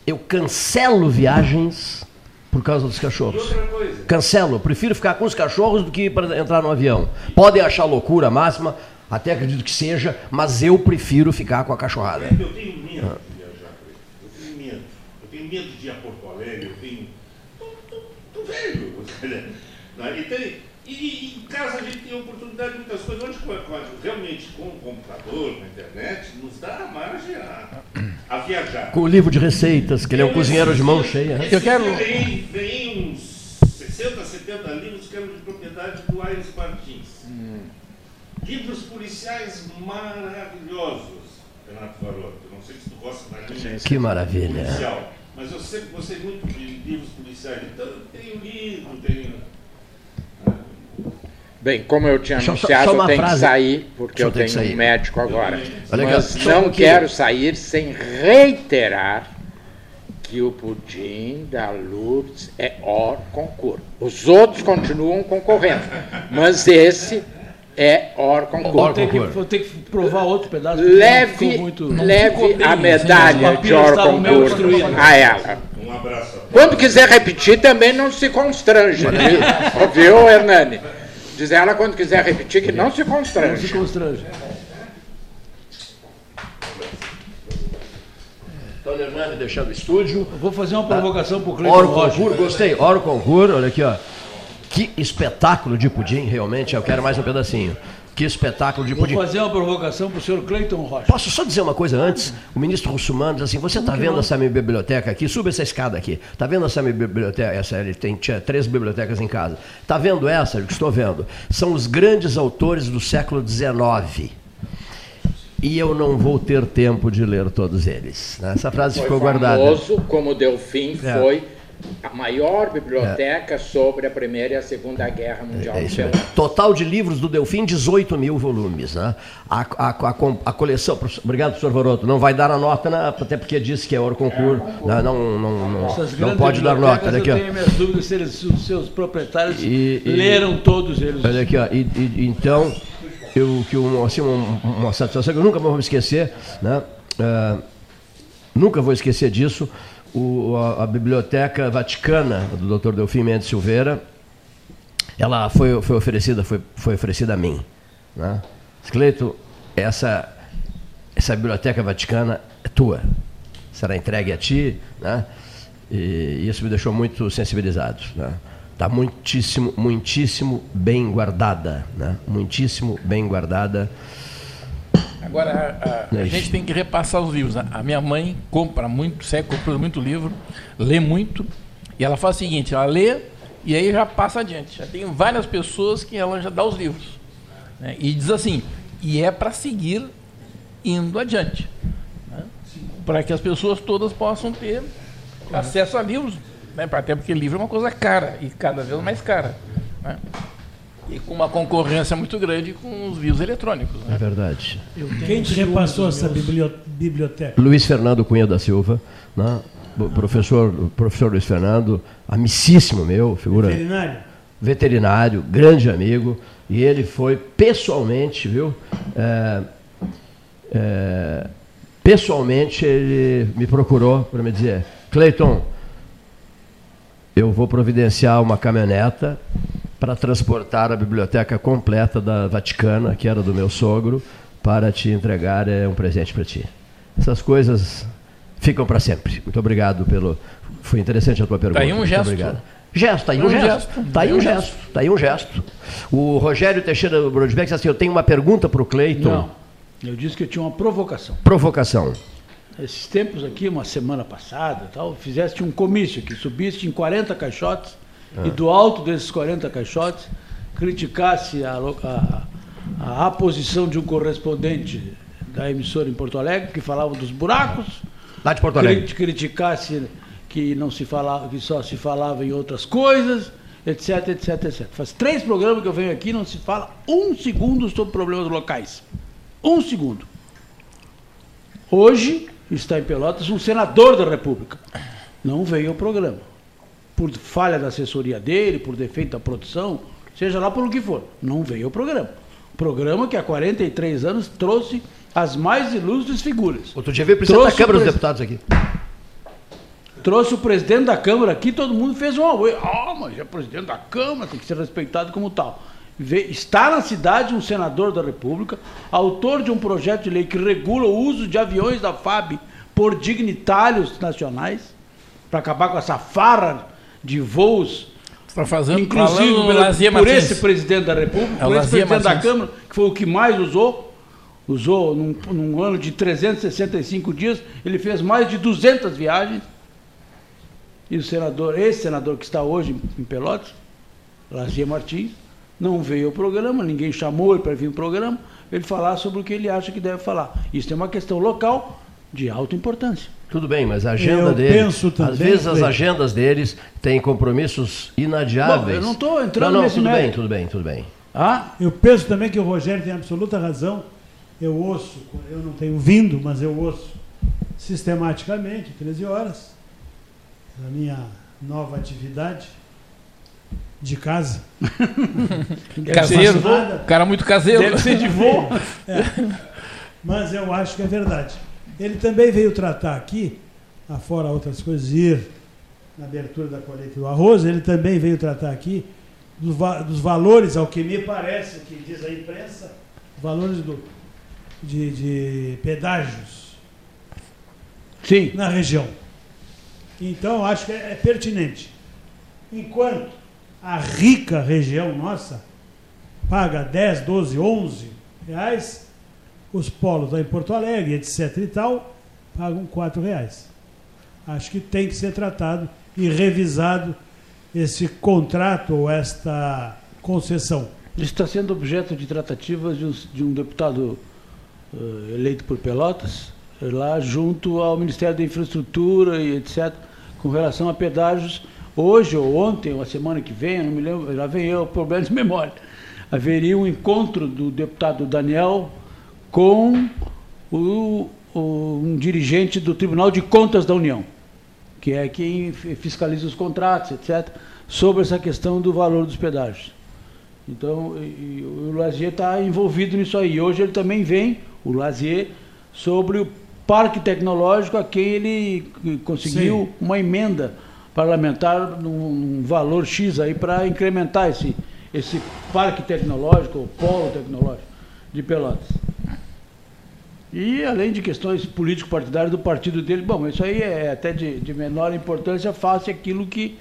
Speaker 1: eu cancelo viagens por causa dos cachorros.
Speaker 8: Outra coisa,
Speaker 1: Cancelo, prefiro ficar com os cachorros do que para entrar no avião. Podem achar loucura máxima, até acredito que seja, mas eu prefiro ficar com a cachorrada.
Speaker 8: eu tenho medo de viajar. Eu tenho medo. Eu tenho medo de ir a Porto Alegre, eu tenho. Tô, tô, tô velho. né? E, tem- e- e em casa a gente tem oportunidade de muitas coisas. Hoje, com a- com a- realmente, com o computador, com a internet, nos dá margem a, a viajar.
Speaker 1: Com o livro de receitas, que ele é um cozinheiro de mão cheia. né?
Speaker 7: Eu quero.
Speaker 8: Ganhei, ganhei uns 60, 70 livros que eram de propriedade do Aires Martins. Livros policiais maravilhosos, Renato Varoto. Não sei se tu gosta da linha
Speaker 1: Que maravilha.
Speaker 8: policial, mas eu sempre gostei muito de livros policiais. Então, eu tenho lido, tenho.
Speaker 4: Bem, como eu tinha
Speaker 1: Só-
Speaker 4: anunciado,
Speaker 1: só uma
Speaker 4: eu tenho
Speaker 1: frase.
Speaker 4: que sair, porque
Speaker 1: Só
Speaker 4: eu tenho
Speaker 1: sair.
Speaker 4: um médico agora. Mas não quero sair sem reiterar que o pudim da Lourdes é hors concurso. Os outros continuam concorrendo, mas esse é
Speaker 6: Vou
Speaker 4: concurso.
Speaker 6: ter, que, vou ter que provar outro pedaço.
Speaker 4: Leve,
Speaker 6: muito-
Speaker 4: leve a medalha de
Speaker 6: meio
Speaker 4: concurso a ela.
Speaker 8: Um abraço.
Speaker 4: Quando quiser repetir, também não se constrange. viu? Viu, Hernani? Diz ela quando quiser repetir que não se
Speaker 6: Não
Speaker 4: constrange.
Speaker 6: se constrange.
Speaker 1: Antônio Hernani deixando o estúdio.
Speaker 6: Eu vou fazer uma provocação pro Cleiton
Speaker 1: Oro
Speaker 6: Rocha.
Speaker 1: concurso, gostei. Oro concurso, olha aqui, ó. Que espetáculo de pudim, realmente. Eu quero mais um pedacinho. Que espetáculo de
Speaker 6: Vou
Speaker 1: pudim.
Speaker 6: fazer uma provocação pro senhor Cleiton Rocha.
Speaker 1: Posso só dizer uma coisa antes? O ministro Russumano diz assim: você está vendo essa minha biblioteca aqui? Suba essa escada aqui. Está vendo essa minha biblioteca? Essa, ele tem tinha três bibliotecas em casa. Está vendo essa? Eu estou vendo. São os grandes autores do século XIX. E eu não vou ter tempo de ler todos eles. né? Essa frase
Speaker 4: Foi
Speaker 1: ficou guardada.
Speaker 4: famoso, como Delfim
Speaker 1: É.
Speaker 4: foi a maior biblioteca sobre a Primeira e a Segunda Guerra Mundial.
Speaker 1: É mesmo. Total de livros do Delfim, 18 mil volumes. Né? A, a, a, a coleção. Obrigado, professor Voroto. Não vai dar a nota, né? até porque disse que é hora concurso. Não, não, não, não,
Speaker 6: Essas
Speaker 1: não
Speaker 6: grandes
Speaker 1: pode dar nota. Olha aqui,
Speaker 6: Eu
Speaker 1: ó.
Speaker 6: tenho minhas dúvidas se eles, os seus proprietários
Speaker 1: E- e-
Speaker 6: leram todos eles.
Speaker 1: Olha aqui, ó. E, e- então, eu, que um, assim, um- uma satisfação que eu nunca vou me esquecer, né? Ah, nunca vou esquecer disso. O- a, a Biblioteca Vaticana do Dr. Delfim Mendes Silveira, ela foi, foi oferecida, foi, foi oferecida a mim. Né? Cleito, essa, essa Biblioteca Vaticana é tua. Será entregue a ti, né? E isso me deixou muito sensibilizado. Né? Está muitíssimo, muitíssimo bem guardada. Né? Muitíssimo bem guardada.
Speaker 7: Agora, a, a- a
Speaker 1: É
Speaker 7: gente tem que repassar os livros. né? A minha mãe compra muito, segue comprando muito livro, lê muito, e ela faz o seguinte, ela lê e aí já passa adiante. Já tem várias pessoas que ela já dá os livros. né? E diz assim, e é para seguir indo adiante. né? Para que as pessoas todas possam ter acesso a livros, né? até porque livro é uma coisa cara, e cada vez mais cara. né? E com uma concorrência muito grande com os livros eletrônicos. né?
Speaker 1: É verdade.
Speaker 11: Quem te repassou essa biblio- biblioteca?
Speaker 1: Luiz Fernando Cunha da Silva, né? Professor, professor Luiz Fernando, amicíssimo meu, figura
Speaker 11: Veterinário?
Speaker 1: veterinário, grande amigo, e ele foi pessoalmente, viu? É, é, pessoalmente ele me procurou para me dizer, Cleiton, eu vou providenciar uma caminhoneta para transportar a biblioteca completa da Vaticana, que era do meu sogro, para te entregar é um presente para ti. Essas coisas ficam para sempre. Muito obrigado pelo. Foi interessante a tua pergunta.
Speaker 7: aí um
Speaker 1: Muito
Speaker 7: gesto.
Speaker 1: Obrigado. Gesto, tá aí um,
Speaker 7: Um
Speaker 1: gesto.
Speaker 7: gesto.
Speaker 1: Tá aí um gesto. Tá aí um gesto. O Rogério Teixeira Brodbeck disse assim: Eu tenho uma pergunta para o Cleiton.
Speaker 6: Não. Eu disse que eu tinha uma provocação.
Speaker 1: Provocação.
Speaker 6: Esses tempos aqui, uma semana passada, tal, fizeste um comício que subiste em 40 caixotes
Speaker 1: Ah.
Speaker 6: e do alto desses 40 caixotes criticasse a, lo- a, a aposição de um correspondente da emissora em Porto Alegre que falava dos buracos.
Speaker 1: Lá de Porto Alegre.
Speaker 6: Cri- Criticasse que não se falava, que só se falava em outras coisas, etc, etc, etc. Faz três programas que eu venho aqui e não se fala um segundo sobre problemas locais. Um segundo. Hoje está em Pelotas um senador da República. Não veio ao programa. Por falha da assessoria dele, por defeito da produção, seja lá por o que for. Não veio ao programa. Programa que há 43 anos trouxe as mais ilustres figuras.
Speaker 1: Outro dia veio o presidente da Câmara
Speaker 6: o
Speaker 1: dos Deputados aqui.
Speaker 6: Trouxe o presidente da Câmara aqui, todo mundo fez um auê. Ah, mas é presidente da Câmara, tem que ser respeitado como tal. Está na cidade um senador da República, autor de um projeto de lei que regula o uso de aviões da FAB por dignitários nacionais, para acabar com essa farra de voos,
Speaker 7: Está fazendo
Speaker 6: inclusive pelo- por esse presidente da República,
Speaker 7: É
Speaker 6: por esse presidente da
Speaker 7: Martins.
Speaker 6: Câmara, que foi o que mais usou. usou num, num ano de 365 dias, ele fez mais de 200 viagens. E o senador, esse senador que está hoje em Pelotas, Lazier Martins, não veio ao programa, ninguém chamou ele para vir ao programa, ele falar sobre o que ele acha que deve falar. Isso é uma questão local de alta importância.
Speaker 1: Tudo bem, mas a agenda
Speaker 6: Eu
Speaker 1: deles.
Speaker 6: penso também,
Speaker 1: às vezes as agendas deles têm compromissos inadiáveis.
Speaker 11: Bom, eu não tô entrando
Speaker 1: não, não,
Speaker 11: nesse
Speaker 1: tudo bem,
Speaker 11: mérito.
Speaker 1: tudo bem, tudo bem.
Speaker 6: Ah?
Speaker 11: Eu penso também que o Rogério tem absoluta razão. Eu ouço, eu não tenho vindo, mas eu ouço sistematicamente, 13 horas, na minha nova atividade de casa.
Speaker 7: Caseiro,
Speaker 11: nada.
Speaker 7: cara muito caseiro.
Speaker 11: Deve ser de voo. É. Mas eu acho que é verdade. Ele também veio tratar aqui, afora outras coisas, ir na abertura da colheita do arroz, ele também veio tratar aqui dos, va- dos valores, ao que me parece, que diz a imprensa, valores do, de, de pedágios
Speaker 6: Sim.
Speaker 11: na região. Então, acho que é, é pertinente. Enquanto a rica região nossa paga 10, 12, 11 reais, os polos lá em Porto Alegre, etc. e tal, pagam 4 reais. Acho que tem que ser tratado e revisado esse contrato ou esta concessão.
Speaker 6: Isso está sendo objeto de tratativas de um, de um deputado eh, eleito por Pelotas, lá junto ao Ministério da Infraestrutura e etc., com relação a pedágios. Hoje ou ontem, ou a semana que vem, não me lembro, já vem eu, problema de memória. Haveria um encontro do deputado Daniel com o, o- um dirigente do Tribunal de Contas da União, que é quem fi- fiscaliza os contratos, etc., sobre essa questão do valor dos pedágios. Então, e- e o Lazier está envolvido nisso aí. Hoje ele também vem, o Lazier, sobre o parque tecnológico a quem ele conseguiu
Speaker 11: Sim.
Speaker 6: uma emenda parlamentar num, num valor X aí para incrementar esse, esse parque tecnológico, ou polo tecnológico de Pelotas. E além de questões político-partidárias do partido dele, bom, isso aí é até de, de menor importância face aquilo que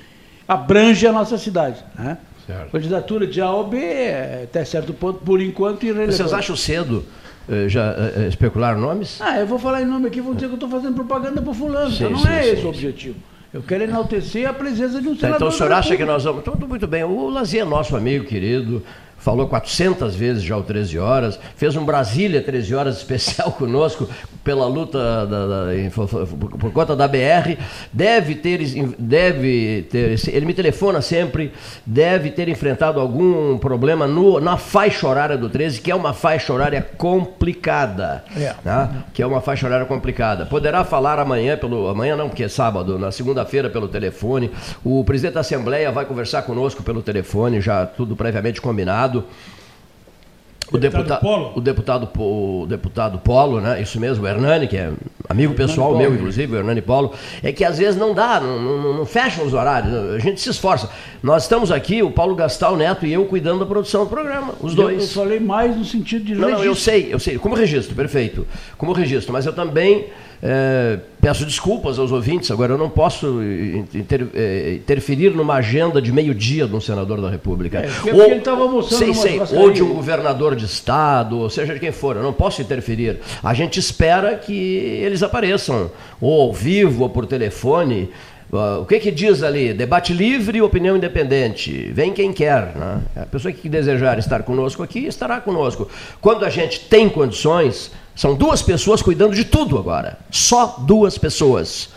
Speaker 6: abrange a nossa cidade. Né?
Speaker 1: Certo.
Speaker 6: Candidatura de A ou B é até certo ponto, por enquanto, irrelevante.
Speaker 1: Vocês acham cedo eh, já eh, especular nomes?
Speaker 6: Ah, eu vou falar em nome aqui, vão dizer que eu estou fazendo propaganda para fulano.
Speaker 1: Sim,
Speaker 6: então não
Speaker 1: sim,
Speaker 6: é
Speaker 1: sim,
Speaker 6: esse o objetivo. Eu quero enaltecer a presença de um senador.
Speaker 1: então o senhor acha que nós vamos. Tudo muito bem. O Lazier é nosso amigo querido. Falou 400 vezes já o 13 horas, fez um Brasília 13 horas especial conosco pela luta da- da- em- por, conta da BR. Deve ter, deve ter, ele me telefona sempre, deve ter enfrentado algum problema no- na faixa horária do 13, que é uma faixa horária complicada.
Speaker 7: É.
Speaker 1: tá? Que é uma faixa horária complicada. Poderá falar amanhã pelo. Amanhã não, porque é sábado, na segunda-feira pelo telefone. O presidente da Assembleia vai conversar conosco pelo telefone, já tudo previamente combinado. O
Speaker 11: Deputado
Speaker 1: deputado,
Speaker 11: Polo?
Speaker 1: o deputado, o deputado Polo, né? Isso mesmo, o Hernani, que é amigo pessoal meu, inclusive, o Hernani Polo, é que às vezes não dá, não, não, não fecham os horários, a gente se esforça. Nós estamos aqui, o Paulo Gastal Neto e eu cuidando da produção do programa, os
Speaker 6: Eu-
Speaker 1: dois.
Speaker 6: Eu falei mais no sentido de
Speaker 1: Não, não, eu
Speaker 6: registro.
Speaker 1: sei, eu sei. Como registro, perfeito. Como registro. Mas eu também eh, peço desculpas aos ouvintes. Agora, eu não posso eh, inter- eh, interferir numa agenda de meio-dia de um senador da República.
Speaker 6: É, porque ele estava almoçando
Speaker 1: sei, sei, ou de um governador de estado, ou seja de quem for. Eu não posso interferir. A gente espera que eles apareçam, ou ao vivo, ou por telefone. Ah, o que, que diz ali? Debate livre e opinião independente. Vem quem quer. Né? A pessoa que desejar estar conosco aqui estará conosco. Quando a gente tem condições, são duas pessoas cuidando de tudo agora. Só duas pessoas.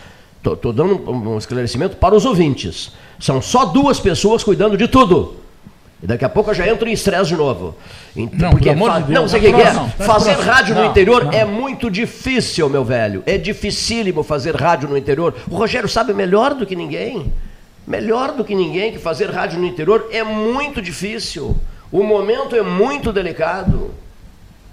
Speaker 1: Estou dando um um esclarecimento para os ouvintes. São só duas pessoas cuidando de tudo. E daqui a pouco eu já entro em estresse de novo. Então,
Speaker 7: Não,
Speaker 1: porque
Speaker 7: amor
Speaker 1: fa-
Speaker 7: de Deus,
Speaker 1: não, sei o que é.
Speaker 7: tá
Speaker 1: Fazer
Speaker 7: próximo.
Speaker 1: rádio no
Speaker 7: Não,
Speaker 1: interior
Speaker 7: não.
Speaker 1: é muito difícil, meu velho. É dificílimo fazer rádio no interior. O Rogério sabe melhor do que ninguém. Melhor do que ninguém que fazer rádio no interior é muito difícil. O momento é muito delicado.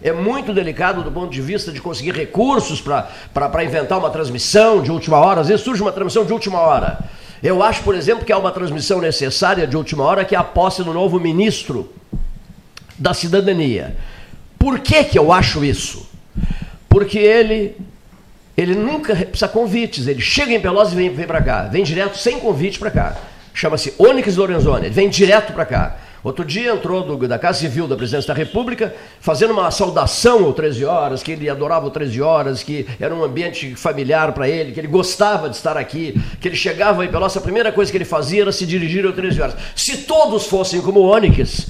Speaker 1: É muito delicado do ponto de vista de conseguir recursos para inventar uma transmissão de última hora. Às vezes surge uma transmissão de última hora. Eu acho, por exemplo, que há uma transmissão necessária de última hora, que é a posse do novo ministro da cidadania. Por que, que eu acho isso? Porque ele, ele nunca precisa convites. Ele chega em Pelotas e vem, vem para cá. Vem direto sem convite para cá. Chama-se Onyx Lorenzoni. Ele vem direto para cá. Outro dia entrou do, da Casa Civil da Presidência da República, fazendo uma saudação ao 13 Horas, que ele adorava o 13 Horas, que era um ambiente familiar para ele, que ele gostava de estar aqui, que ele chegava em Pelotas, a primeira coisa que ele fazia era se dirigir ao 13 Horas. Se todos fossem como Onyx,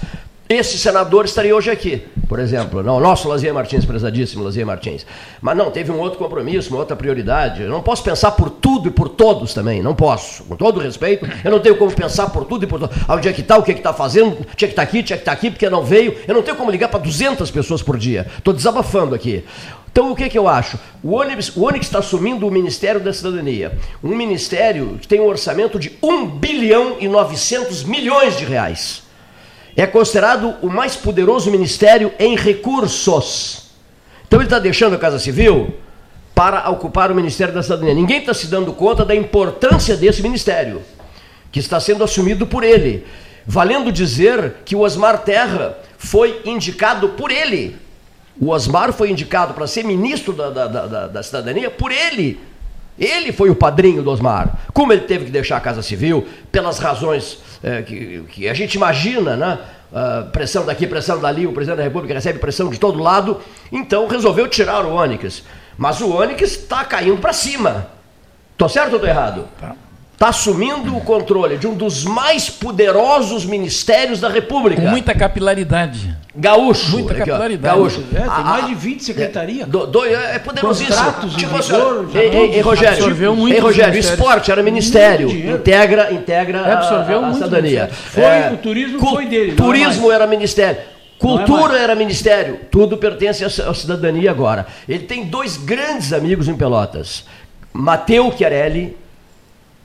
Speaker 1: esse senador estaria hoje aqui, por exemplo. Não, nosso Lazier Martins, prezadíssimo Lazier Martins. Mas não, teve um outro compromisso, uma outra prioridade. Eu não posso pensar por tudo e por todos também, não posso. Com todo respeito, eu não tenho como pensar por tudo e por todos. Onde é que está, o que é que está fazendo, tinha que estar tá aqui, tinha que estar tá aqui, porque não veio. Eu não tenho como ligar para 200 pessoas por dia. Estou desabafando aqui. Então, o que, que eu acho? O Onix, o Onix está assumindo o Ministério da Cidadania. Um ministério que tem um orçamento de 1 bilhão e 900 milhões de reais é considerado o mais poderoso ministério em recursos. Então ele está deixando a Casa Civil para ocupar o Ministério da Cidadania. Ninguém está se dando conta da importância desse ministério, que está sendo assumido por ele. Valendo dizer que o Osmar Terra foi indicado por ele. O Osmar foi indicado para ser ministro da, da, da, da cidadania por ele. Ele foi o padrinho do Osmar. Como ele teve que deixar a Casa Civil, pelas razões é, que, que, a gente imagina, né? Pressão daqui, pressão dali, o presidente da República recebe pressão de todo lado, então resolveu tirar o Onyx. Mas o Onyx está caindo para cima. Tô certo ou tô errado? Tá está assumindo o controle de um dos mais poderosos ministérios da República.
Speaker 7: Com muita capilaridade.
Speaker 1: Gaúcho.
Speaker 7: Muita
Speaker 1: aqui,
Speaker 7: capilaridade.
Speaker 1: Gaúcho.
Speaker 6: É, tem mais de 20 secretarias.
Speaker 1: Do, do, é poderosíssimo.
Speaker 6: Contratos
Speaker 1: tipo,
Speaker 6: vigor,
Speaker 1: ei, ei, ei, Rogério,
Speaker 7: absorveu muito
Speaker 1: ei, Rogério, esporte era ministério. Integra, integra
Speaker 7: absorveu
Speaker 1: a, a, a cidadania.
Speaker 6: Foi, é, o turismo foi dele.
Speaker 1: Turismo era ministério. Cultura era ministério. Tudo pertence à cidadania agora. Ele tem dois grandes amigos em Pelotas. Mateu Chiarelli,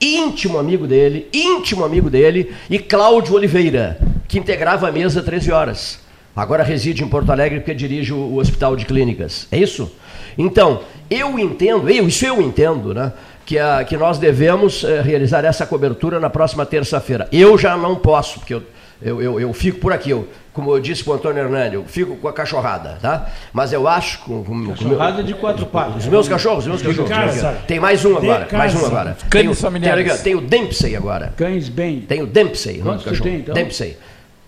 Speaker 1: íntimo amigo dele, íntimo amigo dele, e Cláudio Oliveira, que integrava a mesa 13 horas. Agora reside em Porto Alegre porque dirige o, Hospital de Clínicas. É isso? Então, eu entendo, eu, isso eu entendo, né? Que, a, que nós devemos é, realizar essa cobertura na próxima terça-feira. Eu já não posso, porque eu, eu, eu, eu fico por aqui. Eu, como eu disse para o Antônio Hernani, eu fico com a cachorrada, tá? Mas eu acho. Com, com,
Speaker 6: cachorrada com de quatro patas.
Speaker 1: Os meus cachorros, os meus cachorros.
Speaker 6: Casa.
Speaker 1: Tem mais um agora, mais um agora.
Speaker 7: Cães familiares.
Speaker 1: Tem, tem o Dempsey agora.
Speaker 6: Cães bem.
Speaker 1: Tem o Dempsey,
Speaker 6: Quantos
Speaker 1: cachorro.
Speaker 6: tem, então?
Speaker 1: Dempsey.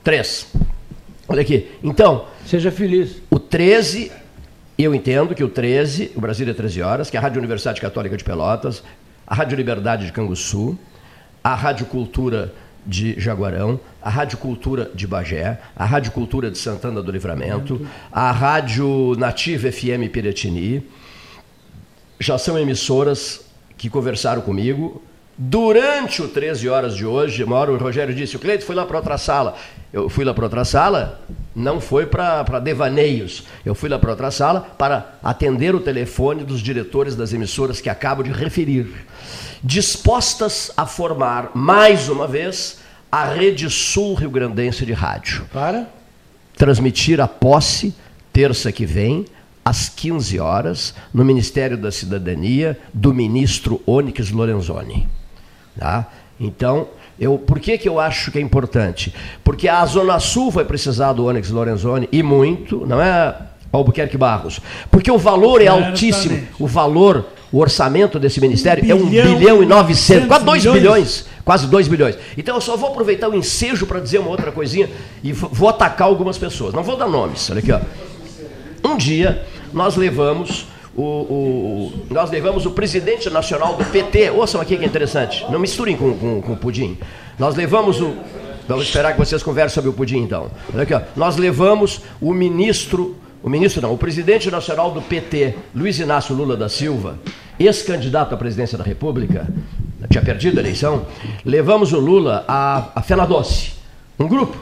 Speaker 1: Três. Olha aqui. Então.
Speaker 6: Seja feliz.
Speaker 1: O 13, eu entendo que o 13, o Brasil é 13 horas, que é a Rádio Universidade Católica de Pelotas, a Rádio Liberdade de Canguçu, a Rádio Cultura de Jaguarão, a Rádio Cultura de Bagé, a Rádio Cultura de Santana do Livramento, a Rádio Nativa FM Piratini. Já são emissoras que conversaram comigo. Durante o 13 horas de hoje, uma hora o Rogério disse, o Cleito foi lá para outra sala. Eu fui lá para outra sala, não foi para devaneios. Eu fui lá para outra sala para atender o telefone dos diretores das emissoras que acabo de referir dispostas a formar, mais uma vez, a Rede Sul Rio Grandense de Rádio.
Speaker 6: Para?
Speaker 1: Transmitir a posse, terça que vem, às 15 horas, no Ministério da Cidadania, do ministro Onyx Lorenzoni. Tá? Então, eu, por que, que eu acho que é importante? Porque a Zona Sul vai precisar do Onyx Lorenzoni, e muito, não é Albuquerque Barros? Porque o valor é altíssimo, o valor o orçamento desse ministério um é 1 bilhão, e 900, quase 2 bilhões. bilhões. Quase 2 bilhões. Então eu só vou aproveitar o ensejo para dizer uma outra coisinha e vou atacar algumas pessoas. Não vou dar nomes. Olha aqui, ó. Um dia nós levamos o, o, nós levamos o presidente nacional do PT. Ouçam aqui que é interessante. Não misturem com, com, com o pudim. Nós levamos o. Vamos esperar que vocês conversem sobre o pudim, então. Olha aqui, ó. Nós levamos o ministro o ministro não, o presidente nacional do PT, Luiz Inácio Lula da Silva, ex-candidato à presidência da República, tinha perdido a eleição, levamos o Lula a, a Fena Doce, um grupo,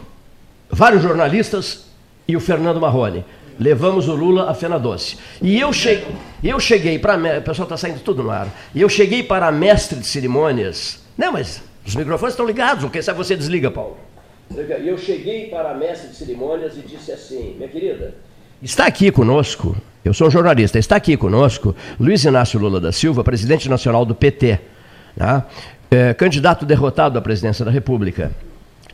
Speaker 1: vários jornalistas e o Fernando Marrone. Levamos o Lula a Fena Doce. E eu, che eu cheguei para. O pessoal está saindo tudo no ar. E eu cheguei para a mestre de cerimônias. Não, mas os microfones estão ligados, quem sabe você desliga, Paulo. E eu cheguei para a mestre de cerimônias e disse assim: minha querida, Está aqui conosco, eu sou jornalista, está aqui conosco Luiz Inácio Lula da Silva, presidente nacional do PT, tá? é, candidato derrotado à presidência da República.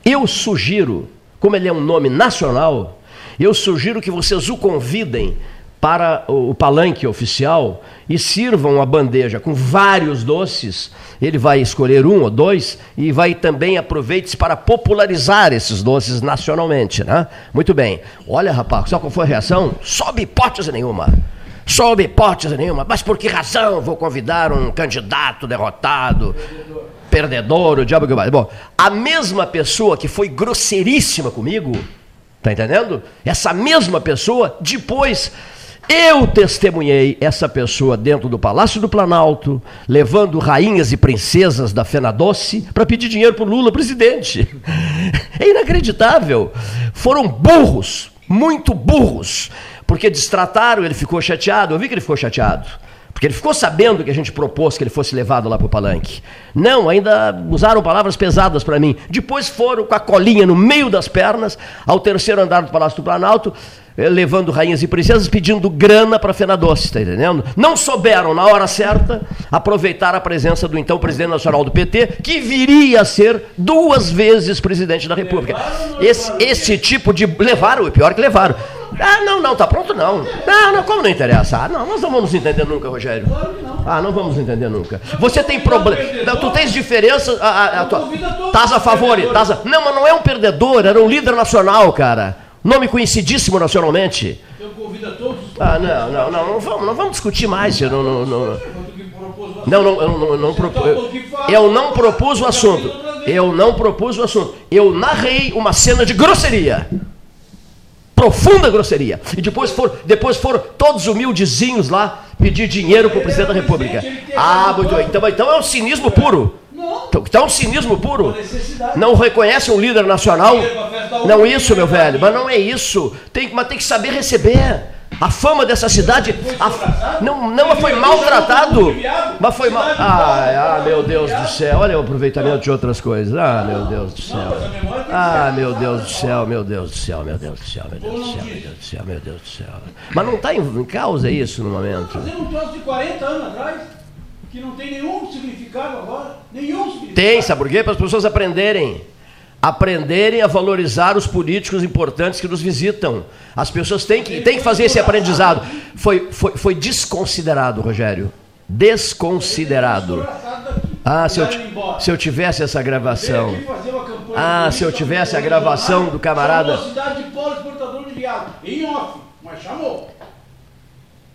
Speaker 1: Eu sugiro, como ele é um nome nacional, eu sugiro que vocês o convidem para o palanque oficial e sirvam a bandeja com vários doces. Ele vai escolher um ou dois e vai também aproveite para popularizar esses doces nacionalmente, né? Muito bem. Olha, rapaz, sabe qual foi a reação? Sob hipótese nenhuma. Sob hipótese nenhuma. Mas por que razão vou convidar um candidato derrotado? Perdedor, o diabo que vai. Bom, a mesma pessoa que foi grosseiríssima comigo, tá entendendo? Essa mesma pessoa, depois eu testemunhei essa pessoa dentro do Palácio do Planalto, levando rainhas e princesas da Fena Doce para pedir dinheiro para Lula presidente. É inacreditável. Foram burros, muito burros, porque distrataram, ele ficou chateado. Eu vi que ele ficou chateado. Porque ele ficou sabendo que a gente propôs que ele fosse levado lá para o palanque. Não, ainda usaram palavras pesadas para mim. Depois foram com a colinha no meio das pernas ao terceiro andar do Palácio do Planalto, eh, levando rainhas e princesas, pedindo grana para Fena Doce, está entendendo? Não souberam, na hora certa, aproveitar a presença do então presidente nacional do PT, que viria a ser duas vezes presidente da República. Esse, esse tipo de. Levaram, o pior que levaram. Ah, não, não, tá pronto não. Não, não, como não interessa? Ah, não, nós não vamos entender nunca, Rogério. Ah, não vamos entender nunca. Você tem problema. Tu tens diferença. A, a, a tua... Tás a favor. A... Não, mas não é um perdedor, era um líder nacional, cara. Nome conhecidíssimo nacionalmente.
Speaker 6: Então convida todos os
Speaker 1: Ah, não, não, não, não vamos, não vamos discutir mais. Eu não, não, não, não, não, eu não, eu não, propu- eu, eu não propus o assunto. Eu não propus o assunto. Eu narrei uma cena de grosseria. Profunda grosseria. E depois foram, depois foram todos humildezinhos lá pedir dinheiro para o presidente da República. Ah, muito bem. Então, então é um cinismo puro. Então, então é um cinismo puro. Não reconhece um líder nacional. Não isso, meu velho. Mas não é isso. Tem, mas tem que saber receber. A fama dessa cidade a- não, não foi maltratado, mas foi mal. Ah, ah, meu Deus do céu. Olha o aproveitamento de outras coisas. Ah, meu Deus do céu. Ah, meu Deus do céu, meu Deus do céu, meu Deus do céu, meu Deus do céu, meu Deus do céu, meu Deus do céu. Mas não está em, causa isso no momento.
Speaker 6: Fazendo um troço de 40 anos atrás, que não tem nenhum significado agora. Nenhum significado.
Speaker 1: Tem, sabe por quê? Para as pessoas aprenderem. Aprenderem a valorizar os políticos importantes que nos visitam. As pessoas têm que, têm que fazer esse aprendizado. Foi, foi, foi desconsiderado, Rogério. Desconsiderado. Ah, se eu, se eu tivesse essa gravação. Ah, se eu tivesse a gravação do camarada.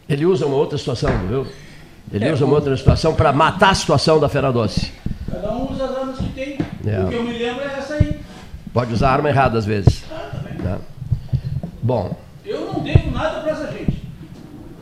Speaker 1: Ele usa uma outra situação, viu? Ele
Speaker 6: É,
Speaker 1: usa uma outra situação para matar a situação da Fera Doce.
Speaker 6: Cada um usa as armas que tem.
Speaker 1: É.
Speaker 6: O que eu me lembro é.
Speaker 1: Pode usar a arma errada às vezes. Né? Bom,
Speaker 6: Eu não devo nada para essa gente.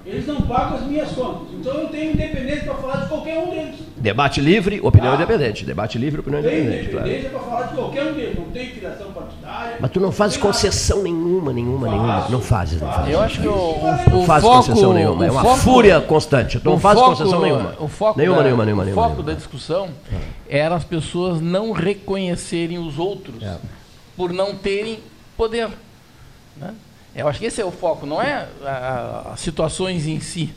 Speaker 6: Eles não pagam as minhas contas. Então eu tenho independência para falar de qualquer um deles.
Speaker 1: debate livre, opinião
Speaker 6: Ah.
Speaker 1: independente. Debate livre, opinião
Speaker 6: Tenho
Speaker 1: independente, claro.
Speaker 6: independência para falar de qualquer um deles. Não tem filiação partidária.
Speaker 1: Mas tu não fazes concessão nenhuma, nenhuma, nenhuma. Não fazes, não fazes.
Speaker 7: Eu acho que o, o,
Speaker 1: Não
Speaker 7: o
Speaker 1: faz
Speaker 7: foco,
Speaker 1: concessão nenhuma. É uma
Speaker 7: foco-
Speaker 1: fúria constante. Tu não
Speaker 7: o
Speaker 1: faz
Speaker 7: foco-
Speaker 1: concessão nenhuma.
Speaker 7: O foco,
Speaker 1: Nenhuma,
Speaker 7: da,
Speaker 1: nenhuma, nenhuma,
Speaker 7: o
Speaker 1: nenhuma,
Speaker 7: foco da discussão era as pessoas não reconhecerem os outros
Speaker 1: É.
Speaker 7: por não terem poder. né? Eu acho que esse é o foco, não é as situações em si.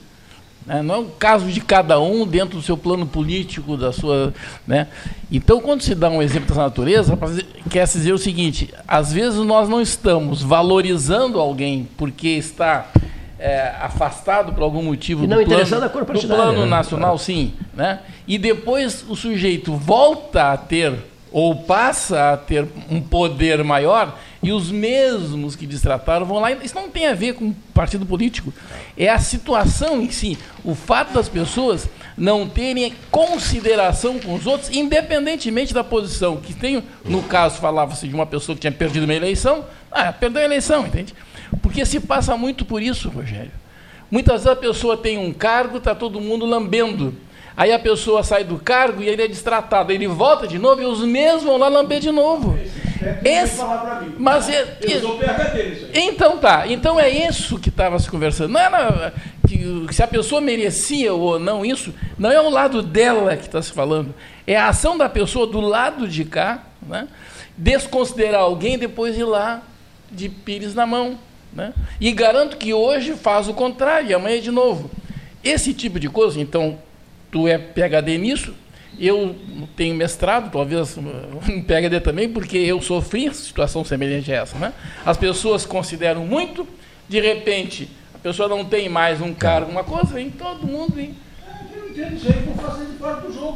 Speaker 7: né? Não é o caso de cada um dentro do seu plano político, da sua. Né? Então, quando se dá um exemplo dessa natureza, quer se dizer o seguinte: às vezes nós não estamos valorizando alguém porque está é, afastado por algum motivo
Speaker 1: E não
Speaker 7: do plano,
Speaker 1: a cor
Speaker 7: do plano
Speaker 1: né?
Speaker 7: nacional, sim. Né? E depois o sujeito volta a ter, ou passa a ter um poder maior, e os mesmos que destrataram vão lá. Isso não tem a ver com partido político. É a situação em si. O fato das pessoas não terem consideração com os outros, independentemente da posição. Que tem, no caso, falava-se de uma pessoa que tinha perdido uma eleição. Ah, perdeu a eleição, entende? Porque se passa muito por isso, Rogério. Muitas vezes a pessoa tem um cargo, está todo mundo lambendo. Aí a pessoa sai do cargo e ele é destratado. Ele volta de novo e os mesmos vão lá lamber de novo. Esse, mas é,
Speaker 6: aí.
Speaker 7: então tá. Então é isso que estava se conversando. Não era que, se a pessoa merecia ou não isso, não é o lado dela que está se falando. É a ação da pessoa do lado de cá, né? desconsiderar alguém depois ir lá de pires na mão. Né? E garanto que hoje faz o contrário, e amanhã de novo. Esse tipo de coisa, então, tu é PHD nisso, eu tenho mestrado, talvez um PHD também, porque eu sofri situação semelhante a essa. Né? As pessoas consideram muito, de repente a pessoa não tem mais um cargo, uma coisa, vem todo mundo.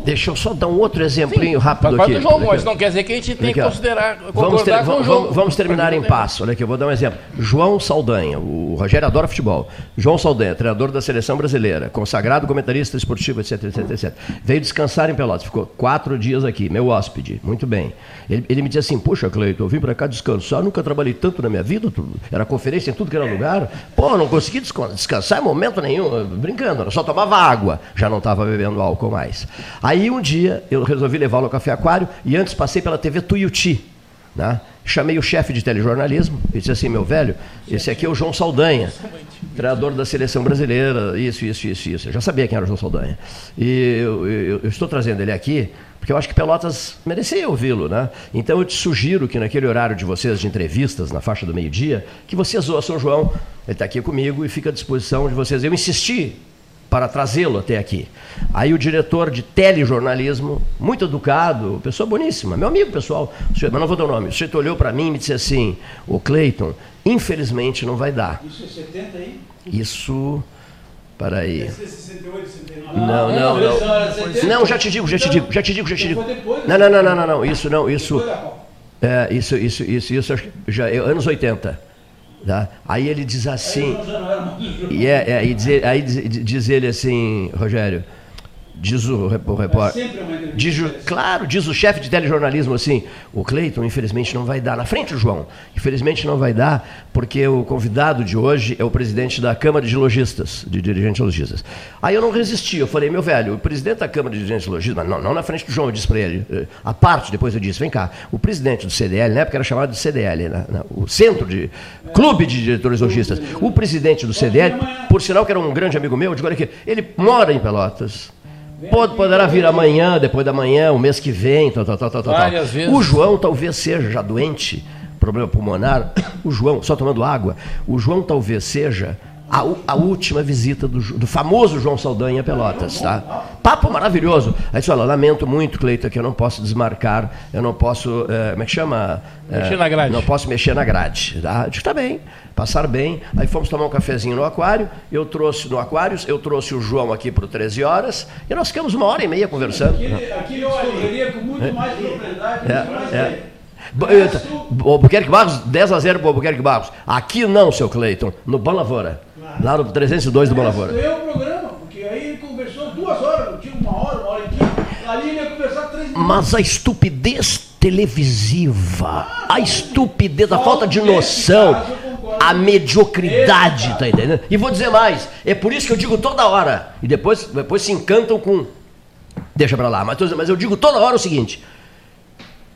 Speaker 1: Deixa eu só dar um outro exemplinho rápido
Speaker 7: Faz
Speaker 1: aqui.
Speaker 7: do jogo, mas não quer dizer que a gente tem que considerar,
Speaker 1: Vamos, ter-
Speaker 7: com
Speaker 1: vamos-
Speaker 7: o jogo.
Speaker 1: vamos terminar em passo. Olha aqui, eu vou dar um exemplo. João Saldanha, o Rogério adora futebol. João Saldanha, treinador da seleção brasileira, consagrado comentarista esportivo, etc, etc, etc. Veio descansar em Pelotas, ficou quatro dias aqui, meu hóspede. Muito bem. Ele, ele me disse assim: Puxa, Cleiton, eu vim para cá descansar, nunca trabalhei tanto na minha vida, tudo. era conferência em tudo que era lugar. Pô, não consegui descan- descansar em momento nenhum, brincando, eu só tomava água, já não estava bebendo álcool mais. Aí um dia eu resolvi levá-lo ao Café Aquário e antes passei pela TV Tuiuti. Né? Chamei o chefe de telejornalismo e disse assim: meu velho, esse aqui é o João Saldanha, treinador da seleção brasileira, isso, isso, isso, isso. Eu já sabia quem era o João Saldanha. E eu, eu- eu estou trazendo ele aqui porque eu acho que Pelotas merecia ouvi-lo. Né? Então eu te sugiro que naquele horário de vocês, de entrevistas, na faixa do meio-dia, que vocês ouçam o João. Ele está aqui comigo e fica à disposição de vocês. Eu insisti para trazê-lo até aqui. Aí o diretor de telejornalismo, muito educado, pessoa boníssima, meu amigo pessoal, senhor- mas não vou dar o nome, o sujeito olhou para mim e me disse assim, o Cleiton, infelizmente não vai dar.
Speaker 6: Isso é 70 aí?
Speaker 1: Isso, para aí.
Speaker 6: Deve ser 68, 69.
Speaker 1: Não,
Speaker 6: Ah,
Speaker 1: não,
Speaker 6: era
Speaker 1: não.
Speaker 6: 70.
Speaker 1: Não, já te digo, já te digo, já te digo, já te
Speaker 6: Então
Speaker 1: digo.
Speaker 6: depois,
Speaker 1: Não,
Speaker 6: né?
Speaker 1: não, não, não, não, não, isso não, isso. É, isso, isso, isso, isso, já é anos 80. Tá? Aí ele diz assim. E é, é, e diz, aí diz, diz ele assim, Rogério, diz o, rep- o repórter.
Speaker 6: entrevista
Speaker 1: Diz, o- claro, diz o chefe de telejornalismo assim, o Cleiton, infelizmente, não vai dar. Na frente, o João, infelizmente não vai dar, porque o convidado de hoje é o presidente da Câmara de Lojistas, de dirigentes lojistas. Aí eu não resisti, eu falei, meu velho, o presidente da Câmara de dirigentes lojistas, mas não, não na frente do João, eu disse para ele, eh, a parte, depois eu disse, vem cá, o presidente do CDL, na época era chamado de CDL, né, o Centro de Clube de Diretores Lojistas, o presidente do CDL, por sinal que era um grande amigo meu, eu digo, olha aqui, ele mora em Pelotas, Pode, poderá vir amanhã, depois da manhã, o mês que vem, tal, tal, tal, tal, tal.
Speaker 7: Várias vezes.
Speaker 1: O João talvez seja já doente, problema pulmonar. O João, só tomando água, o João talvez seja a, a última visita do, do famoso João Saldanha a Pelotas, tá? Papo maravilhoso. Aí disse, olha, lamento muito, Cleita, que eu não posso desmarcar, eu não posso, eh, como é que chama? Eh,
Speaker 7: Mexer na grade.
Speaker 1: Não posso mexer na grade. Tá? Eu disse, tá bem, passar bem. Aí fomos tomar um cafezinho no aquário, eu trouxe no Aquários, eu trouxe o João aqui para o 13 horas, e nós ficamos uma hora e meia conversando.
Speaker 6: Aqui, aqui eu discorreria com muito mais propriedade.
Speaker 1: É,
Speaker 6: mais
Speaker 1: é. Albuquerque Barros, 10 a 0 para o Albuquerque Barros. Aqui não, seu Cleiton, no Bom Lavoura. Lá no 302 do Bom Lavoura.
Speaker 6: Ganhou o programa, porque aí ele conversou duas horas, tinha uma hora, uma hora e quinze. Ali ele ia conversar três minutos.
Speaker 1: Mas a estupidez televisiva, a estupidez, a falta de noção, a mediocridade, tá entendendo? E vou dizer mais, é por isso que eu digo toda hora, e depois, depois se encantam com. Deixa pra lá, mas, mas eu digo toda hora o seguinte: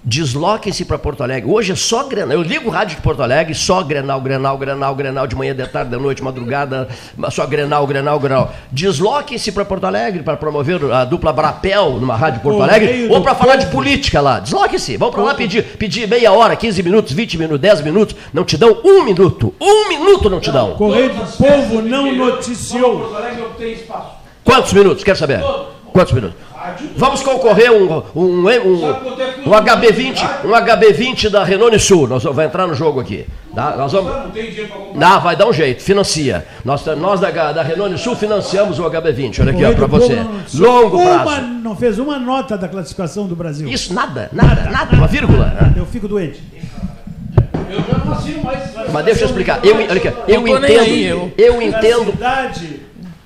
Speaker 1: desloquem-se para Porto Alegre. Hoje é só Grenal. Eu ligo o rádio de Porto Alegre, só Grenal, Grenal, Grenal, Grenal, de manhã, de tarde, de noite, madrugada, só Grenal, Grenal, Grenal. Desloquem-se para Porto Alegre para promover a dupla Brapel numa rádio de Porto Alegre ou para falar de política lá. Desloquem-se. Vão para lá pedir, pedir meia hora, 15 minutos, 20 minutos, 10 minutos. Não te dão um minuto. Um minuto não te dão.
Speaker 11: Correio do Povo não noticiou.
Speaker 6: Porto Alegre eu tenho espaço.
Speaker 1: Quantos minutos? Quero saber. Quantos minutos? Vamos concorrer um, um, um, um HB20, um HB20 da Renault Sul. Nós vamos vai entrar no jogo aqui. Tá? Nós vamos.
Speaker 6: Não tem dinheiro para comprar.
Speaker 1: Não, vai dar um jeito, financia. Nós, nós da, da Renault Sul financiamos o HB20. Olha aqui, ó, para você. Longo prazo.
Speaker 11: não fez uma nota da classificação do Brasil.
Speaker 1: Isso, nada, nada, nada, uma vírgula.
Speaker 11: Eu fico doente.
Speaker 6: Eu já não assino mais.
Speaker 1: Mas deixa eu explicar. Eu, olha aqui, eu entendo.
Speaker 7: Eu
Speaker 1: entendo.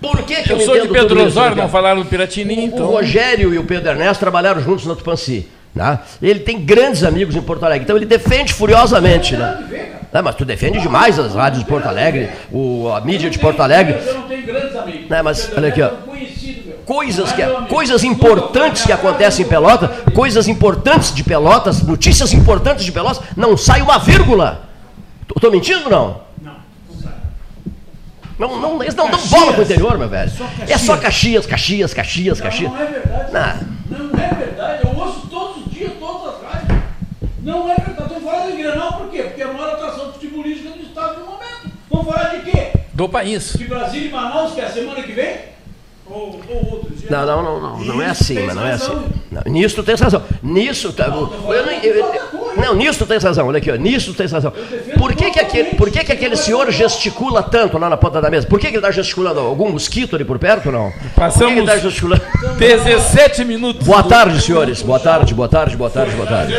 Speaker 1: Por que, que eu,
Speaker 7: Eu sou de Pedro Osório, não falaram do Piratini,
Speaker 1: O
Speaker 7: então.
Speaker 1: Rogério e o Pedro Ernesto trabalharam juntos na Tupanci. Né? Ele tem grandes amigos em Porto Alegre, então ele defende furiosamente. Né? Não, mas tu defende demais as rádios de Porto Alegre, o, a mídia de Porto Alegre.
Speaker 6: Eu não tenho grandes amigos.
Speaker 1: Não, mas
Speaker 6: Pedro
Speaker 1: olha aqui, ó.
Speaker 6: É.
Speaker 1: Coisas, que,
Speaker 6: Mas, amigo,
Speaker 1: coisas importantes que acontecem em Pelotas, coisas importantes de Pelotas, notícias importantes de Pelotas, não sai uma vírgula. Estou mentindo ou não? Não, não, eles não dão bola pro interior, meu velho. É só Caxias, Caxias, Caxias, Caxias.
Speaker 6: Não é verdade.
Speaker 1: Não.
Speaker 6: Não é verdade. Eu ouço todos os dias, todas as rádios. Não é verdade. Estão falando de Grenal por quê? Porque é a maior atração futebolística do estado no momento. Vamos falar de quê?
Speaker 7: Do país.
Speaker 6: De Brasília e Manaus, que é a semana que vem? Ou, ou outro dia?
Speaker 1: Não, não, não, não, não é assim, mas não é assim. Não, nisso tu tens razão. Nisso, tá, eu, eu, não- eu- eu- Não, nisso tu tens razão, olha aqui, ó, nisso tu tens razão. Por que, que, aquele, por que, que aquele senhor gesticula tanto lá na ponta da mesa? Por que, que ele está gesticulando? Algum mosquito ali por perto não?
Speaker 7: Passamos
Speaker 1: por que, que ele está gesticulando?
Speaker 7: 17 minutos.
Speaker 1: Boa tarde, senhores. Boa tarde, boa tarde, boa tarde, boa tarde.